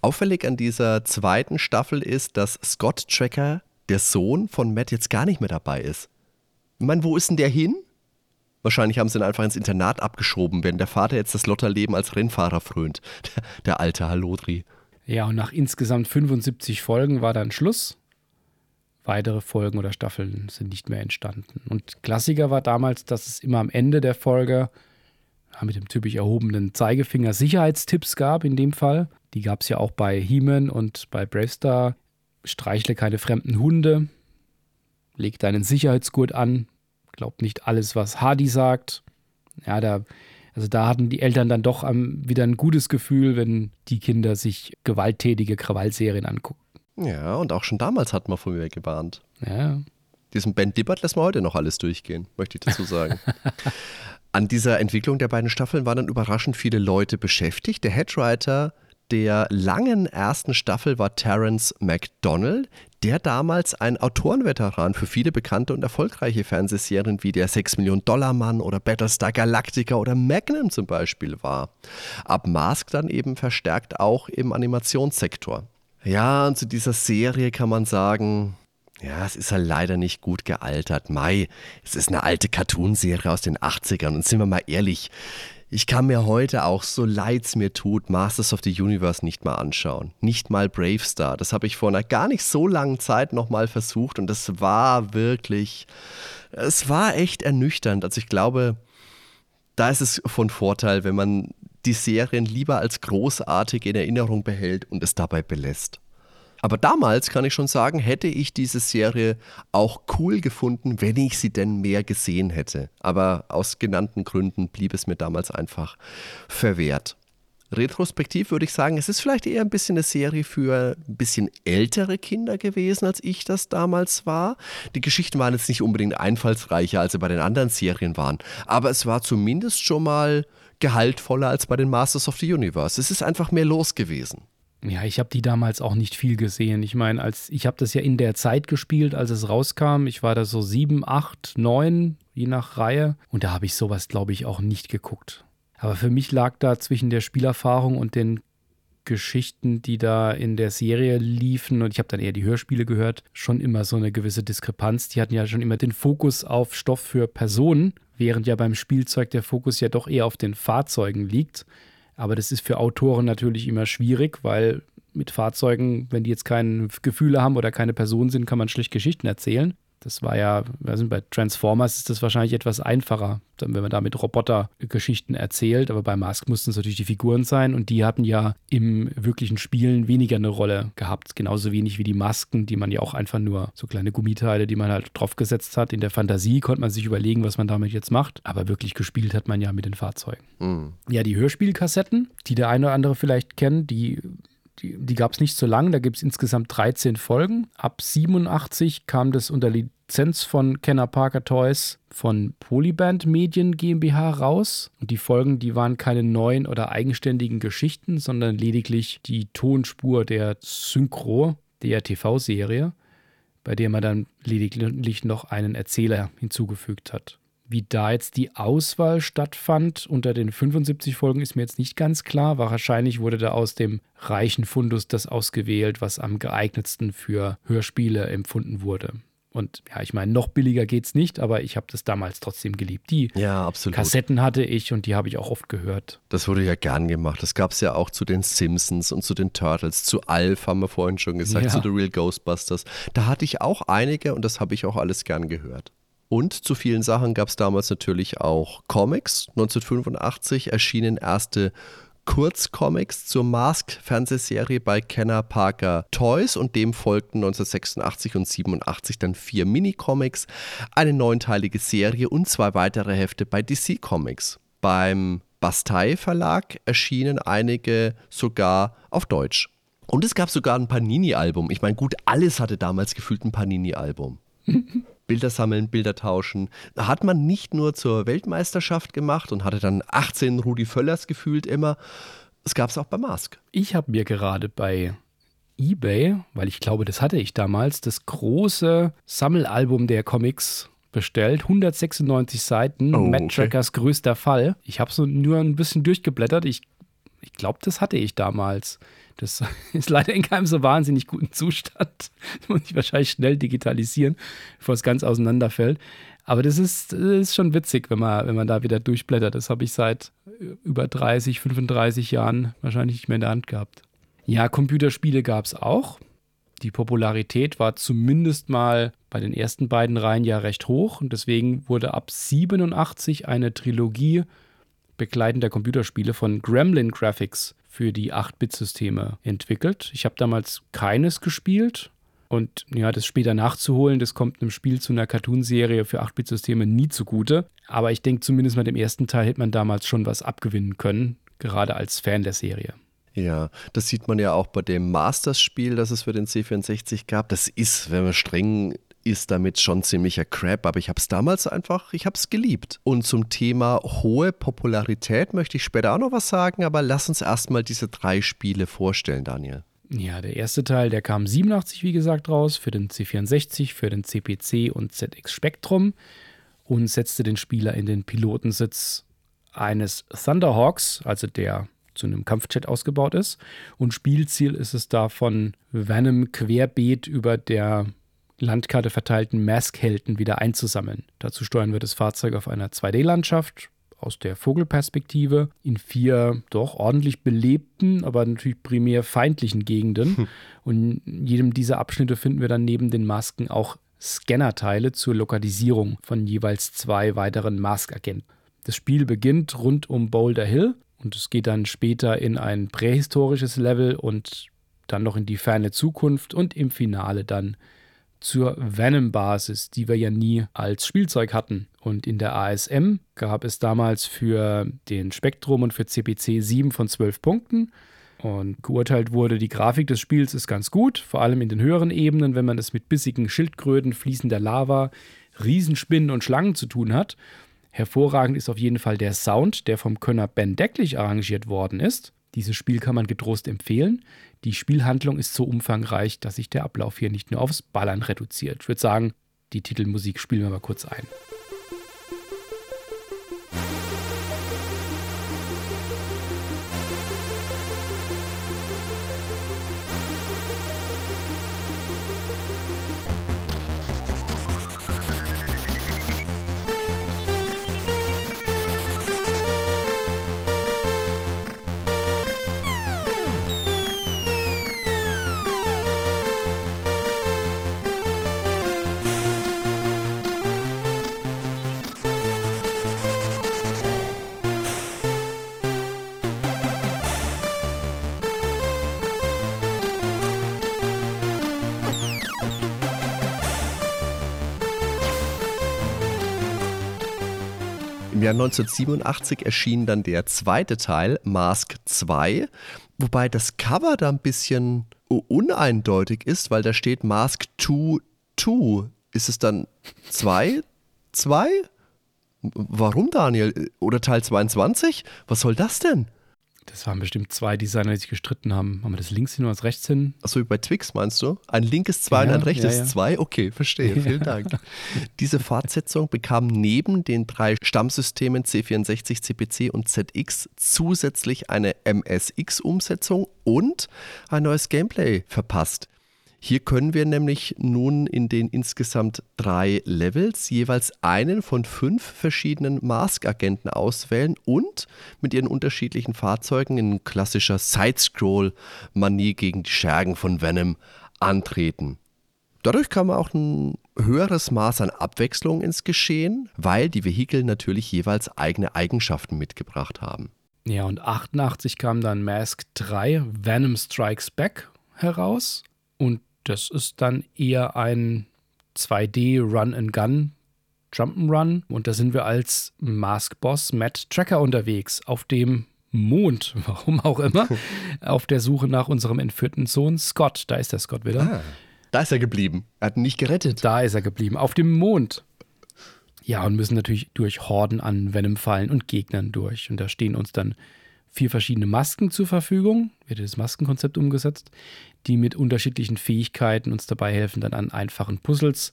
Auffällig an dieser zweiten Staffel ist, dass Scott Tracker, der Sohn von Matt, jetzt gar nicht mehr dabei ist. Ich meine, wo ist denn der hin? Wahrscheinlich haben sie ihn einfach ins Internat abgeschoben, wenn der Vater jetzt das Lotterleben als Rennfahrer frönt. Der, der alte Halodri. Ja, und nach insgesamt 75 Folgen war dann Schluss. Weitere Folgen oder Staffeln sind nicht mehr entstanden. Und Klassiker war damals, dass es immer am Ende der Folge mit dem typisch erhobenen Zeigefinger Sicherheitstipps gab, in dem Fall. Die gab es ja auch bei He-Man und bei Bravestar. Streichle keine fremden Hunde. Leg deinen Sicherheitsgurt an. Glaub nicht alles, was Hardy sagt. Ja, da also da hatten die Eltern dann doch wieder ein gutes Gefühl, wenn die Kinder sich gewalttätige Krawallserien angucken. Ja, und auch schon damals hat man von mir gewarnt. Ja. Diesen Ben Dibbert lässt man heute noch alles durchgehen, möchte ich dazu sagen. An dieser Entwicklung der beiden Staffeln waren dann überraschend viele Leute beschäftigt. Der Headwriter der langen ersten Staffel war Terence McDonald, der damals ein Autorenveteran für viele bekannte und erfolgreiche Fernsehserien wie der 6 Millionen Dollar Mann oder Battlestar Galactica oder Magnum zum Beispiel war. Ab Mask dann eben verstärkt auch im Animationssektor. Ja, und zu dieser Serie kann man sagen, ja, es ist halt leider nicht gut gealtert. Mai, es ist eine alte Cartoonserie aus den 80ern und sind wir mal ehrlich, ich kann mir heute auch, so leid es mir tut, Masters of the Universe nicht mal anschauen. Nicht mal Brave Star. Das habe ich vor einer gar nicht so langen Zeit nochmal versucht und das war wirklich, es war echt ernüchternd. Also ich glaube, da ist es von Vorteil, wenn man die Serien lieber als großartig in Erinnerung behält und es dabei belässt. Aber damals kann ich schon sagen, hätte ich diese Serie auch cool gefunden, wenn ich sie denn mehr gesehen hätte. Aber aus genannten Gründen blieb es mir damals einfach verwehrt. Retrospektiv würde ich sagen, es ist vielleicht eher ein bisschen eine Serie für ein bisschen ältere Kinder gewesen, als ich das damals war. Die Geschichten waren jetzt nicht unbedingt einfallsreicher, als sie bei den anderen Serien waren, aber es war zumindest schon mal gehaltvoller als bei den Masters of the Universe. Es ist einfach mehr los gewesen. Ja, ich habe die damals auch nicht viel gesehen. Ich meine, als ich habe das ja in der Zeit gespielt, als es rauskam. Ich war da so sieben, acht, neun, je nach Reihe. Und da habe ich sowas, glaube ich, auch nicht geguckt. Aber für mich lag da zwischen der Spielerfahrung und den Geschichten, die da in der Serie liefen, und ich habe dann eher die Hörspiele gehört, schon immer so eine gewisse Diskrepanz. Die hatten ja schon immer den Fokus auf Stoff für Personen, während ja beim Spielzeug der Fokus ja doch eher auf den Fahrzeugen liegt. Aber das ist für Autoren natürlich immer schwierig, weil mit Fahrzeugen, wenn die jetzt keine Gefühle haben oder keine Person sind, kann man schlecht Geschichten erzählen. Das war ja, also bei Transformers ist das wahrscheinlich etwas einfacher, wenn man da mit Robotergeschichten erzählt. Aber bei Mask mussten es natürlich die Figuren sein und die hatten ja im wirklichen Spielen weniger eine Rolle gehabt. Genauso wenig wie die Masken, die man ja auch einfach nur so kleine Gummiteile, die man halt draufgesetzt hat. In der Fantasie konnte man sich überlegen, was man damit jetzt macht. Aber wirklich gespielt hat man ja mit den Fahrzeugen. Mhm. Ja, die Hörspielkassetten, die der eine oder andere vielleicht kennt, die die, die gab es nicht so lang, da gibt es insgesamt 13 Folgen. Ab 87 kam das unter Lizenz von Kenner Parker Toys von Polyband Medien GmbH raus. Und die Folgen, die waren keine neuen oder eigenständigen Geschichten, sondern lediglich die Tonspur der Synchro der TV-Serie, bei der man dann lediglich noch einen Erzähler hinzugefügt hat. Wie da jetzt die Auswahl stattfand unter den 75 Folgen, ist mir jetzt nicht ganz klar. Wahrscheinlich wurde da aus dem reichen Fundus das ausgewählt, was am geeignetsten für Hörspiele empfunden wurde. Und ja, ich meine, noch billiger geht es nicht, aber ich habe das damals trotzdem geliebt. Die ja, Kassetten hatte ich und die habe ich auch oft gehört. Das wurde ja gern gemacht. Das gab es ja auch zu den Simpsons und zu den Turtles, zu Alf haben wir vorhin schon gesagt, ja. zu The Real Ghostbusters. Da hatte ich auch einige und das habe ich auch alles gern gehört. Und zu vielen Sachen gab es damals natürlich auch Comics. 1985 erschienen erste Kurzcomics zur Mask-Fernsehserie bei Kenner Parker Toys und dem folgten 1986 und 87 dann vier Minicomics, eine neunteilige Serie und zwei weitere Hefte bei DC Comics. Beim Bastei Verlag erschienen einige sogar auf Deutsch. Und es gab sogar ein Panini-Album. Ich meine, gut, alles hatte damals gefühlt ein Panini-Album. Bilder sammeln, Bilder tauschen. Hat man nicht nur zur Weltmeisterschaft gemacht und hatte dann 18 Rudi Völlers gefühlt immer. Es gab es auch bei Mask. Ich habe mir gerade bei eBay, weil ich glaube, das hatte ich damals, das große Sammelalbum der Comics bestellt. 196 Seiten, oh, Matt Trackers okay. größter Fall. Ich habe so nur ein bisschen durchgeblättert. Ich, ich glaube, das hatte ich damals. Das ist leider in keinem so wahnsinnig guten Zustand. Das muss ich wahrscheinlich schnell digitalisieren, bevor es ganz auseinanderfällt. Aber das ist, das ist schon witzig, wenn man, wenn man da wieder durchblättert. Das habe ich seit über 30, 35 Jahren wahrscheinlich nicht mehr in der Hand gehabt. Ja, Computerspiele gab es auch. Die Popularität war zumindest mal bei den ersten beiden Reihen ja recht hoch und deswegen wurde ab 87 eine Trilogie begleitender Computerspiele von Gremlin Graphics für die 8-Bit-Systeme entwickelt. Ich habe damals keines gespielt. Und ja, das später nachzuholen, das kommt einem Spiel zu einer Cartoonserie für 8-Bit-Systeme nie zugute. Aber ich denke, zumindest mit dem ersten Teil hätte man damals schon was abgewinnen können, gerade als Fan der Serie. Ja, das sieht man ja auch bei dem Masters-Spiel, das es für den C64 gab. Das ist, wenn man streng ist damit schon ziemlicher Crap, aber ich habe es damals einfach, ich habe es geliebt. Und zum Thema hohe Popularität möchte ich später auch noch was sagen, aber lass uns erstmal diese drei Spiele vorstellen, Daniel. Ja, der erste Teil, der kam 87, wie gesagt, raus, für den C64, für den CPC und ZX Spectrum und setzte den Spieler in den Pilotensitz eines Thunderhawks, also der zu einem Kampfjet ausgebaut ist. Und Spielziel ist es da von Venom querbeet über der Landkarte verteilten Mask-Helden wieder einzusammeln. Dazu steuern wir das Fahrzeug auf einer 2D-Landschaft aus der Vogelperspektive in vier doch ordentlich belebten, aber natürlich primär feindlichen Gegenden. Hm. Und in jedem dieser Abschnitte finden wir dann neben den Masken auch Scannerteile zur Lokalisierung von jeweils zwei weiteren Mask-Agenten. Das Spiel beginnt rund um Boulder Hill und es geht dann später in ein prähistorisches Level und dann noch in die ferne Zukunft und im Finale dann zur Venom-Basis, die wir ja nie als Spielzeug hatten. Und in der ASM gab es damals für den Spektrum und für CPC 7 von 12 Punkten. Und geurteilt wurde, die Grafik des Spiels ist ganz gut, vor allem in den höheren Ebenen, wenn man es mit bissigen Schildkröten, fließender Lava, Riesenspinnen und Schlangen zu tun hat. Hervorragend ist auf jeden Fall der Sound, der vom Könner Ben Decklich arrangiert worden ist. Dieses Spiel kann man getrost empfehlen. Die Spielhandlung ist so umfangreich, dass sich der Ablauf hier nicht nur aufs Ballern reduziert. Ich würde sagen, die Titelmusik spielen wir mal kurz ein. Jahr 1987 erschien dann der zweite Teil, Mask 2, wobei das Cover da ein bisschen uneindeutig ist, weil da steht Mask 2 2. Ist es dann 2? 2? Warum, Daniel? Oder Teil 22? Was soll das denn? Das waren bestimmt zwei Designer, die sich gestritten haben. Haben wir das links hin oder das rechts hin? Achso, wie bei Twix meinst du? Ein linkes 2 ja, und ein rechtes 2? Ja, ja. Okay, verstehe. Vielen Dank. Diese Fortsetzung bekam neben den drei Stammsystemen C64, CPC und ZX zusätzlich eine MSX-Umsetzung und ein neues Gameplay verpasst. Hier können wir nämlich nun in den insgesamt drei Levels jeweils einen von fünf verschiedenen Mask-Agenten auswählen und mit ihren unterschiedlichen Fahrzeugen in klassischer Sidescroll-Manie gegen die Schergen von Venom antreten. Dadurch kam auch ein höheres Maß an Abwechslung ins Geschehen, weil die Vehikel natürlich jeweils eigene Eigenschaften mitgebracht haben. Ja, und 88 kam dann Mask 3 Venom Strikes Back heraus. Und das ist dann eher ein 2D Run-and-Gun Jump'n'Run. Und da sind wir als Mask-Boss Matt Tracker unterwegs auf dem Mond, warum auch immer, auf der Suche nach unserem entführten Sohn Scott. Da ist der Scott wieder. Ah, da ist er geblieben. Er hat ihn nicht gerettet. Da ist er geblieben, auf dem Mond. Ja, und müssen natürlich durch Horden an Venom-Fallen und Gegnern durch. Und da stehen uns dann vier verschiedene Masken zur Verfügung, wird das Maskenkonzept umgesetzt, die mit unterschiedlichen Fähigkeiten uns dabei helfen, dann an einfachen Puzzles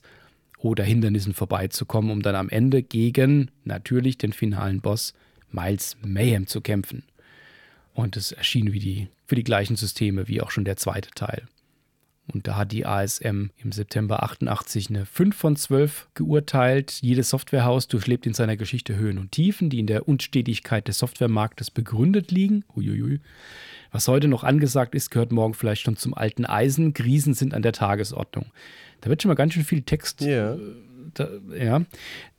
oder Hindernissen vorbeizukommen, um dann am Ende gegen natürlich den finalen Boss Miles Mayhem zu kämpfen. Und es erschien wie die, für die gleichen Systeme wie auch schon der zweite Teil. Und da hat die ASM im September 88 eine 5 von 12 geurteilt. Jedes Softwarehaus durchlebt in seiner Geschichte Höhen und Tiefen, die in der Unstetigkeit des Softwaremarktes begründet liegen. Uiuiui. Was heute noch angesagt ist, gehört morgen vielleicht schon zum alten Eisen. Krisen sind an der Tagesordnung. Da wird schon mal ganz schön viel Text. Yeah. Äh, da, ja.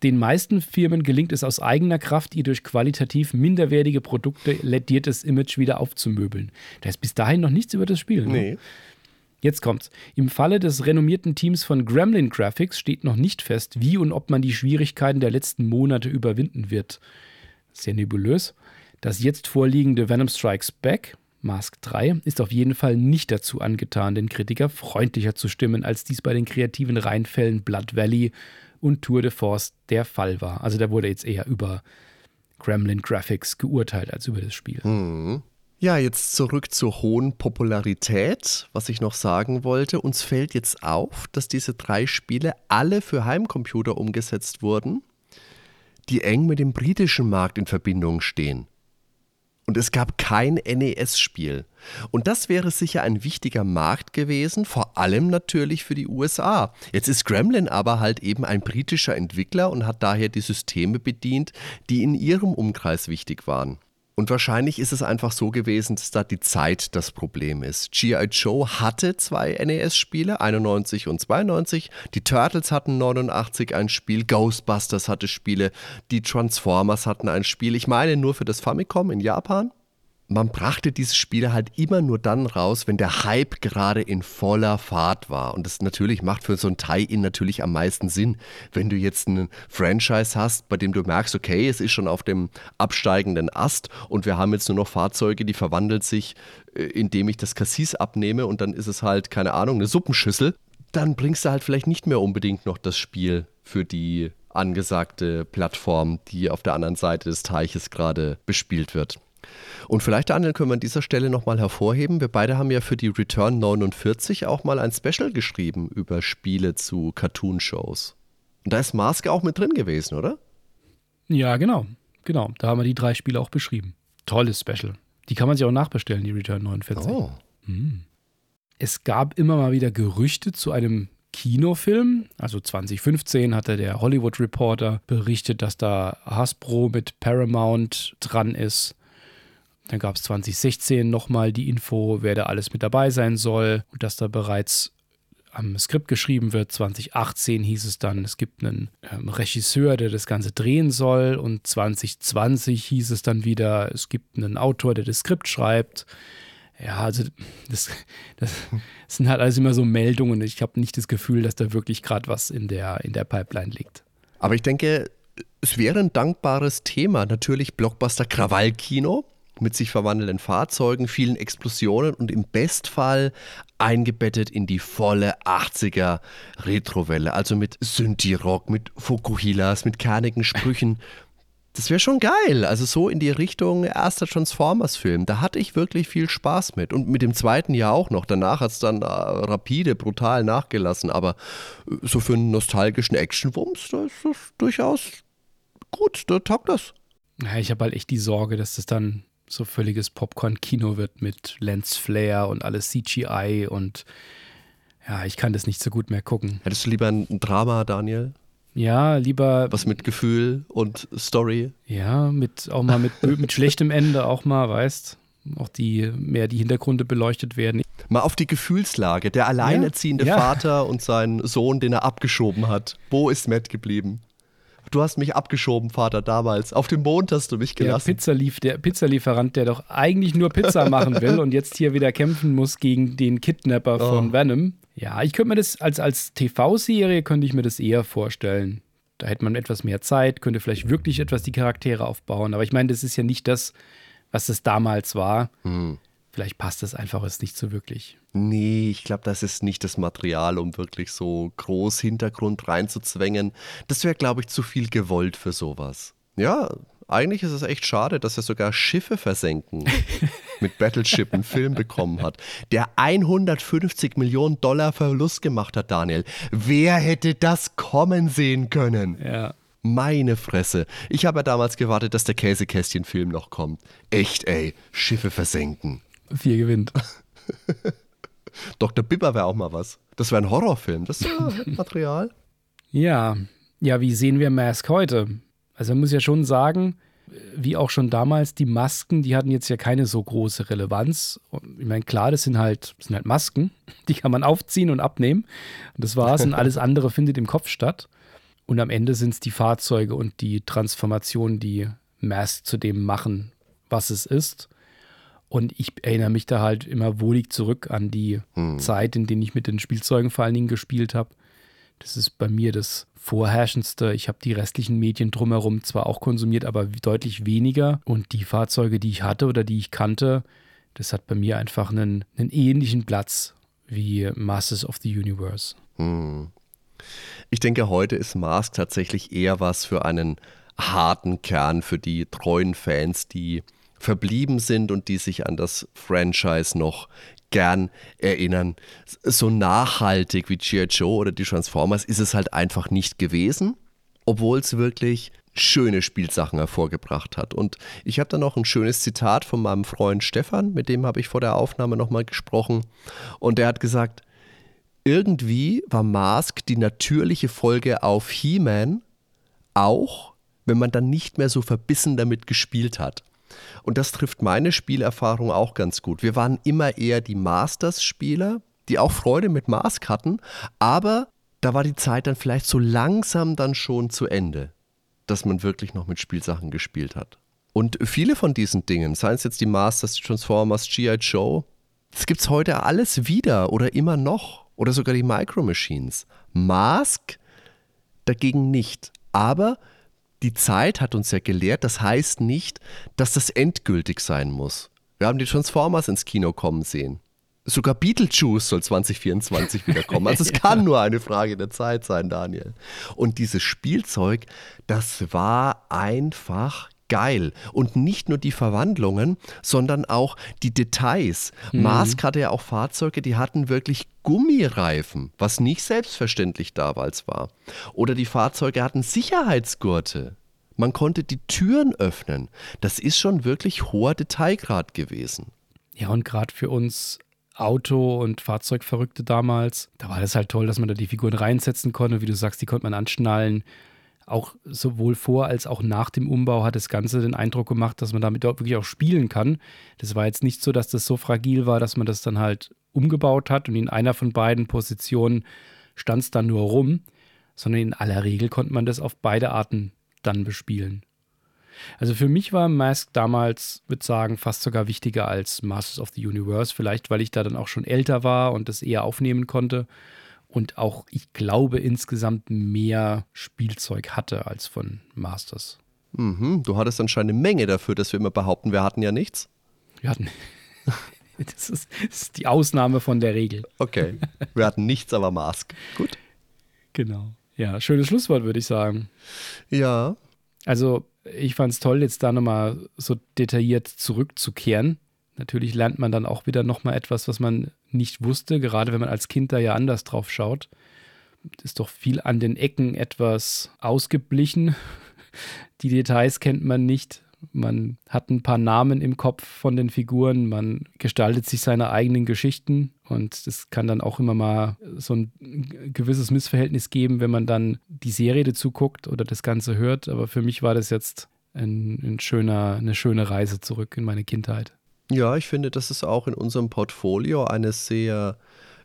Den meisten Firmen gelingt es aus eigener Kraft, ihr durch qualitativ minderwertige Produkte lädiertes Image wieder aufzumöbeln. Da ist bis dahin noch nichts über das Spiel. Ne? Jetzt kommt's. Im Falle des renommierten Teams von Gremlin Graphics steht noch nicht fest, wie und ob man die Schwierigkeiten der letzten Monate überwinden wird. Sehr nebulös. Das jetzt vorliegende Venom Strikes Back, Mask 3, ist auf jeden Fall nicht dazu angetan, den Kritiker freundlicher zu stimmen, als dies bei den kreativen Reinfällen Blood Valley und Tour de Force der Fall war. Also da wurde jetzt eher über Gremlin Graphics geurteilt als über das Spiel. Mhm. Ja, jetzt zurück zur hohen Popularität. Was ich noch sagen wollte, uns fällt jetzt auf, dass diese drei Spiele alle für Heimcomputer umgesetzt wurden, die eng mit dem britischen Markt in Verbindung stehen. Und es gab kein NES-Spiel. Und das wäre sicher ein wichtiger Markt gewesen, vor allem natürlich für die USA. Jetzt ist Gremlin aber halt eben ein britischer Entwickler und hat daher die Systeme bedient, die in ihrem Umkreis wichtig waren. Und wahrscheinlich ist es einfach so gewesen, dass da die Zeit das Problem ist. G.I. Joe hatte zwei NES-Spiele, 91 und 92. Die Turtles hatten 89 ein Spiel, Ghostbusters hatte Spiele, die Transformers hatten ein Spiel. Ich meine nur für das Famicom in Japan man brachte diese Spiele halt immer nur dann raus, wenn der Hype gerade in voller Fahrt war. Und das natürlich macht für so ein Tie-In natürlich am meisten Sinn. Wenn du jetzt einen Franchise hast, bei dem du merkst, okay, es ist schon auf dem absteigenden Ast und wir haben jetzt nur noch Fahrzeuge, die verwandelt sich, äh, indem ich das Cassis abnehme und dann ist es halt, keine Ahnung, eine Suppenschüssel. Dann bringst du halt vielleicht nicht mehr unbedingt noch das Spiel für die angesagte Plattform, die auf der anderen Seite des Teiches gerade bespielt wird. Und vielleicht, Daniel, können wir an dieser Stelle nochmal hervorheben. Wir beide haben ja für die Return 49 auch mal ein Special geschrieben über Spiele zu Cartoon-Shows. Und da ist Mask auch mit drin gewesen, oder? Ja, genau. Genau. Da haben wir die drei Spiele auch beschrieben. Tolles Special. Die kann man sich auch nachbestellen, die Return 49. Oh. Mhm. Es gab immer mal wieder Gerüchte zu einem Kinofilm. Also 2015 hatte der Hollywood Reporter berichtet, dass da Hasbro mit Paramount dran ist. Dann gab es 2016 nochmal die Info, wer da alles mit dabei sein soll und dass da bereits am Skript geschrieben wird. 2018 hieß es dann, es gibt einen ähm, Regisseur, der das Ganze drehen soll. Und 2020 hieß es dann wieder, es gibt einen Autor, der das Skript schreibt. Ja, also das, das, sind halt alles immer so Meldungen. Ich habe nicht das Gefühl, dass da wirklich gerade was in der, in der Pipeline liegt. Aber ich denke, es wäre ein dankbares Thema. Natürlich Blockbuster Krawallkino mit sich verwandelnden Fahrzeugen, vielen Explosionen und im Bestfall eingebettet in die volle 80er Retrowelle. Also mit Synthi-Rock, mit Fukuhilas, mit kernigen Sprüchen. Das wäre schon geil. Also so in die Richtung erster Transformers-Film. Da hatte ich wirklich viel Spaß mit. Und mit dem zweiten ja auch noch. Danach hat es dann äh, rapide, brutal nachgelassen. Aber äh, so für einen nostalgischen Action-Wumms, da ist das durchaus gut. Da taugt das. Ja, ich habe halt echt die Sorge, dass das dann so völliges Popcorn-Kino wird mit Lens Flare und alles CGI und ja, ich kann das nicht so gut mehr gucken. Hättest du lieber ein Drama, Daniel? Ja, lieber. Was mit Gefühl und Story? Ja, mit auch mal mit, mit schlechtem Ende auch mal, weißt auch die mehr die Hintergründe beleuchtet werden. Mal auf die Gefühlslage. Der alleinerziehende ja, ja. Vater und sein Sohn, den er abgeschoben hat. Wo ist Matt geblieben? Du hast mich abgeschoben, Vater, damals. Auf dem Mond hast du mich gelassen. Der, Pizzalief, der Pizzalieferant, der doch eigentlich nur Pizza machen will und jetzt hier wieder kämpfen muss gegen den Kidnapper oh. von Venom. Ja, ich könnte mir das als, als TV-Serie könnte ich mir das eher vorstellen. Da hätte man etwas mehr Zeit, könnte vielleicht wirklich etwas die Charaktere aufbauen. Aber ich meine, das ist ja nicht das, was es damals war. Hm. Vielleicht passt das einfach jetzt nicht so wirklich. Nee, ich glaube, das ist nicht das Material, um wirklich so groß Hintergrund reinzuzwängen. Das wäre, glaube ich, zu viel gewollt für sowas. Ja, eigentlich ist es echt schade, dass er sogar Schiffe versenken mit Battleship einen Film bekommen hat, der 150 Millionen Dollar Verlust gemacht hat, Daniel. Wer hätte das kommen sehen können? Ja. Meine Fresse. Ich habe ja damals gewartet, dass der Käsekästchen-Film noch kommt. Echt, ey. Schiffe versenken. Vier gewinnt. Dr. Bibber wäre auch mal was. Das wäre ein Horrorfilm. Das ist ja Material. Ja. Ja, wie sehen wir Mask heute? Also man muss ja schon sagen, wie auch schon damals, die Masken, die hatten jetzt ja keine so große Relevanz. Ich meine, klar, das sind halt, das sind halt Masken, die kann man aufziehen und abnehmen. Und das war's. Und alles andere findet im Kopf statt. Und am Ende sind es die Fahrzeuge und die Transformation, die Mask zu dem machen, was es ist. Und ich erinnere mich da halt immer wohlig zurück an die hm. Zeit, in der ich mit den Spielzeugen vor allen Dingen gespielt habe. Das ist bei mir das Vorherrschendste. Ich habe die restlichen Medien drumherum zwar auch konsumiert, aber deutlich weniger. Und die Fahrzeuge, die ich hatte oder die ich kannte, das hat bei mir einfach einen, einen ähnlichen Platz wie Masters of the Universe. Hm. Ich denke, heute ist Mask tatsächlich eher was für einen harten Kern, für die treuen Fans, die verblieben sind und die sich an das Franchise noch gern erinnern. So nachhaltig wie G.I. Joe oder die Transformers ist es halt einfach nicht gewesen, obwohl es wirklich schöne Spielsachen hervorgebracht hat. Und ich habe da noch ein schönes Zitat von meinem Freund Stefan, mit dem habe ich vor der Aufnahme nochmal gesprochen. Und der hat gesagt, irgendwie war Mask die natürliche Folge auf He-Man, auch wenn man dann nicht mehr so verbissen damit gespielt hat. Und das trifft meine Spielerfahrung auch ganz gut. Wir waren immer eher die Masters-Spieler, die auch Freude mit Mask hatten, aber da war die Zeit dann vielleicht so langsam dann schon zu Ende, dass man wirklich noch mit Spielsachen gespielt hat. Und viele von diesen Dingen, seien es jetzt die Masters, die Transformers, G.I. Joe, das gibt es heute alles wieder oder immer noch. Oder sogar die Micro Machines. Mask dagegen nicht. Aber die Zeit hat uns ja gelehrt, das heißt nicht, dass das endgültig sein muss. Wir haben die Transformers ins Kino kommen sehen. Sogar Beetlejuice soll 2024 wiederkommen. Also es kann nur eine Frage der Zeit sein, Daniel. Und dieses Spielzeug, das war einfach geil. Und nicht nur die Verwandlungen, sondern auch die Details. Mhm. Mask hatte ja auch Fahrzeuge, die hatten wirklich Gummireifen, was nicht selbstverständlich damals war. Oder die Fahrzeuge hatten Sicherheitsgurte. Man konnte die Türen öffnen. Das ist schon wirklich hoher Detailgrad gewesen. Ja, und gerade für uns Auto- und Fahrzeugverrückte damals, da war das halt toll, dass man da die Figuren reinsetzen konnte. Wie du sagst, die konnte man anschnallen auch sowohl vor als auch nach dem Umbau hat das Ganze den Eindruck gemacht, dass man damit auch wirklich auch spielen kann. Das war jetzt nicht so, dass das so fragil war, dass man das dann halt umgebaut hat und in einer von beiden Positionen stand es dann nur rum, sondern in aller Regel konnte man das auf beide Arten dann bespielen. Also für mich war Mask damals, würde sagen, fast sogar wichtiger als Masters of the Universe, vielleicht weil ich da dann auch schon älter war und das eher aufnehmen konnte und auch, ich glaube, insgesamt mehr Spielzeug hatte als von Masters. Mhm, du hattest anscheinend eine Menge dafür, dass wir immer behaupten, wir hatten ja nichts. Wir hatten. Das ist, das ist die Ausnahme von der Regel. Okay. Wir hatten nichts, aber Mask. Gut. Genau. Ja, schönes Schlusswort, würde ich sagen. Ja. Also, ich fand es toll, jetzt da nochmal so detailliert zurückzukehren. Natürlich lernt man dann auch wieder nochmal etwas, was man nicht wusste, gerade wenn man als Kind da ja anders drauf schaut. Ist doch viel an den Ecken etwas ausgeblichen. Die Details kennt man nicht. Man hat ein paar Namen im Kopf von den Figuren, man gestaltet sich seine eigenen Geschichten und es kann dann auch immer mal so ein gewisses Missverhältnis geben, wenn man dann die Serie dazu guckt oder das Ganze hört. Aber für mich war das jetzt ein, ein schöner, eine schöne Reise zurück in meine Kindheit. Ja, ich finde, das ist auch in unserem Portfolio eine sehr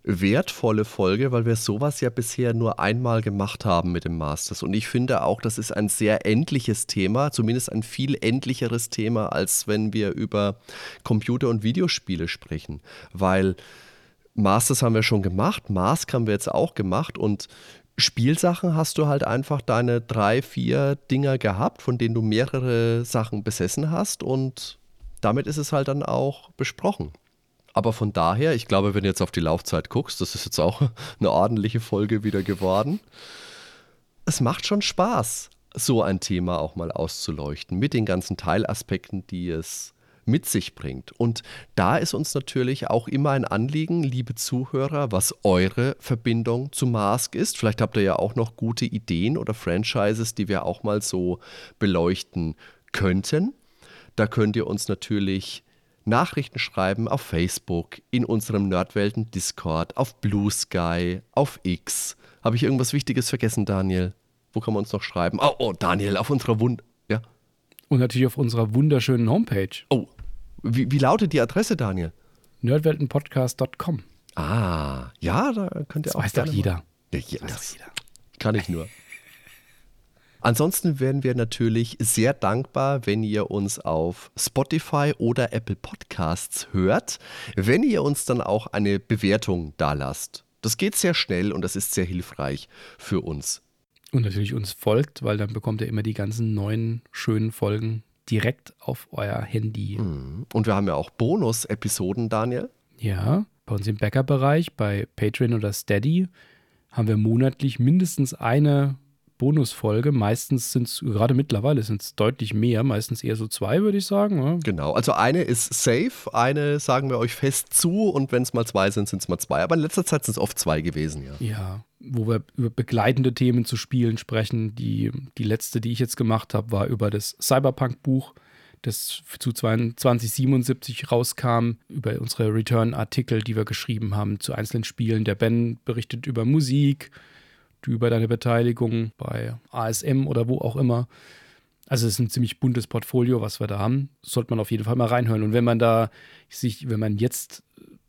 wertvolle Folge, weil wir sowas ja bisher nur einmal gemacht haben mit dem Masters. Und ich finde auch, das ist ein sehr endliches Thema, zumindest ein viel endlicheres Thema, als wenn wir über Computer- und Videospiele sprechen. Weil Masters haben wir schon gemacht, Mask haben wir jetzt auch gemacht und Spielsachen hast du halt einfach deine drei, vier Dinger gehabt, von denen du mehrere Sachen besessen hast und damit ist es halt dann auch besprochen. Aber von daher, ich glaube, wenn du jetzt auf die Laufzeit guckst, das ist jetzt auch eine ordentliche Folge wieder geworden. Es macht schon Spaß, so ein Thema auch mal auszuleuchten, mit den ganzen Teilaspekten, die es mit sich bringt. Und da ist uns natürlich auch immer ein Anliegen, liebe Zuhörer, was eure Verbindung zu Mask ist. Vielleicht habt ihr ja auch noch gute Ideen oder Franchises, die wir auch mal so beleuchten könnten. Da könnt ihr uns natürlich Nachrichten schreiben auf Facebook, in unserem Nerdwelten Discord, auf Blue Sky, auf X. Habe ich irgendwas Wichtiges vergessen, Daniel? Wo kann man uns noch schreiben? Oh, oh Daniel, auf unserer Wund. Ja. Und natürlich auf unserer wunderschönen Homepage. Oh, wie, wie lautet die Adresse, Daniel? Nerdweltenpodcast.com. Ah, ja, da könnt ihr Das auch. weiß doch jeder. Ja, ja, Das weiß doch jeder. kann ich nur. Ansonsten wären wir natürlich sehr dankbar, wenn ihr uns auf Spotify oder Apple Podcasts hört, wenn ihr uns dann auch eine Bewertung dalasst. Das geht sehr schnell und das ist sehr hilfreich für uns. Und natürlich uns folgt, weil dann bekommt ihr immer die ganzen neuen schönen Folgen direkt auf euer Handy. Und wir haben ja auch Bonus-Episoden, Daniel. Ja, bei uns im Backup-Bereich, bei Patreon oder Steady, haben wir monatlich mindestens eine Bonusfolge. Meistens sind es, gerade mittlerweile sind es deutlich mehr, meistens eher so zwei, würde ich sagen. Ja. Genau, also eine ist safe, eine sagen wir euch fest zu und wenn es mal zwei sind, sind es mal zwei. Aber in letzter Zeit sind es oft zwei gewesen, ja. Ja, wo wir über begleitende Themen zu Spielen sprechen. Die, die letzte, die ich jetzt gemacht habe, war über das Cyberpunk-Buch, das zu 2077 rauskam, über unsere Return-Artikel, die wir geschrieben haben zu einzelnen Spielen. Der Ben berichtet über Musik, über deine Beteiligung bei ASM oder wo auch immer. Also es ist ein ziemlich buntes Portfolio, was wir da haben. Sollte man auf jeden Fall mal reinhören. Und wenn man da sich, wenn man jetzt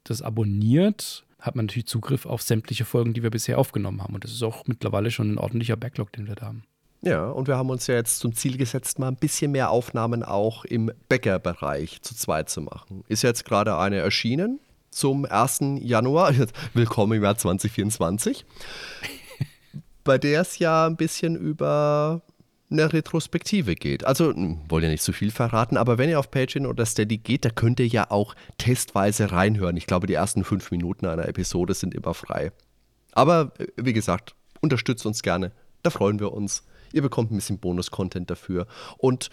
das abonniert, hat man natürlich Zugriff auf sämtliche Folgen, die wir bisher aufgenommen haben. Und das ist auch mittlerweile schon ein ordentlicher Backlog, den wir da haben. Ja, und wir haben uns ja jetzt zum Ziel gesetzt, mal ein bisschen mehr Aufnahmen auch im Bäckerbereich zu zweit zu machen. Ist jetzt gerade eine erschienen zum 1. Januar. Willkommen im Jahr 2024. bei der es ja ein bisschen über eine Retrospektive geht. Also, hm, wollen ja nicht zu viel verraten, aber wenn ihr auf Patreon oder Steady geht, da könnt ihr ja auch testweise reinhören. Ich glaube, die ersten fünf Minuten einer Episode sind immer frei. Aber äh, wie gesagt, unterstützt uns gerne. Da freuen wir uns. Ihr bekommt ein bisschen Bonus-Content dafür. Und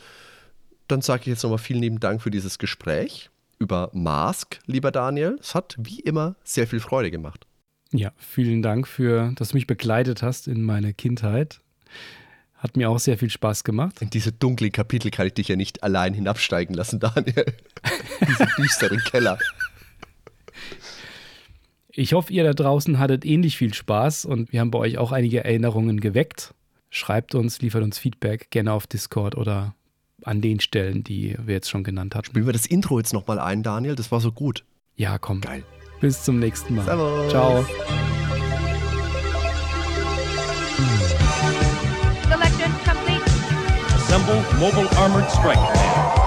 dann sage ich jetzt nochmal vielen lieben Dank für dieses Gespräch über Mask, lieber Daniel. Es hat wie immer sehr viel Freude gemacht. Ja, vielen Dank für, dass du mich begleitet hast in meine Kindheit. Hat mir auch sehr viel Spaß gemacht. In diese dunklen Kapitel kann ich dich ja nicht allein hinabsteigen lassen, Daniel. diese düsteren Keller. Ich hoffe, ihr da draußen hattet ähnlich viel Spaß und wir haben bei euch auch einige Erinnerungen geweckt. Schreibt uns, liefert uns Feedback gerne auf Discord oder an den Stellen, die wir jetzt schon genannt hatten. Spielen wir das Intro jetzt nochmal ein, Daniel? Das war so gut. Ja, komm. Geil. Bis zum nächsten Mal. Servus. Ciao. Selection complete. Assemble Mobile Armored Strike.